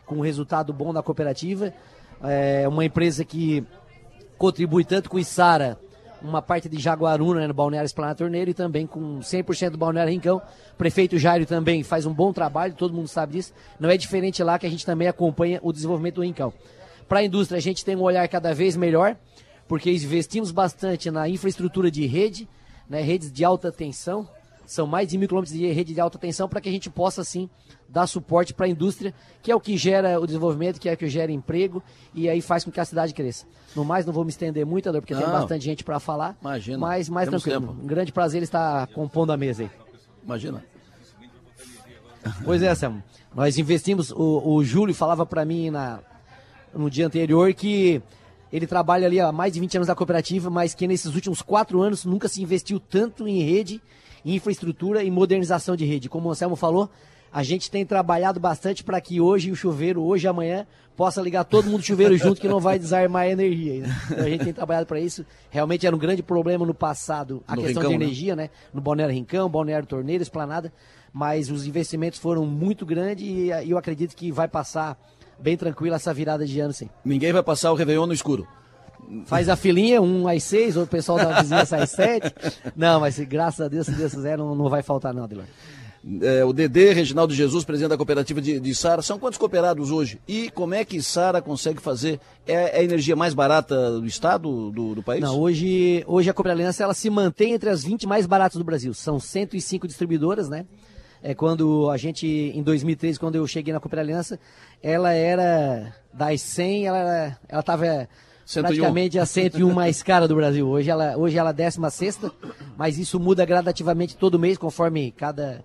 com um resultado bom da cooperativa. É uma empresa que contribui tanto com o Isara, uma parte de Jaguaruna, né, no Balneário Esplanada Torneiro, e também com 100% do Balneário Rincão. O prefeito Jairo também faz um bom trabalho, todo mundo sabe disso. Não é diferente lá que a gente também acompanha o desenvolvimento do Rincão. Para a indústria, a gente tem um olhar cada vez melhor, porque investimos bastante na infraestrutura de rede, né, redes de alta tensão, são mais de mil quilômetros de rede de alta tensão para que a gente possa, sim, dar suporte para a indústria, que é o que gera o desenvolvimento, que é o que gera emprego e aí faz com que a cidade cresça. No mais, não vou me estender muito, Ador, porque não. tem bastante gente para falar. Imagina. Mas mais tranquilo. tempo. Um grande prazer estar compondo a mesa aí. Imagina. Pois é, Sam. Nós investimos, o, o Júlio falava para mim na, no dia anterior que ele trabalha ali há mais de 20 anos na cooperativa, mas que nesses últimos quatro anos nunca se investiu tanto em rede, infraestrutura e modernização de rede. Como o Anselmo falou, a gente tem trabalhado bastante para que hoje o chuveiro, hoje e amanhã, possa ligar todo mundo chuveiro junto, que não vai desarmar a energia. Né? Então a gente tem trabalhado para isso. Realmente era um grande problema no passado a No questão Rincão, de né? energia, né? No Balneário Rincão, Balneário Torneira, Esplanada. Mas os investimentos foram muito grandes e e eu acredito que vai passar bem tranquilo essa virada de ano, sim. Ninguém vai passar o Réveillon no escuro. Faz a filinha, um às seis, ou o pessoal da vizinha sai às sete. Não, mas graças a Deus, se Deus quiser, não, não vai faltar não, Adelor. É, o Dedê, Reginaldo Jesus, presidente da cooperativa de, de Sara. São quantos cooperados hoje? E como é que Sara consegue fazer? É, é a energia mais barata do estado, do, do país? Não, hoje, hoje a Cooper Aliança ela se mantém entre as 20 mais baratas do Brasil. São 105 distribuidoras, né? É quando a gente, em 2013, quando eu cheguei na Cooper Aliança, ela era das 100, ela era- ela estava 101. praticamente a 101 mais cara do Brasil. Hoje ela, hoje ela é a 16 mas isso muda gradativamente todo mês, conforme cada,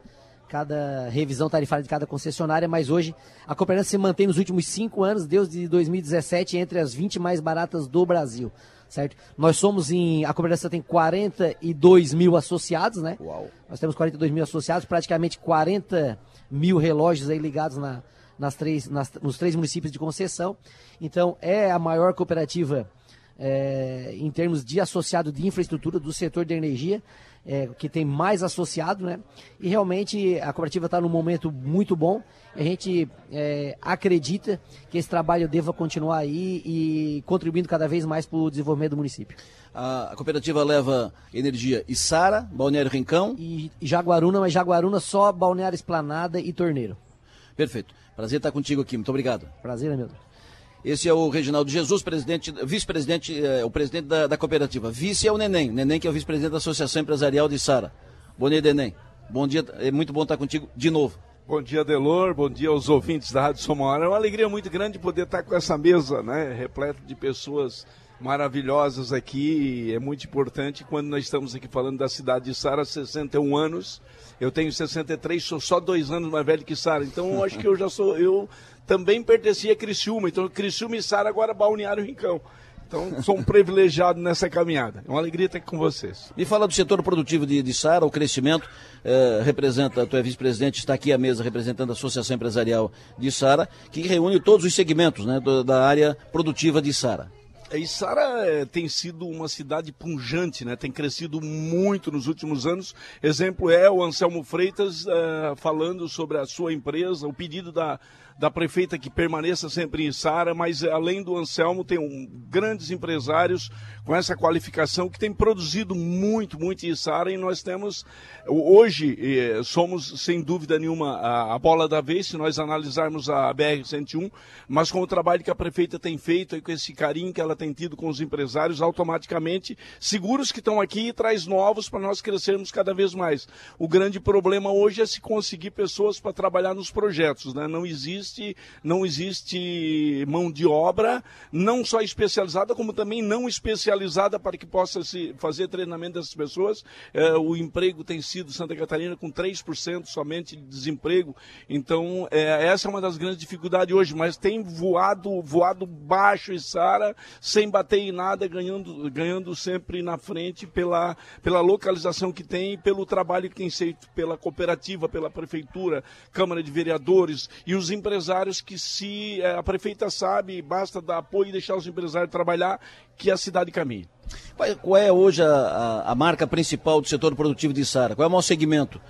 cada revisão tarifária de cada concessionária, mas hoje a Cooper Aliança se mantém nos últimos cinco anos, desde 2017, entre as 20 mais baratas do Brasil. Certo? Nós somos em. A Cooper Aliança tem 42 mil associados, né? Uau. Nós temos 42 mil associados, praticamente 40 mil relógios aí ligados na, nas três, nas- nos três municípios de concessão. Então, é a maior cooperativa é, em termos de associado de infraestrutura do setor de energia, é, que tem mais associado, né? E realmente a cooperativa está num momento muito bom. A gente é, acredita que esse trabalho deva continuar aí e contribuindo cada vez mais para o desenvolvimento do município. A, a cooperativa leva energia e Sara, Balneário Rincão. E Jaguaruna, mas Jaguaruna só Balneário Esplanada e Torneiro. Perfeito. Prazer estar contigo aqui. Muito obrigado. Prazer é meu. Esse é o Reginaldo Jesus, presidente, vice-presidente, é, o presidente da, da cooperativa. Vice é o Neném. Neném que é o vice-presidente da Associação Empresarial de Sara. Bom dia, Neném. Bom dia, é muito bom estar contigo de novo. Bom dia, Delor. Bom dia aos ouvintes da Rádio Somora. É uma alegria muito grande poder estar com essa mesa, né, repleta de pessoas maravilhosas aqui. É muito importante quando nós estamos aqui falando da cidade de Sara, 61 anos. Eu tenho 63, sou só dois anos mais velho que Sara. Então, eu acho que eu já sou. Eu também pertencia a Criciúma. Então, Criciúma e Sara agora Balneário Rincão. Então, sou um privilegiado nessa caminhada. É uma alegria estar aqui com vocês. Me fala do setor produtivo de, de Sara, o crescimento, eh, representa, tu é vice-presidente, está aqui à mesa representando a Associação Empresarial de Sara, que reúne todos os segmentos né, do- da área produtiva de Sara. E Sara eh, tem sido uma cidade punjante, né? Tem crescido muito nos últimos anos. Exemplo é o Anselmo Freitas eh, falando sobre a sua empresa, o pedido da, da prefeita que permaneça sempre em Sara, mas eh, além do Anselmo tem um, grandes empresários com essa qualificação que tem produzido muito, muito em Sara e nós temos hoje eh, somos sem dúvida nenhuma a, a bola da vez se nós analisarmos a BR 101, mas com o trabalho que a prefeita tem feito e com esse carinho que ela tem tem tido com os empresários, automaticamente seguros que estão aqui e traz novos para nós crescermos cada vez mais. O grande problema hoje é se conseguir pessoas para trabalhar nos projetos, né? Não existe, não existe mão de obra, não só especializada, como também não especializada para que possa se fazer treinamento dessas pessoas. É, o emprego tem sido Santa Catarina com 3% somente de desemprego. Então, é, essa é uma das grandes dificuldades hoje, mas tem voado, voado baixo e Sara, sem bater em nada, ganhando, ganhando sempre na frente pela, pela localização que tem e pelo trabalho que tem feito pela cooperativa, pela prefeitura, Câmara de Vereadores e os empresários que se é, a prefeita sabe, basta dar apoio e deixar os empresários trabalhar, que a cidade caminhe. Qual é hoje a, a, a marca principal do setor produtivo de Sara? Qual é o maior segmento?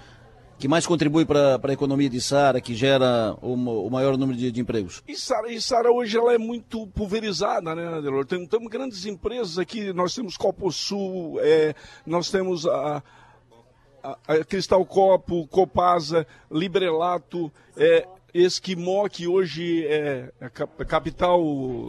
que mais contribui para a economia de Sara, que gera o, o maior número de, de empregos? E Sara, e Sara hoje ela é muito pulverizada, né, Adelor? Tem, temos grandes empresas aqui, nós temos Copo Sul, é, nós temos a, a, a Cristal Copo, Copasa, Librelato, é, Esquimó, que hoje é a capital.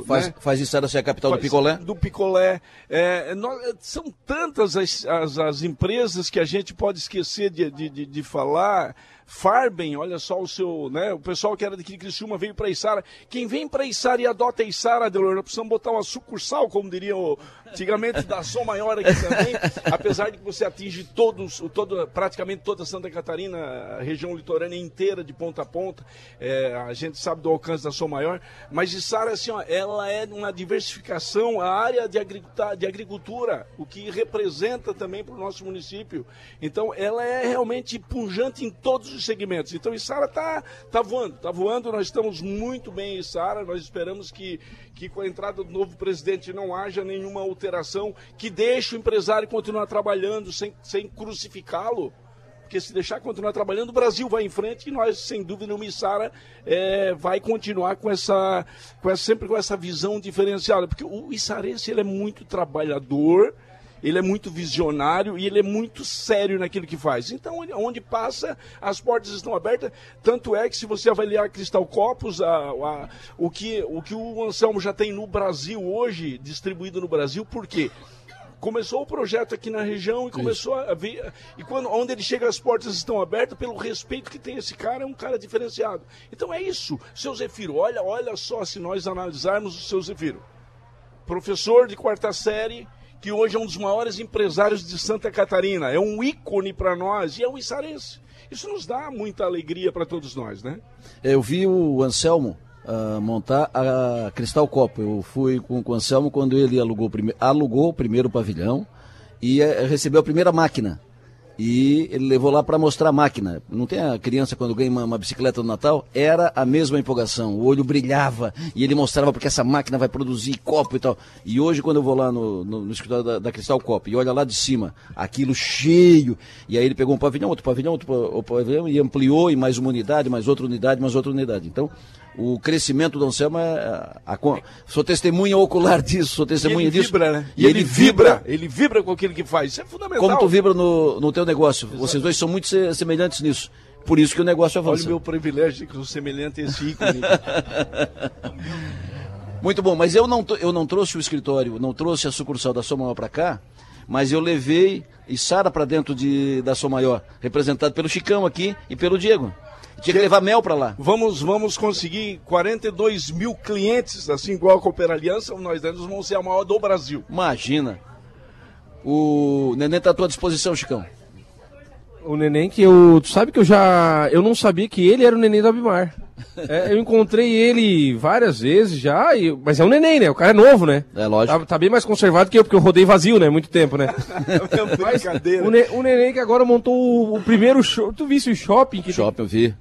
Faz, né? faz isso ser a capital faz, do picolé? Do picolé. É, nós, são tantas as, as, as, empresas que a gente pode esquecer de, de, de, de falar. Farben, olha só o seu, né? O pessoal que era daqui de Criciúma veio para Içara. Quem vem para Içara e adota Içara, Delor, precisamos botar uma sucursal, como diriam antigamente, da Som Maior aqui também. apesar de que você atinge todos, todo, praticamente toda Santa Catarina, a região litorânea inteira, de ponta a ponta. É, a gente sabe do alcance da Som Maior. Mas Içara, assim, ó, ela é uma diversificação, a área de agricultura, de agricultura o que representa também para o nosso município. Então, ela é realmente pujante em todos os segmentos. Então, Isara está tá voando, está voando. Nós estamos muito bem em Isara. Nós esperamos que, que com a entrada do novo presidente não haja nenhuma alteração que deixe o empresário continuar trabalhando sem, sem crucificá-lo. Porque se deixar continuar trabalhando, o Brasil vai em frente e nós, sem dúvida nenhuma, Isara é, vai continuar com essa, com essa, sempre com essa visão diferenciada. Porque o Issarense ele é muito trabalhador, ele é muito visionário e ele é muito sério naquilo que faz. Então, onde passa, as portas estão abertas. Tanto é que, se você avaliar Cristal Copos, a, a, o, que, o que o Anselmo já tem no Brasil hoje, distribuído no Brasil, por quê? começou o projeto aqui na região e começou Isso. a ver. E quando, onde ele chega, as portas estão abertas pelo respeito que tem esse cara, é um cara diferenciado. Então é isso. Seu Zefiro, olha, olha só se nós analisarmos o seu Zefiro. Professor de quarta série, que hoje é um dos maiores empresários de Santa Catarina, é um ícone para nós e é um içarense. Isso nos dá muita alegria para todos nós, né? Eu vi o Anselmo uh, montar a Cristal Copo. Eu fui com, com o Anselmo quando ele alugou, prime alugou o primeiro pavilhão e uh, recebeu a primeira máquina e ele levou lá para mostrar a máquina. Não tem a criança quando ganha uma, uma, bicicleta no Natal? Era a mesma empolgação. O olho brilhava e ele mostrava porque essa máquina vai produzir copo e tal. E hoje, quando eu vou lá no, no, no escritório da, da, Cristal Copo e olha lá de cima, aquilo cheio, e aí ele pegou um pavilhão, outro pavilhão, outro pavilhão e ampliou e mais uma unidade, mais outra unidade, mais outra unidade. Então, o crescimento do Anselmo é. A, a, sou testemunha ocular disso, sou testemunha e disso. Vibra, né? E, e ele, ele vibra, vibra, Ele vibra com aquilo que faz. Isso é fundamental. Como tu vibra no, no teu negócio. Exato. Vocês dois são muito semelhantes nisso. Por isso que o negócio avança. Olha o meu privilégio de que sou semelhante a esse ícone. muito bom, mas eu não, eu não trouxe o escritório, não trouxe a sucursal da Soma Maior para cá, mas eu levei Sara para dentro de, da Soma Maior, representado pelo Chicão aqui e pelo Diego. Tinha que levar mel para lá. Vamos, vamos conseguir 42 mil clientes, assim igual a Cooper Aliança, nós vamos ser a maior do Brasil. Imagina. O Neném está à tua disposição, Chicão. O Neném que eu. Tu sabe que eu já. Eu não sabia que ele era o Neném do Abimar. É, eu encontrei ele várias vezes já, e, mas é um neném, né? O cara é novo, né? É lógico. Tá, tá bem mais conservado que eu, porque eu rodei vazio, né? Muito tempo, né? mas, o, ne, o neném que agora montou o, o primeiro show. Tu visse o shopping? Que shopping, eu vi.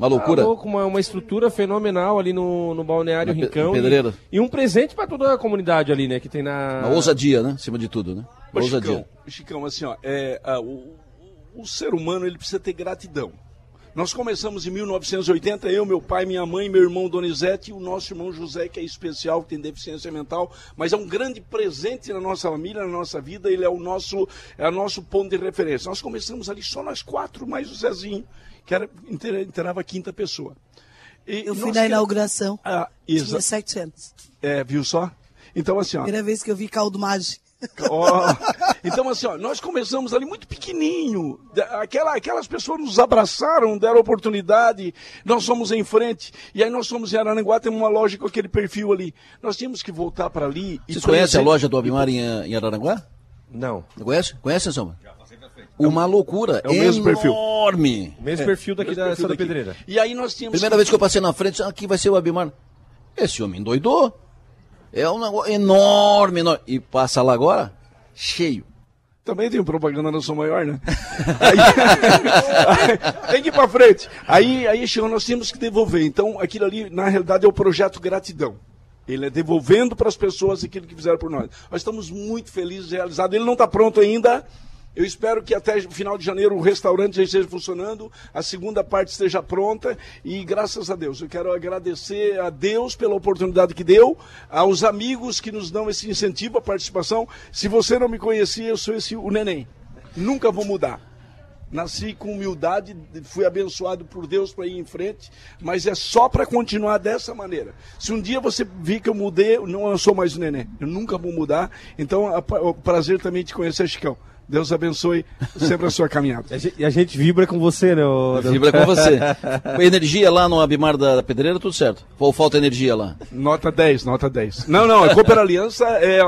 Uma loucura. Tá uma, uma estrutura fenomenal ali no, no Balneário na Rincão. Pedreira. E, e, um presente para toda a comunidade ali, né? Que tem na. Uma ousadia, né? Acima de tudo, né? Mas, ousadia. Chicão, Chicão, assim, ó, é, a, o, o ser humano ele precisa ter gratidão. Nós começamos em 1980, eu, meu pai, minha mãe, meu irmão Donizete e o nosso irmão José, que é especial, que tem deficiência mental, mas é um grande presente na nossa família, na nossa vida, ele é o nosso, é o nosso ponto de referência. Nós começamos ali só nós quatro, mais o Zezinho, que era, inteirava a quinta pessoa. E eu fui na inauguração, ah, tinha sete anos. É, viu só? Então, assim, ó. Primeira vez que eu vi caldo mágico. Ó, então, assim, ó, nós começamos ali muito pequenininho. Aquela, aquelas pessoas nos abraçaram, deram oportunidade, nós fomos em frente. E aí nós fomos em Araranguá, temos uma loja com aquele perfil ali. Nós tínhamos que voltar para ali. Vocês conhecem a loja do Abimar em, em Araranguá? Não. Conhece? Conhece, Samba? Uma loucura. É o mesmo perfil. Enorme. O mesmo É, perfil daqui mesmo da perfil Santa. Pedreira. E aí nós tínhamos. Primeira vez que eu passei na frente, ah, aqui vai ser o Abimar. Esse homem doidou. É um negócio enorme, enorme. E passa lá agora, cheio. Também tem propaganda na sua maior, né? Aí- tem que ir pra frente. Aí, aí chegou, nós temos que devolver. Então, aquilo ali, na realidade, é o projeto Gratidão. Ele é devolvendo para as pessoas aquilo que fizeram por nós. Nós estamos muito felizes, realizados. Ele não está pronto ainda. Eu espero que até o final de janeiro o restaurante já esteja funcionando, a segunda parte esteja pronta e graças a Deus. Eu quero agradecer a Deus pela oportunidade que deu, aos amigos que nos dão esse incentivo à participação. Se você não me conhecia, eu sou esse o neném. Nunca vou mudar. Nasci com humildade, fui abençoado por Deus para ir em frente, mas é só para continuar dessa maneira. Se um dia você vir que eu mudei, não eu sou mais o neném. Eu nunca vou mudar. Então, é um prazer também te conhecer, Chicão. Deus abençoe sempre a sua caminhada. E a gente- a gente vibra com você, né? ô- Vibra com você. energia lá no Abimar da, da Pedreira, tudo certo. Ou falta energia lá? Nota 10, nota 10. Não, não, a Cooper Aliança é,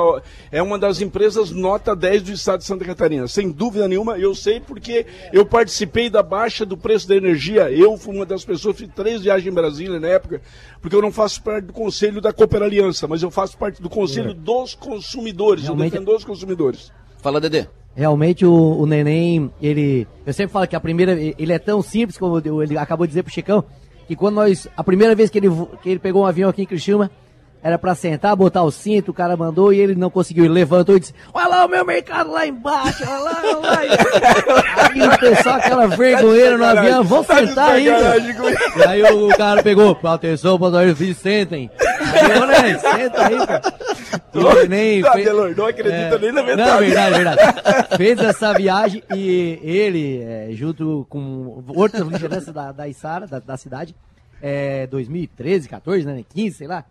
é uma das empresas nota 10 do estado de Santa Catarina. Sem dúvida nenhuma, eu sei porque eu participei da baixa do preço da energia. Eu fui uma das pessoas, fiz três viagens em Brasília na época, porque eu não faço parte do conselho da Cooper Aliança, mas eu faço parte do conselho É. dos consumidores. Realmente- Eu defendo os consumidores. Fala, Dedê. Realmente o, o neném, ele. Eu sempre falo que a primeira. Ele é tão simples, como ele acabou de dizer pro Chicão, que quando nós. A primeira vez que ele, que ele pegou um avião aqui em Criciúma, era pra sentar, botar o cinto, o cara mandou e ele não conseguiu. Ele levantou e disse: Olha lá o meu mercado lá embaixo, olha lá, olha lá. Aí o pessoal, aquela vergonheira no avião, vamos Tá sentar aí. E aí o, cara pegou, atenção, passageiro, filhos, sentem. Ô, neném, senta aí, cara. O neném Tá, fez- não acredita nem na metade. Não, verdade, verdade. Fez essa viagem e ele, é, junto com outras lideranças da, da Isara, da, da cidade, é, 2013, 14, né, 15, sei lá.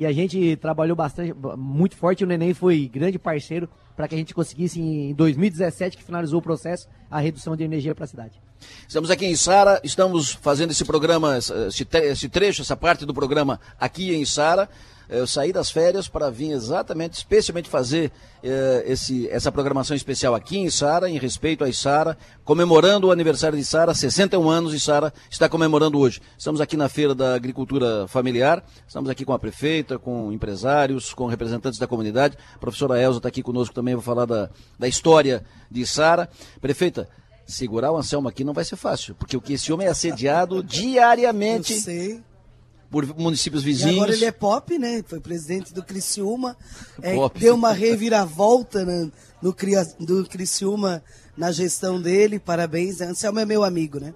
E a gente trabalhou bastante, muito forte. O Neném foi grande parceiro para que a gente conseguisse, em 2017, que finalizou o processo, a redução de energia para a cidade. Estamos aqui em Sara, estamos fazendo esse programa, esse, tre- esse trecho, essa parte do programa aqui em Sara. Eu saí das férias para vir exatamente, especialmente fazer eh, esse, essa programação especial aqui em Sara, em respeito a Isara, comemorando o aniversário de Sara, 61 anos e Sara está comemorando hoje. Estamos aqui na Feira da Agricultura Familiar, estamos aqui com a prefeita, com empresários, com representantes da comunidade. A professora Elza está aqui conosco também, vou falar da, da história de Sara. Prefeita, segurar o Anselmo aqui não vai ser fácil, porque o que esse homem é assediado diariamente Eu sei. Por municípios E vizinhos. agora ele é pop, né? Foi presidente do Criciúma. É, Pop. deu uma reviravolta na- no, do Criciúma na gestão dele. Parabéns. Anselmo é meu amigo, né?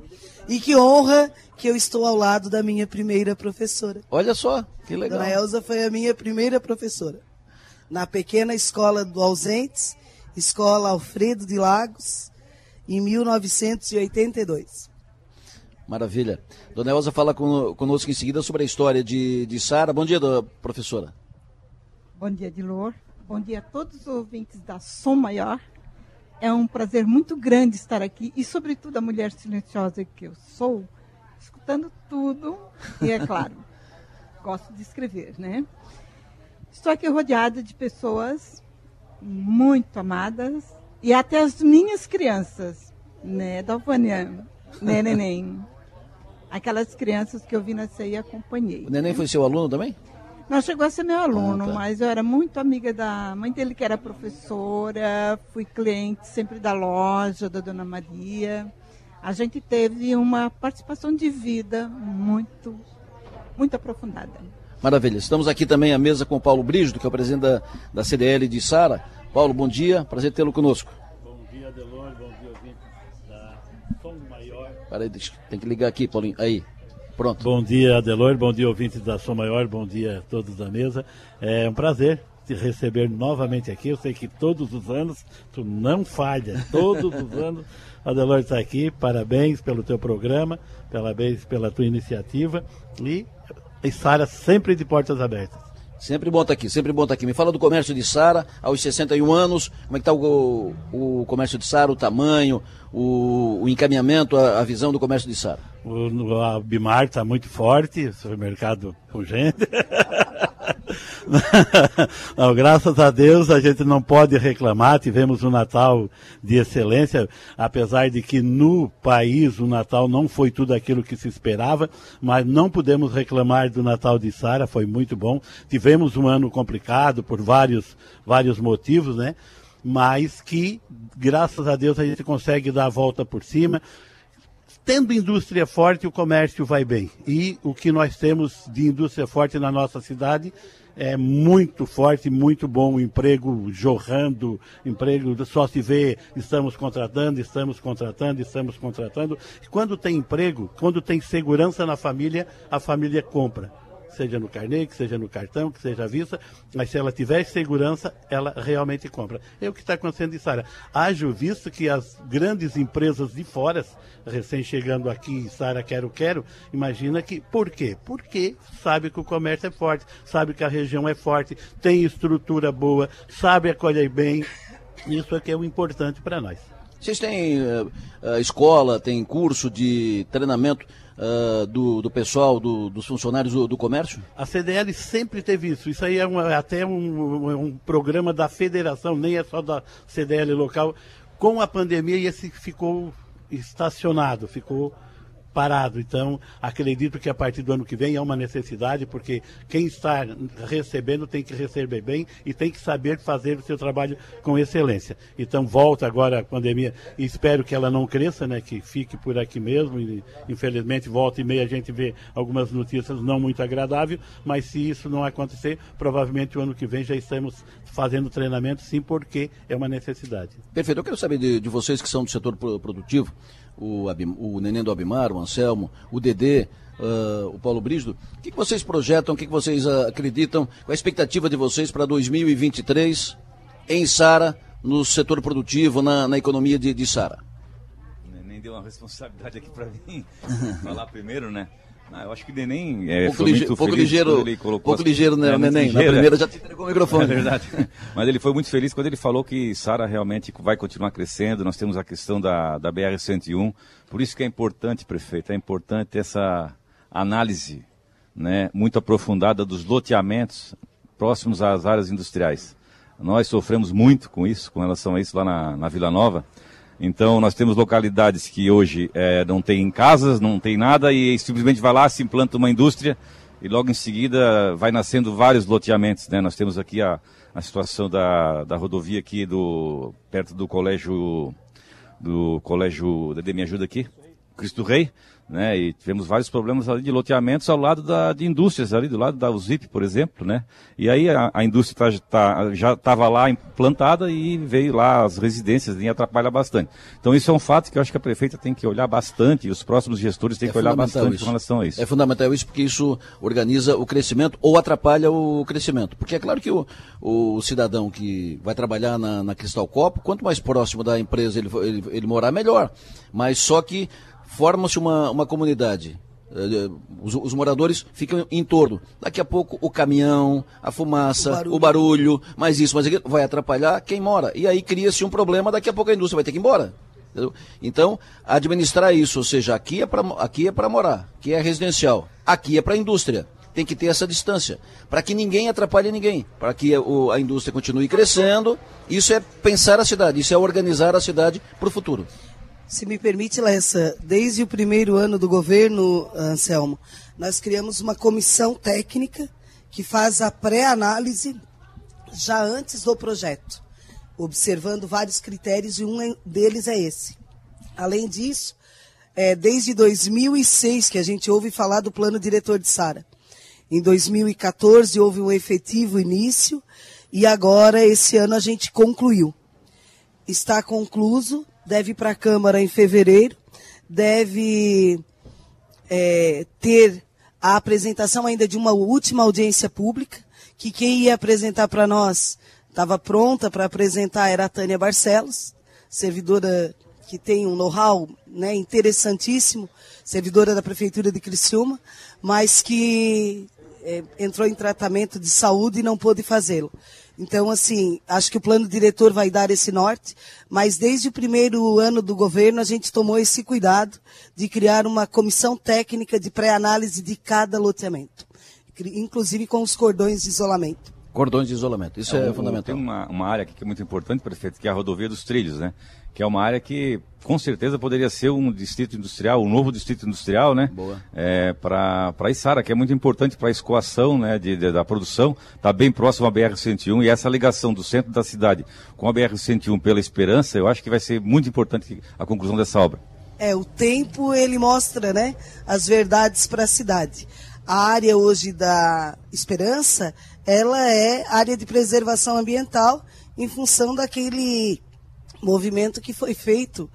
E que honra que eu estou ao lado da minha primeira professora. Olha só, que legal. Dona Elza foi a minha primeira professora. Na pequena escola do Ausentes, escola Alfredo de Lagos, em 1982. Maravilha. Dona Elza fala con- conosco em seguida sobre a história de, de Sara. Bom dia, professora. Bom dia, Dilor. Bom dia a todos os ouvintes da Som Maior. É um prazer muito grande estar aqui e, sobretudo, a mulher silenciosa que eu sou, escutando tudo e, é claro, gosto de escrever, né? Estou aqui rodeada de pessoas muito amadas e até as minhas crianças, né, Dalvânia, né, neném? Aquelas crianças que eu vi nascer e acompanhei. O neném né? foi seu aluno também? Não chegou a ser meu aluno, Ah, tá. mas eu era muito amiga da mãe dele, que era professora, fui cliente sempre da loja da Dona Maria. A gente teve uma participação de vida muito, muito aprofundada. Maravilha. Estamos aqui também à mesa com o Paulo Brígido, que é o presidente da, da CDL de Sara. Paulo, bom dia. Prazer tê-lo conosco. Bom dia, Delor. Bom dia, ouvintes da Som Maior. Peraí, tem que ligar aqui, Paulinho. Aí. Pronto. Bom dia, Adelor. Bom dia, ouvintes da Som Maior. Bom dia a todos da mesa. É um prazer te receber novamente aqui. Eu sei que todos os anos tu não falha. Todos os anos Adelor está aqui. Parabéns pelo teu programa, parabéns pela tua iniciativa e, e Sara sempre de portas abertas. Sempre bom estar aqui, sempre bom estar aqui. Me fala do comércio de Sara, aos 61 anos, como é que está o, o comércio de Sara, o tamanho, o, o encaminhamento, a, a, visão do comércio de Sara? O, a Bimar está muito forte, supermercado gente. não, graças a Deus a gente não pode reclamar. Tivemos um Natal de excelência, apesar de que no país o Natal não foi tudo aquilo que se esperava, mas não podemos reclamar do Natal de Sara, foi muito bom. Tivemos um ano complicado por vários, vários motivos, né? Mas que, graças a Deus, a gente consegue dar a volta por cima tendo indústria forte, o comércio vai bem. E o que nós temos de indústria forte na nossa cidade é muito forte, muito bom, emprego jorrando, emprego só se vê, estamos contratando, estamos contratando, estamos contratando. quando tem emprego, quando tem segurança na família, a família compra seja no carnê, que seja no cartão, que seja à vista, mas se ela tiver segurança, ela realmente compra. É o que está acontecendo em Sara. Haja visto que as grandes empresas de fora, recém chegando aqui, Sara Quero Quero, imagina que, por quê? Porque sabe que o comércio é forte, sabe que a região é forte, tem estrutura boa, sabe acolher bem. Isso é que é o importante para nós. Vocês têm uh, escola, tem curso de treinamento uh, do, do pessoal, do, dos funcionários do, do, comércio? A CDL sempre teve isso. Isso aí é uma, até um, um programa da federação, nem é só da CDL local. Com a pandemia, esse ficou estacionado, ficou parado. Então, acredito que a partir do ano que vem é uma necessidade, porque quem está recebendo tem que receber bem e tem que saber fazer o seu trabalho com excelência. Então, volta agora a pandemia e espero que ela não cresça, né, que fique por aqui mesmo. E, infelizmente, volta e meia a gente vê algumas notícias não muito agradáveis, mas se isso não acontecer, provavelmente o ano que vem já estamos fazendo treinamento, sim, porque é uma necessidade. Perfeito. Eu quero saber de, de vocês que são do setor produtivo o, Abim, o Neném do Abimar, o Anselmo, o Dedê, uh, o Paulo Brígido. O que, que vocês projetam, o que, que vocês uh, acreditam, qual a expectativa de vocês para 2023 em Sara, no setor produtivo, na, na economia de, de Sara? O Neném deu uma responsabilidade aqui para mim, falar primeiro, né? Ah, eu acho que o Neném é, pouco, lige, pouco ligeiro, ele colocou pouco ligeiro, né, é, Neném? Ligeiro, na primeira já te entregou o microfone. É verdade. Mas ele foi muito feliz quando ele falou que Sara realmente vai continuar crescendo. Nós temos a questão da, da BR-101. Por isso que é importante, prefeito, é importante essa análise né, muito aprofundada dos loteamentos próximos às áreas industriais. Nós sofremos muito com isso, com relação a isso lá na, na Vila Nova. Então nós temos localidades que hoje é, não tem casas, não tem nada e simplesmente vai lá, se implanta uma indústria e logo em seguida vai nascendo vários loteamentos. Né? Nós temos aqui a, a situação da, da rodovia aqui do perto do colégio do colégio Me Ajuda aqui, Cristo Rei né? E tivemos vários problemas ali de loteamentos ao lado da, de indústrias, ali do lado da UZIP, por exemplo, né? E aí a, a indústria tá, tá, já estava lá implantada e veio lá as residências e atrapalha bastante. Então isso é um fato que eu acho que a prefeita tem que olhar bastante e os próximos gestores têm é que olhar bastante isso. com relação a isso. É fundamental isso porque isso organiza o crescimento ou atrapalha o crescimento. Porque é claro que o, o cidadão que vai trabalhar na, na Cristal Copo, quanto mais próximo da empresa ele, ele, ele morar, melhor. Mas só que forma-se uma, uma comunidade. Eh, os, os, moradores ficam em torno. Daqui a pouco o caminhão, a fumaça, o barulho, o barulho mais isso, mais aquilo, vai atrapalhar quem mora. E aí cria-se um problema, daqui a pouco a indústria vai ter que ir embora. Entendeu? Então, administrar isso, ou seja, aqui é para aqui é para morar, aqui é residencial, aqui é para indústria. Tem que ter essa distância, para que ninguém atrapalhe ninguém, para que a, a indústria continue crescendo. Isso é pensar a cidade, isso é organizar a cidade para o futuro. Se me permite, Lessa, desde o primeiro ano do governo, Anselmo, nós criamos uma comissão técnica que faz a pré-análise já antes do projeto, observando vários critérios e um deles é esse. Além disso, é, desde 2006 que a gente ouve falar do plano diretor de Sara. Em 2014 houve um efetivo início e agora, esse ano, a gente concluiu. Está concluso deve ir para a Câmara em fevereiro, deve é, ter a apresentação ainda de uma última audiência pública, que quem ia apresentar para nós estava pronta para apresentar era a Tânia Barcelos, servidora que tem um know-how né, interessantíssimo, servidora da Prefeitura de Criciúma, mas que é, entrou em tratamento de saúde e não pôde fazê-lo. Então, assim, acho que o plano diretor vai dar esse norte, mas desde o primeiro ano do governo a gente tomou esse cuidado de criar uma comissão técnica de pré-análise de cada loteamento, inclusive com os cordões de isolamento. Cordões de isolamento, isso é, é fundamental. Tem uma, uma área aqui que é muito importante, prefeito, que é a rodovia dos trilhos, né? Que é uma área que com certeza poderia ser um distrito industrial, um novo distrito industrial, né? Boa. É, para Içara, que é muito importante para a escoação né, de, de, da produção, está bem próximo à BR-101 e essa ligação do centro da cidade com a BR-101 pela Esperança, eu acho que vai ser muito importante a conclusão dessa obra. É, o tempo ele mostra, né, as verdades para a cidade. A área hoje da Esperança, ela é área de preservação ambiental em função daquele movimento que foi feito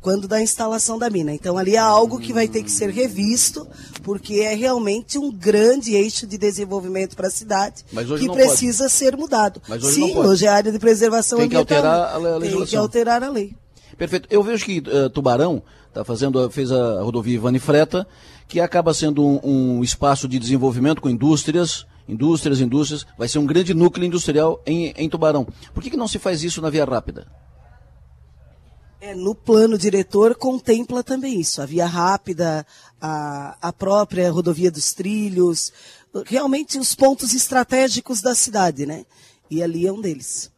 quando da instalação da mina. Então ali é algo que vai ter que ser revisto, porque é realmente um grande eixo de desenvolvimento para a cidade que precisa pode. ser mudado. Mas hoje Sim, hoje é área de preservação Tem que ambiental. alterar a legislação. Tem que alterar a lei. Perfeito. Eu vejo que uh, Tubarão tá fazendo, fez a rodovia Ivani Freta, que acaba sendo um, um espaço de desenvolvimento com indústrias, indústrias, indústrias, vai ser um grande núcleo industrial em, em Tubarão. Por que, que não se faz isso na Via Rápida? É, no plano diretor contempla também isso, a via rápida, a, a própria rodovia dos trilhos, realmente os pontos estratégicos da cidade, né? E ali é um deles.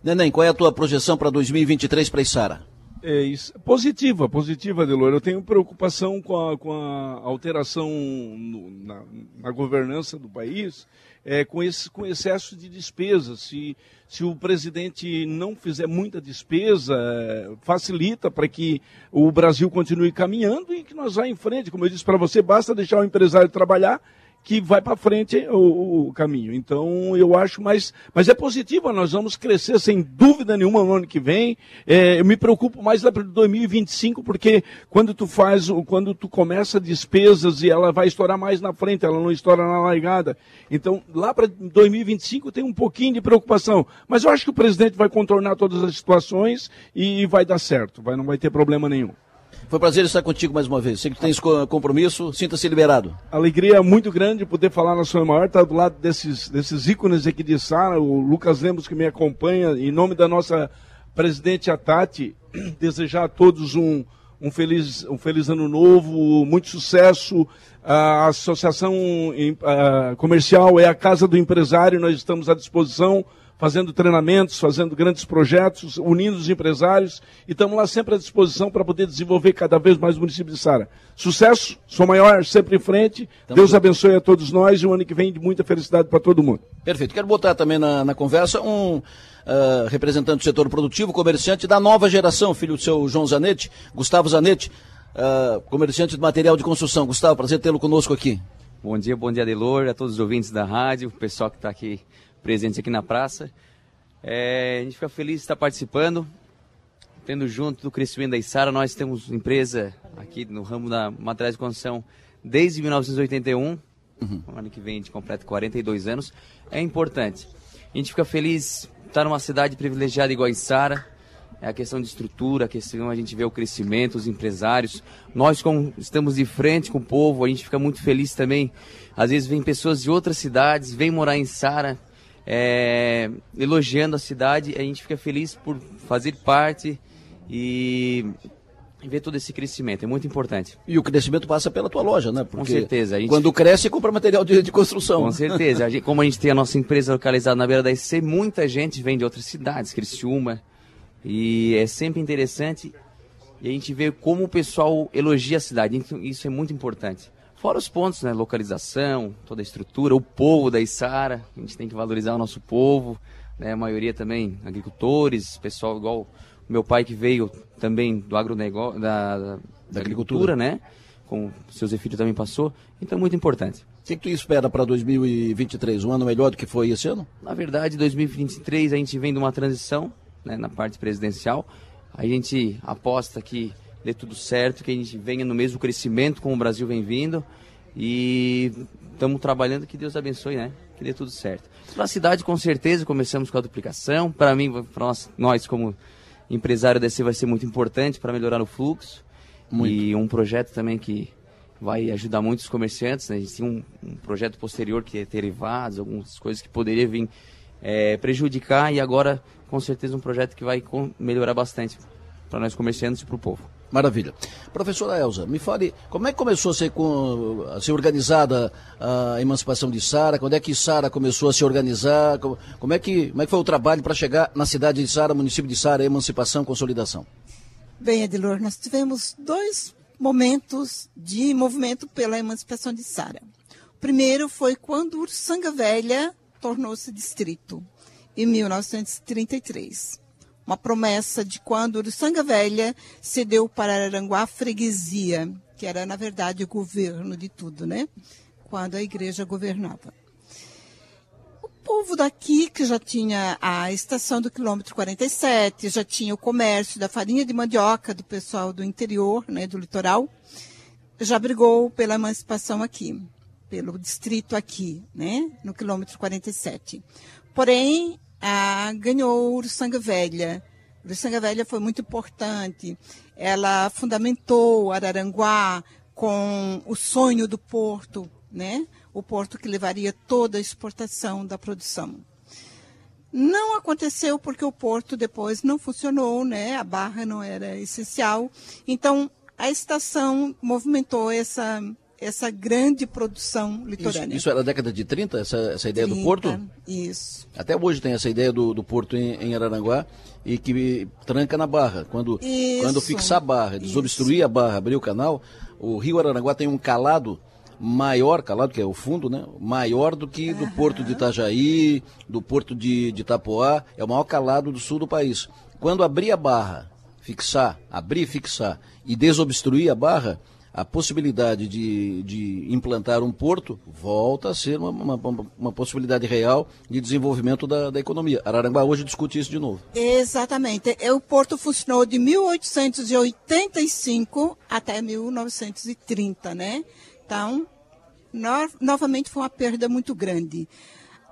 Neném, qual é a tua projeção para 2023 para Isara? É isso. Positiva, positiva, Delor. Eu tenho preocupação com a, com a alteração no, na, na, governança do país, é, com, esse, com excesso de despesas. Se, se o presidente não fizer muita despesa, é, facilita para que o Brasil continue caminhando e que nós vá em frente. Como eu disse para você, basta deixar o empresário trabalhar que vai para frente o, o, caminho. Então, eu acho, mas, mas é positivo, nós vamos crescer sem dúvida nenhuma no ano que vem. É, eu me preocupo mais lá para 2025, porque quando tu faz, quando tu começa despesas e ela vai estourar mais na frente, ela não estoura na largada. Então, lá para 2025 tem um pouquinho de preocupação. Mas eu acho que o presidente vai contornar todas as situações e vai dar certo, vai, não vai ter problema nenhum. Foi um prazer estar contigo mais uma vez. Sei que tens compromisso, sinta-se liberado. Alegria muito grande poder falar na sua maior, estar do lado desses, desses ícones aqui de Sara, o Lucas Lemos que me acompanha, em nome da nossa presidente Atati, desejar a todos um, um, feliz, um feliz ano novo, muito sucesso. A associação comercial é a Casa do Empresário, nós estamos à disposição fazendo treinamentos, fazendo grandes projetos, unindo os empresários e estamos lá sempre à disposição para poder desenvolver cada vez mais o município de Sara. Sucesso, sou maior, sempre em frente. Tamo Deus abençoe a todos nós e um ano que vem de muita felicidade para todo mundo. Perfeito. Quero botar também na, na conversa um uh, representante do setor produtivo, comerciante da nova geração, filho do seu João Zanetti, Gustavo Zanetti, uh, comerciante de material de construção. Gustavo, prazer tê-lo conosco aqui. Bom dia, bom dia, Delor, a todos os ouvintes da rádio, o pessoal que está aqui presentes aqui na praça. É, a gente fica feliz de estar participando, tendo junto do crescimento da Isara. Nós temos empresa aqui no ramo da materiais de construção desde 1981. Uhum. ano que vem a gente completa 42 anos. É importante. A gente fica feliz de estar numa cidade privilegiada igual a Isara. É a questão de estrutura, a questão a gente vê o crescimento, os empresários. Nós, como estamos de frente com o povo, a gente fica muito feliz também. Às vezes vem pessoas de outras cidades, vêm morar em Sara, é, elogiando a cidade. A gente fica feliz por fazer parte e ver todo esse crescimento. É muito importante. E o crescimento passa pela tua loja, né? Porque Com certeza. Gente... Quando cresce, compra material de, de construção. Com certeza. A gente, como a gente tem a nossa empresa localizada na beira da IC, muita gente vem de outras cidades, Criciúma. E é sempre interessante e a gente vê como o pessoal elogia a cidade. Isso é muito importante. Fora os pontos, né? Localização, toda a estrutura, o povo da Içara, a gente tem que valorizar o nosso povo, né? A maioria também agricultores, pessoal igual o meu pai que veio também do agronegócio, da, da, da agricultura, né? Com o seu Zé Filho também passou, então é muito importante. O que, que tu espera para 2023? Um ano melhor do que foi esse ano? Na verdade, 2023 a gente vem de uma transição né, na parte presidencial. A gente aposta que dê tudo certo, que a gente venha no mesmo crescimento como o Brasil vem vindo. E estamos trabalhando, que Deus abençoe, né? Que dê tudo certo. Para a cidade, com certeza, começamos com a duplicação. Para mim, para nós, nós, como empresário desse, vai ser muito importante para melhorar o fluxo. Muito. E um projeto também que vai ajudar muitos comerciantes. Né? A gente tem um, um, projeto posterior que é derivados, algumas coisas que poderiam vir é, prejudicar e agora com certeza um projeto que vai melhorar bastante para nós comerciantes e para o povo. Maravilha. Professora Elza, me fale, como é que começou a ser, a ser organizada a emancipação de Sara? Quando é que Sara começou a se organizar? Como, como, é, que, como é que foi o trabalho para chegar na cidade de Sara, município de Sara, emancipação, consolidação? Bem, Edilor, nós tivemos dois momentos de movimento pela emancipação de Sara. O primeiro foi quando Ursanga Velha tornou-se distrito, em 1933 uma promessa de quando Uruçanga Velha cedeu para Araranguá a freguesia, que era, na verdade, o governo de tudo, né? Quando a igreja governava. O povo daqui, que já tinha a estação do quilômetro 47, já tinha o comércio da farinha de mandioca do pessoal do interior, né, do litoral, já brigou pela emancipação aqui, pelo distrito aqui, né, no quilômetro 47. Porém, ah, ganhou Uruçanga Velha. Uruçanga Velha foi muito importante. Ela fundamentou Araranguá com o sonho do porto, né? O porto que levaria toda a exportação da produção. Não aconteceu porque o porto depois não funcionou, né? A barra não era essencial. Então, a estação movimentou essa essa grande produção litorânea. Isso, isso era da década de 30, essa, essa ideia 30, do porto? Isso. Até hoje tem essa ideia do, do porto em, em Araranguá e que tranca na barra. Quando, quando fixar a barra, desobstruir a barra, abrir o canal, o rio Araranguá tem um calado maior, calado que é o fundo, né? Maior do que do porto de Itajaí, do porto de, de Itapoá, é o maior calado do sul do país. Quando abrir a barra, fixar, abrir e fixar e desobstruir a barra, a possibilidade de, de implantar um porto volta a ser uma, uma, uma possibilidade real de desenvolvimento da, da, economia. Araranguá hoje discute isso de novo. Exatamente. O porto funcionou de 1885 até 1930, né? Então, no, novamente foi uma perda muito grande.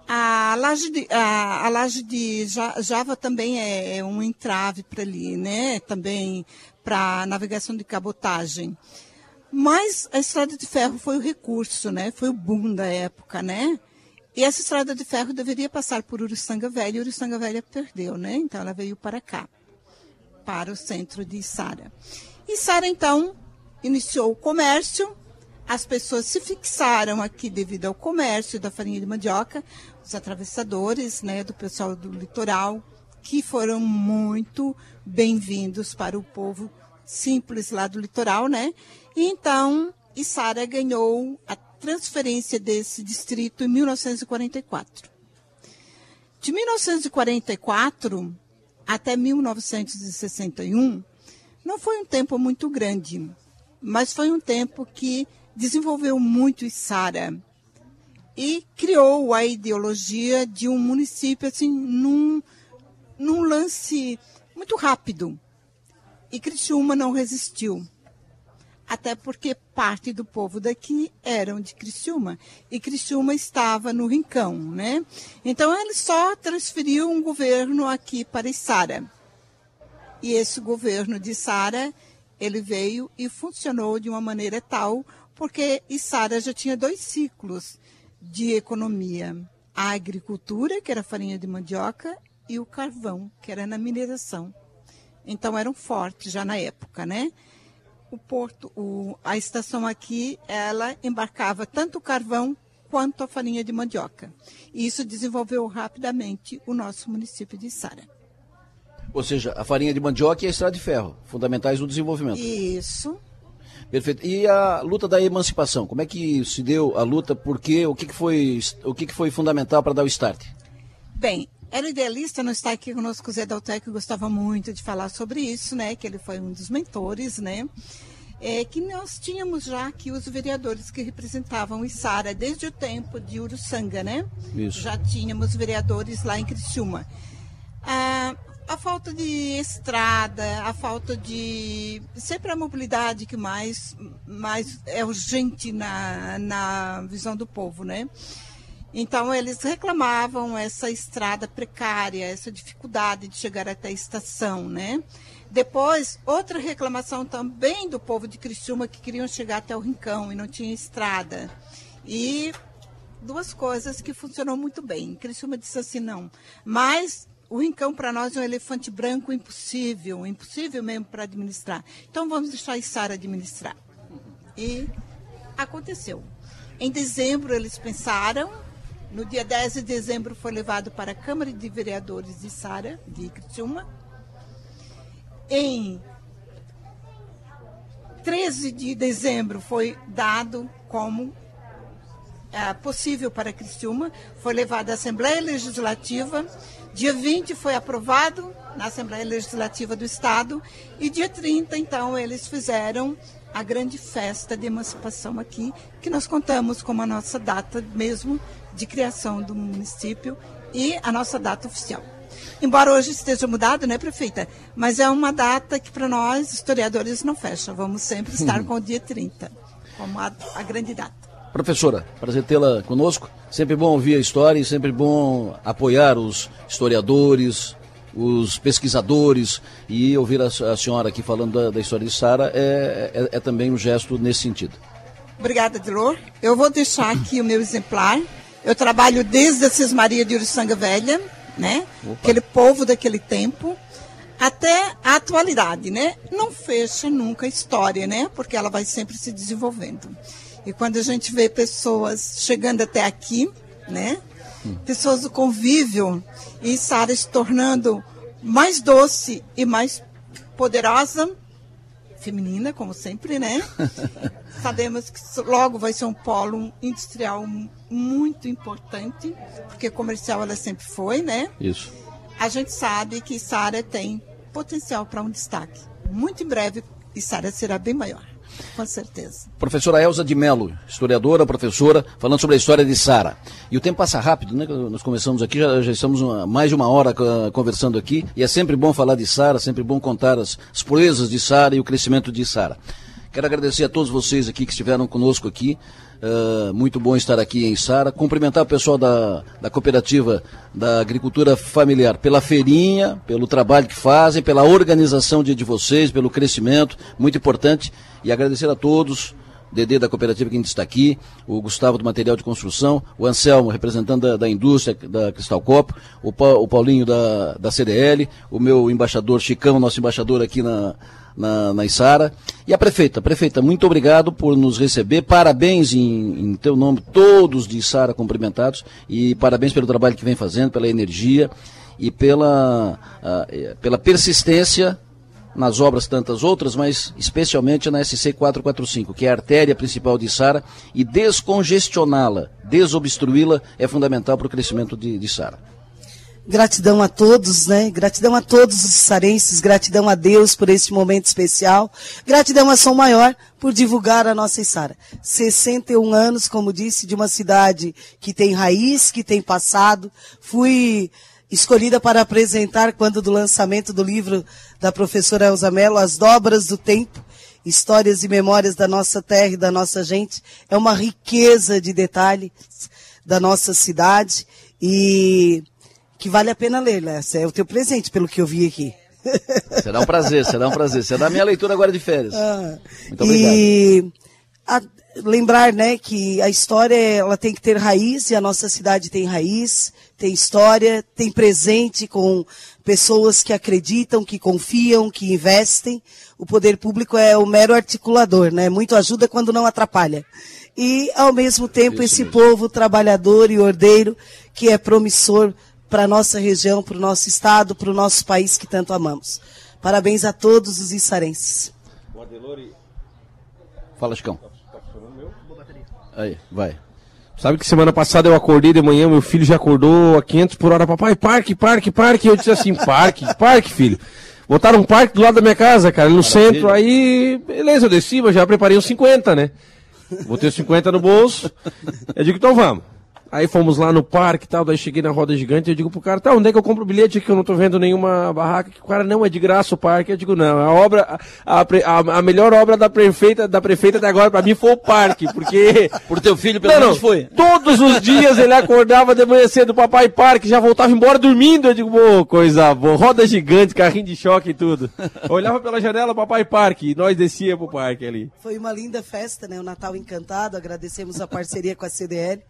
A laje de, a, a laje de Java também é, é um entrave para ali, né? Também para navegação de cabotagem. Mas a estrada de ferro foi o recurso, né? Foi o boom da época, né? E essa estrada de ferro deveria passar por Uruçanga Velha e Uruçanga Velha perdeu, né? Então ela veio para cá, para o centro de Sara. E Sara, então, iniciou o comércio, as pessoas se fixaram aqui devido ao comércio da farinha de mandioca, os atravessadores, né, do pessoal do litoral, que foram muito bem-vindos para o povo simples lá do litoral, né? E então, Isara ganhou a transferência desse distrito em 1944. De 1944 até 1961, não foi um tempo muito grande, mas foi um tempo que desenvolveu muito Isara e criou a ideologia de um município assim num, num lance muito rápido. E Criciúma não resistiu até porque parte do povo daqui eram de Criciúma e Criciúma estava no Rincão, né? Então ele só transferiu um governo aqui para Içara. E esse governo de Içara, ele veio e funcionou de uma maneira tal, porque Içara já tinha dois ciclos de economia: a agricultura, que era farinha de mandioca, e o carvão, que era na mineração. Então eram fortes já na época, né? O porto, o, a estação aqui, ela embarcava tanto o carvão quanto a farinha de mandioca. E isso desenvolveu rapidamente o nosso município de Sara. Ou seja, a farinha de mandioca e a estrada de ferro, fundamentais do desenvolvimento. Isso. Perfeito. E a luta da emancipação, como é que se deu a luta? Por quê? O que, que foi o que, que foi fundamental para dar o start? Bem, era idealista, não está aqui conosco o Zé Daltec, que gostava muito de falar sobre isso, né? Que ele foi um dos mentores, né? É, que nós tínhamos já aqui os vereadores que representavam Içara desde o tempo de Uruçanga, né? Isso. Já tínhamos vereadores lá em Criciúma. Ah, a falta de estrada, a falta de. Sempre a mobilidade que mais, mais é urgente na, na visão do povo, né? Então, eles reclamavam essa estrada precária, essa dificuldade de chegar até a estação, né? Depois, outra reclamação também do povo de Criciúma que queriam chegar até o Rincão e não tinha estrada. E duas coisas que funcionou muito bem. Criciúma disse assim, não. Mas o Rincão para nós é um elefante branco impossível, impossível mesmo para administrar. Então vamos deixar a Sara administrar. E aconteceu. Em dezembro eles pensaram, no dia 10 de dezembro foi levado para a Câmara de Vereadores de Sara, de Criciúma. Em 13 de dezembro foi dado como é, possível para Criciúma, foi levado à Assembleia Legislativa, dia 20 foi aprovado na Assembleia Legislativa do Estado. E dia 30, então, eles fizeram a grande festa de emancipação aqui, que nós contamos como a nossa data mesmo de criação do município e a nossa data oficial. Embora hoje esteja mudado, né, prefeita? Mas é uma data que para nós, historiadores, não fecha. Vamos sempre estar Uhum. com o dia 30, como a, a grande data. Professora, prazer tê-la conosco. Sempre bom ouvir a história e sempre bom apoiar os historiadores, os pesquisadores e ouvir a, a senhora aqui falando da, da história de Sara é, é- é também um gesto nesse sentido. Obrigada, Dilor. Eu vou deixar aqui o meu exemplar. Eu trabalho desde a Cismaria de Uruçanga Velha, né? Aquele povo daquele tempo, até a atualidade, né? Não fecha nunca a história, né? Porque ela vai sempre se desenvolvendo. E quando a gente vê pessoas chegando até aqui, né? Pessoas do convívio e Sara se tornando mais doce e mais poderosa, feminina, como sempre, né? Sabemos que logo vai ser um polo industrial muito importante, porque comercial ela sempre foi, né? Isso. A gente sabe que Sara tem potencial para um destaque. Muito em breve, e Sara será bem maior, com certeza. Professora Elza de Mello, historiadora, professora, falando sobre a história de Sara. E o tempo passa rápido, né? Nós começamos aqui, já, já estamos uma- mais de uma hora conversando aqui, e é sempre bom falar de Sara, sempre bom contar as, as proezas de Sara e o crescimento de Sara. Quero agradecer a todos vocês aqui que estiveram conosco aqui. ah, muito bom estar aqui em Sara. Cumprimentar o pessoal da, da cooperativa da agricultura familiar pela feirinha, pelo trabalho que fazem, pela organização de, de vocês, pelo crescimento, muito importante. E agradecer a todos. Dedê da cooperativa que está aqui, o Gustavo do Material de Construção, o Anselmo, representante da, da indústria da Cristal Copo, o, Pa- o Paulinho da, da CDL, o meu embaixador Chicão, nosso embaixador aqui na, na, na Isara, e a prefeita. Prefeita, muito obrigado por nos receber, parabéns em, em teu nome, todos de Isara cumprimentados, e parabéns pelo trabalho que vem fazendo, pela energia e pela, ah, eh, pela persistência nas obras tantas outras, mas especialmente na SC 445, que é a artéria principal de Sara, e descongestioná-la, desobstruí-la é fundamental para o crescimento de, de Sara. Gratidão a todos, né? Gratidão a todos os sarenses, gratidão a Deus por este momento especial, gratidão a Som Maior por divulgar a nossa Isara. 61 anos, como disse, de uma cidade que tem raiz, que tem passado. Fui escolhida para apresentar quando do lançamento do livro da professora Elza Mello, As Dobras do Tempo, Histórias e Memórias da Nossa Terra e da Nossa Gente. É uma riqueza de detalhes da nossa cidade e que vale a pena ler, né? Esse é o teu presente, pelo que eu vi aqui. Será um prazer, será um prazer. Será a minha leitura agora de férias. Ah, Muito obrigado. E a- lembrar, né, que a história ela tem que ter raiz e a nossa cidade tem raiz, tem história, tem presente com pessoas que acreditam, que confiam, que investem. O poder público é o mero articulador, né? Muito ajuda quando não atrapalha. E ao mesmo tempo esse povo trabalhador e ordeiro que é promissor para a nossa região, para o nosso estado, para o nosso país que tanto amamos. Parabéns a todos os içarenses. Fala, Chicão. Aí, vai. Sabe que semana passada eu acordei de manhã, meu filho já acordou a 500 por hora, papai, parque, parque, parque. Eu disse assim, parque, parque, filho. Botaram um parque do lado da minha casa, cara, no centro. Aí, beleza, eu desci, mas já preparei uns 50, né? Botei os 50 no bolso. Eu digo, então vamos. Aí fomos lá no parque e tal, daí cheguei na roda gigante, eu digo pro cara, tá, onde é que eu compro o bilhete que eu não tô vendo nenhuma barraca? Que o cara, não, é de graça o parque. Eu digo, não, a obra, a, a, a melhor obra da prefeita, da prefeita até agora pra mim foi o parque, porque... Por teu filho, pelo Não, menos foi. Todos os dias ele acordava de manhã cedo, papai parque, já voltava embora dormindo. Eu digo, pô, coisa boa, roda gigante, carrinho de choque e tudo. Olhava pela janela, papai parque, e nós descia pro parque ali. Foi uma linda festa, né? O Natal Encantado. Agradecemos a parceria com a CDL.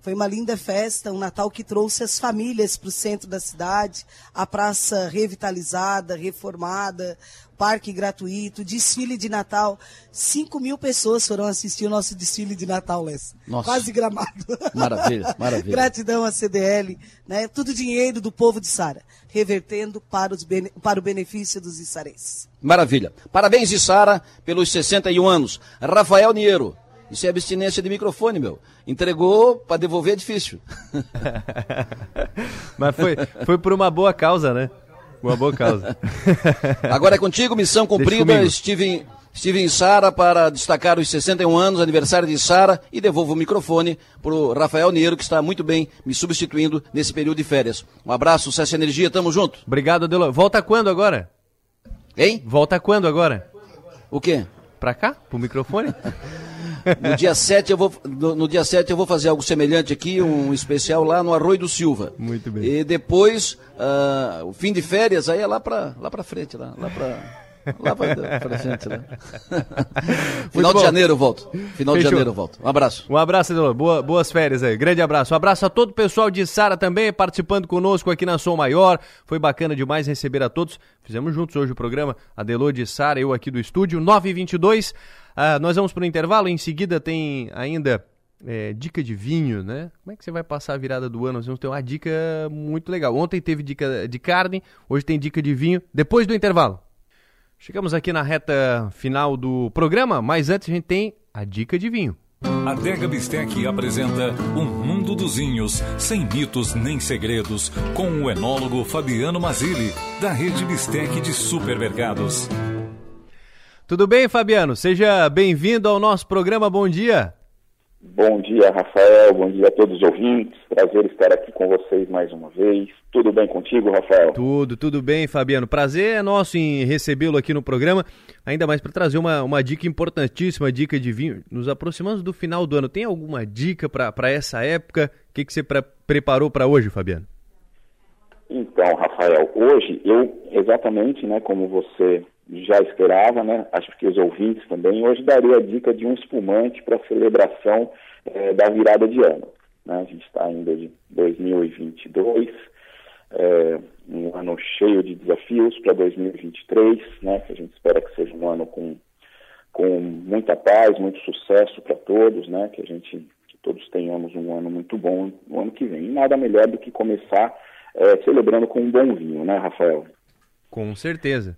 Foi uma linda festa, um Natal que trouxe as famílias para o centro da cidade, a praça revitalizada, reformada, parque gratuito, desfile de Natal. 5 mil pessoas foram assistir o nosso desfile de Natal, Les. Nossa. Quase gramado. Maravilha, maravilha. Gratidão à CDL, né? Tudo dinheiro do povo de Sara, revertendo para, os para o benefício dos issarenses. Maravilha. Parabéns, Sara, pelos 61 anos. Rafael Niero. Isso é abstinência de microfone, meu. Entregou para devolver é difícil. Mas foi, foi por uma boa causa, né? Uma boa causa. Agora é contigo, missão cumprida. comigo. Steven, Steven Sara para destacar os 61 anos, aniversário de Sara, e devolvo o microfone para o Rafael Niero, que está muito bem me substituindo nesse período de férias. Um abraço, Cessa Energia, tamo junto. Obrigado, Adelor. Volta quando agora? Hein? Volta quando agora? O quê? Pra cá? Pro microfone? No dia 7 eu vou, no, no dia 7 eu vou fazer algo semelhante aqui, um especial lá no Arroio do Silva. Muito bem. E depois, ah, o fim de férias, aí é lá pra, lá pra frente, lá, lá pra... Lá pra, pra frente, lá. Final de janeiro eu volto. Final de Fechou. janeiro eu volto. Um abraço. Um abraço, Adelor. Boa, boas férias aí. Grande abraço. Um abraço a todo o pessoal de Sara também, participando conosco aqui na Som Maior. Foi bacana demais receber a todos. Fizemos juntos hoje o programa. Adelor de Sara, eu aqui do estúdio, 9h22. Ah, nós vamos para o intervalo. Em seguida tem ainda é, dica de vinho, né? Como é que você vai passar a virada do ano? Nós vamos ter uma dica muito legal. Ontem teve dica de carne, hoje tem dica de vinho. Depois do intervalo. Chegamos aqui na reta final do programa, mas antes a gente tem a dica de vinho. Adega Bistec apresenta Um Mundo dos Vinhos, sem mitos nem segredos, com o enólogo Fabiano Mazili, da rede Bistec de supermercados. Tudo bem, Fabiano? Seja bem-vindo ao nosso programa. Bom dia. Bom dia, Rafael. Bom dia a todos os ouvintes. Prazer estar aqui com vocês mais uma vez. Tudo bem contigo, Rafael? Tudo, tudo bem, Fabiano. Prazer é nosso em recebê-lo aqui no programa, ainda mais para trazer uma, uma dica importantíssima, dica de vinho. Nos aproximando do final do ano, tem alguma dica para essa época? O que, que você pre- preparou para hoje, Fabiano? Então, Rafael, hoje eu, exatamente, né, como você já esperava, né, acho que os ouvintes também, hoje daria a dica de um espumante para a celebração eh, da virada de ano. né? A gente está ainda de 2022, eh, um ano cheio de desafios para 2023, né, que a gente espera que seja um ano com, com muita paz, muito sucesso para todos, né, que a gente que todos tenhamos um ano muito bom no ano que vem. E nada melhor do que começar eh, celebrando com um bom vinho, né, Rafael? Com certeza,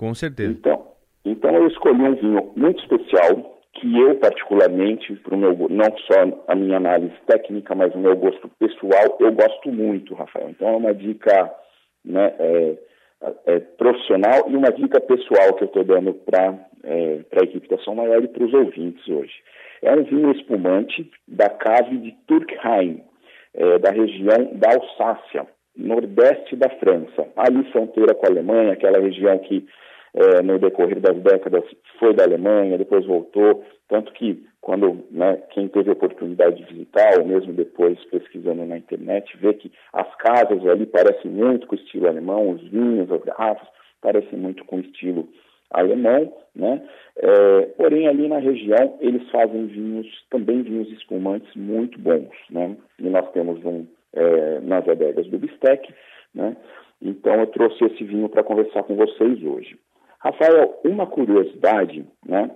com certeza. Então, então eu escolhi um vinho muito especial que eu particularmente, pro meu não só a minha análise técnica, mas o meu gosto pessoal, eu gosto muito, Rafael. Então é uma dica né, é, é, profissional e uma dica pessoal que eu estou dando para é, a equipe da Som Maior e para os ouvintes hoje. É um vinho espumante da cave de Turkheim, é, da região da Alsácia, nordeste da França, ali fronteira com a Alemanha, aquela região que é, no decorrer das décadas foi da Alemanha, depois voltou, tanto que quando né, quem teve a oportunidade de visitar, ou mesmo depois pesquisando na internet, vê que as casas ali parecem muito com o estilo alemão, os vinhos, as garrafas, parecem muito com o estilo alemão, né? É, porém ali na região eles fazem vinhos, também vinhos espumantes muito bons, né? E nós temos um é, nas adegas do Bistec, né? Então eu trouxe esse vinho para conversar com vocês hoje. Rafael, uma curiosidade, né?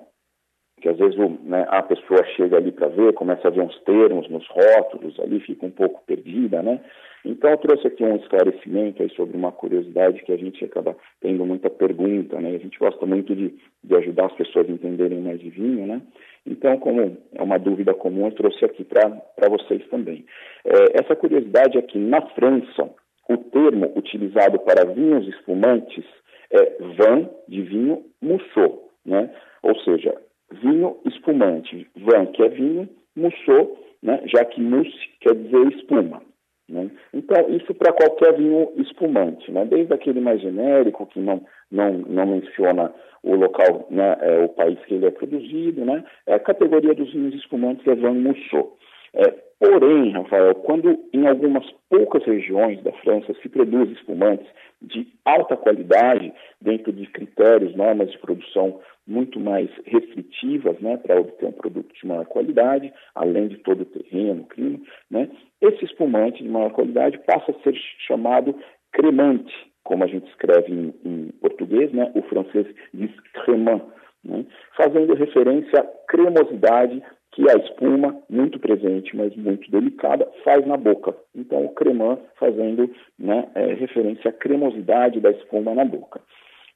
Que às vezes o, né, a pessoa chega ali para ver, começa a ver uns termos nos rótulos ali, fica um pouco perdida, né? Então eu trouxe aqui um esclarecimento aí sobre uma curiosidade que a gente acaba tendo muita pergunta, né? A gente gosta muito de, de ajudar as pessoas a entenderem mais de vinho, né? Então, como é uma dúvida comum, eu trouxe aqui para vocês também. É, essa curiosidade é que na França, o termo utilizado para vinhos espumantes é vin de vinho mousseux, né? Ou seja, vinho espumante, vin que é vinho, mousseux, né? Já que mousse quer dizer espuma. Né? Então, isso para qualquer vinho espumante, né? desde aquele mais genérico, que não, não, não menciona o local, né, é, o país que ele é produzido, né? É a categoria dos vinhos espumantes é Van Mussot. É, porém, Rafael, quando em algumas poucas regiões da França se produz espumantes de alta qualidade, dentro de critérios, normas de produção muito mais restritivas, né, para obter um produto de maior qualidade, além de todo o terreno, clima, né, esse espumante de maior qualidade passa a ser chamado cremante, como a gente escreve em, em português, né, o francês diz cremant, né, fazendo referência à cremosidade que a espuma, muito presente, mas muito delicada, faz na boca. Então, o cremant fazendo né, é, referência à cremosidade da espuma na boca.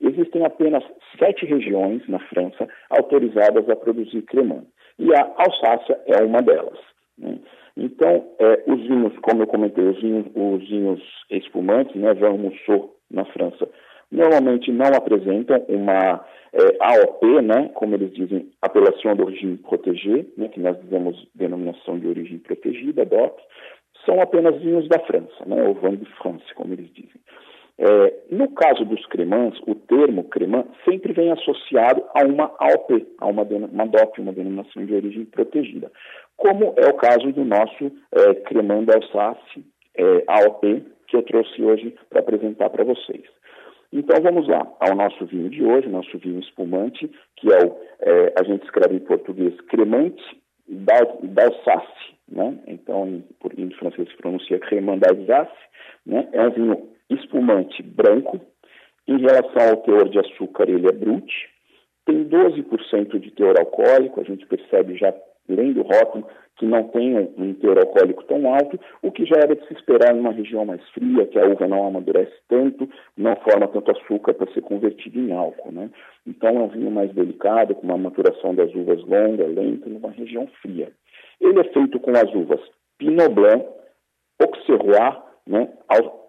Existem apenas sete regiões na França autorizadas a produzir cremant. E a Alsácia é uma delas. Né? Então, é, os vinhos, como eu comentei, os vinhos, os vinhos espumantes, né, Jean Mousseau na França, normalmente não apresentam uma é, AOP, né, como eles dizem, apelação de origem protegée, né, que nós dizemos denominação de origem protegida, DOP, são apenas vinhos da França, né, ou vin de France, como eles dizem. É, no caso dos cremãs, o termo cremã sempre vem associado a uma AOP, a uma, uma DOP, uma denominação de origem protegida, como é o caso do nosso é, cremã da é, AOP, que eu trouxe hoje para apresentar para vocês. Então vamos lá ao nosso vinho de hoje, nosso vinho espumante, que é o, é, a gente escreve em português cremante d'Alsace, né? Então em, em francês se pronuncia cremant d'Alsace, né? É um vinho espumante branco, em relação ao teor de açúcar ele é brute, tem 12% de teor alcoólico, a gente percebe já lendo o rótulo que não tenham um teor alcoólico tão alto, o que já era de se esperar em uma região mais fria, que a uva não amadurece tanto, não forma tanto açúcar para ser convertido em álcool. Né? Então é um vinho mais delicado, com uma maturação das uvas longa, lenta, numa região fria. Ele é feito com as uvas Pinot Blanc, Auxerrois, né,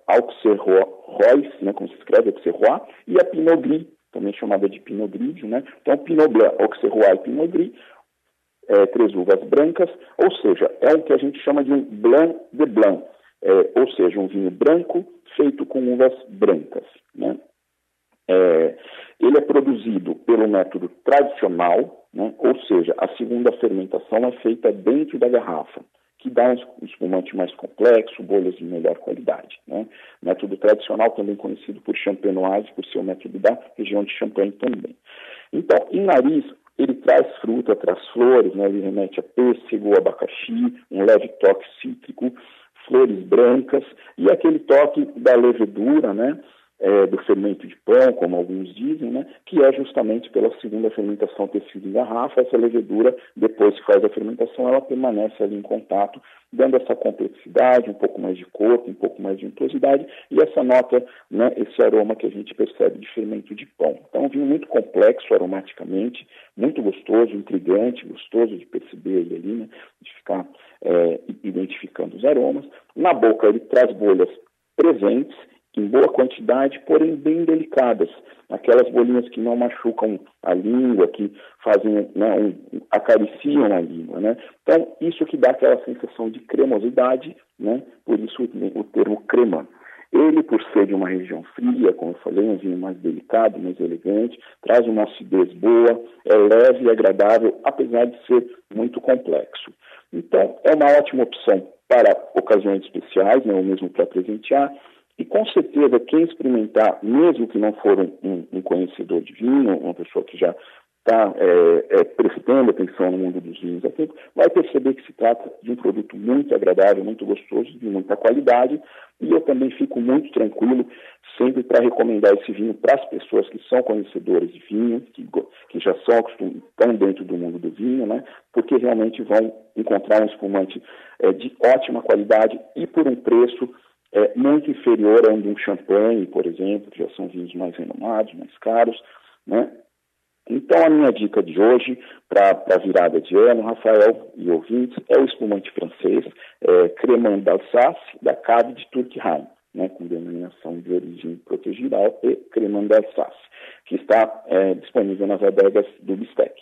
Auxerrois, né, como se escreve, Auxerrois, e a Pinot Gris, também chamada de Pinot Grigio, né? Então, Pinot Blanc, Auxerrois e Pinot Gris, é, três uvas brancas, ou seja, é o que a gente chama de um blanc de blanc, é, ou seja, um vinho branco feito com uvas brancas. Né? É, ele é produzido pelo método tradicional, né? ou seja, a segunda fermentação é feita dentro da garrafa, que dá um espumante mais complexo, bolhas de melhor qualidade. Né? Método tradicional, também conhecido por champenoise, por ser o método da região de Champagne também. Então, em nariz, ele traz fruta, traz flores, né? ele remete a pêssego, abacaxi, um leve toque cítrico, flores brancas e aquele toque da levedura, né? É, do fermento de pão, como alguns dizem, né, que é justamente pela segunda fermentação ter sido em garrafa, essa levedura, depois que faz a fermentação, ela permanece ali em contato dando essa complexidade, um pouco mais de corpo, um pouco mais de untuosidade e essa nota, né, esse aroma que a gente percebe de fermento de pão. Então, um vinho muito complexo aromaticamente, muito gostoso, intrigante, gostoso de perceber ele ali, né, de ficar é, identificando os aromas. Na boca, ele traz bolhas presentes em boa quantidade, porém bem delicadas. Aquelas bolinhas que não machucam a língua, que fazem, né, um, acariciam a língua, né? Então, isso que dá aquela sensação de cremosidade, né? Por isso o, termo crema. Ele, por ser de uma região fria, como eu falei, um vinho mais delicado, mais elegante, traz uma acidez boa, é leve e agradável, apesar de ser muito complexo. Então, é uma ótima opção para ocasiões especiais, né, ou mesmo para presentear, e com certeza, quem experimentar, mesmo que não for um, um conhecedor de vinho, uma pessoa que já está é, é, prestando atenção no mundo dos vinhos há tempo, vai perceber que se trata de um produto muito agradável, muito gostoso, de muita qualidade. E eu também fico muito tranquilo sempre para recomendar esse vinho para as pessoas que são conhecedores de vinho, que, que já são estão dentro do mundo do vinho, né? Porque realmente vão encontrar um espumante é, de ótima qualidade e por um preço é muito inferior a um de um champanhe, por exemplo, que já são vinhos mais renomados, mais caros, né? Então, a minha dica de hoje, para a virada de ano, Rafael e ouvintes, é o espumante francês é, Cremant d'Alsace, da Cave de Turkheim, né, com denominação de origem protegida, AOP Cremant d'Alsace, que está é, disponível nas adegas do Bistec.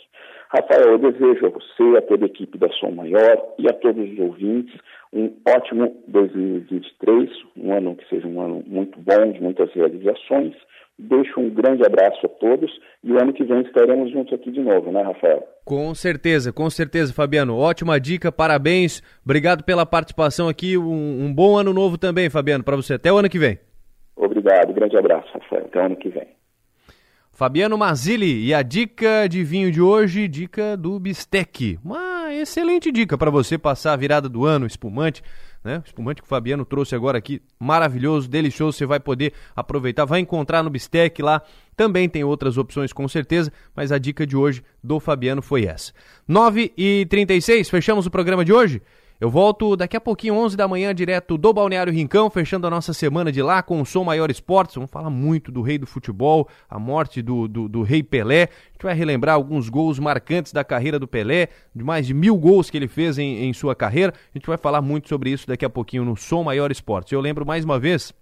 Rafael, eu desejo a você, a toda a equipe da Som Maior e a todos os ouvintes um ótimo 2023, um ano que seja um ano muito bom, de muitas realizações. Deixo um grande abraço a todos e o ano que vem estaremos juntos aqui de novo, né, Rafael? Com certeza, com certeza, Fabiano. Ótima dica, parabéns. Obrigado pela participação aqui. Um, um bom ano novo também, Fabiano, para você. Até o ano que vem. Obrigado, grande abraço, Rafael. Até o ano que vem. Fabiano Mazzilli, e a dica de vinho de hoje, dica do Bistec. Uma excelente dica para você passar a virada do ano, espumante, né? Espumante que o Fabiano trouxe agora aqui, maravilhoso, delicioso, você vai poder aproveitar, vai encontrar no Bistec lá. Também tem outras opções com certeza, mas a dica de hoje do Fabiano foi essa. 9 e 36 fechamos o programa de hoje? Eu volto daqui a pouquinho, 11 da manhã, direto do Balneário Rincão, fechando a nossa semana de lá com o Som Maior Esportes. Vamos falar muito do rei do futebol, a morte do, do, do, rei Pelé. A gente vai relembrar alguns gols marcantes da carreira do Pelé, de mais de mil gols que ele fez em, em sua carreira. A gente vai falar muito sobre isso daqui a pouquinho no Som Maior Esportes. Eu lembro mais uma vez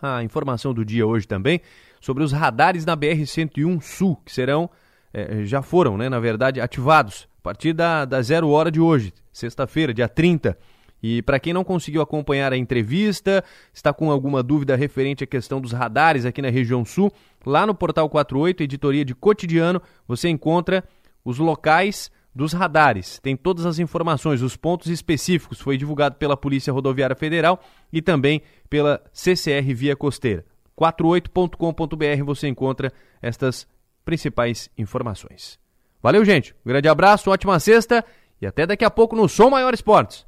a informação do dia hoje também sobre os radares na BR-101 Sul, que serão, eh, já foram, né, na verdade, ativados a partir da, da zero hora de hoje, sexta-feira, dia 30. E para quem não conseguiu acompanhar a entrevista, está com alguma dúvida referente à questão dos radares aqui na região sul, lá no Portal 48, editoria de cotidiano, você encontra os locais dos radares. Tem todas as informações, os pontos específicos. Foi divulgado pela Polícia Rodoviária Federal e também pela CCR Via Costeira. 48.com.br você encontra estas principais informações. Valeu, gente. Um grande abraço, ótima sexta e até daqui a pouco no Som Maior Esportes.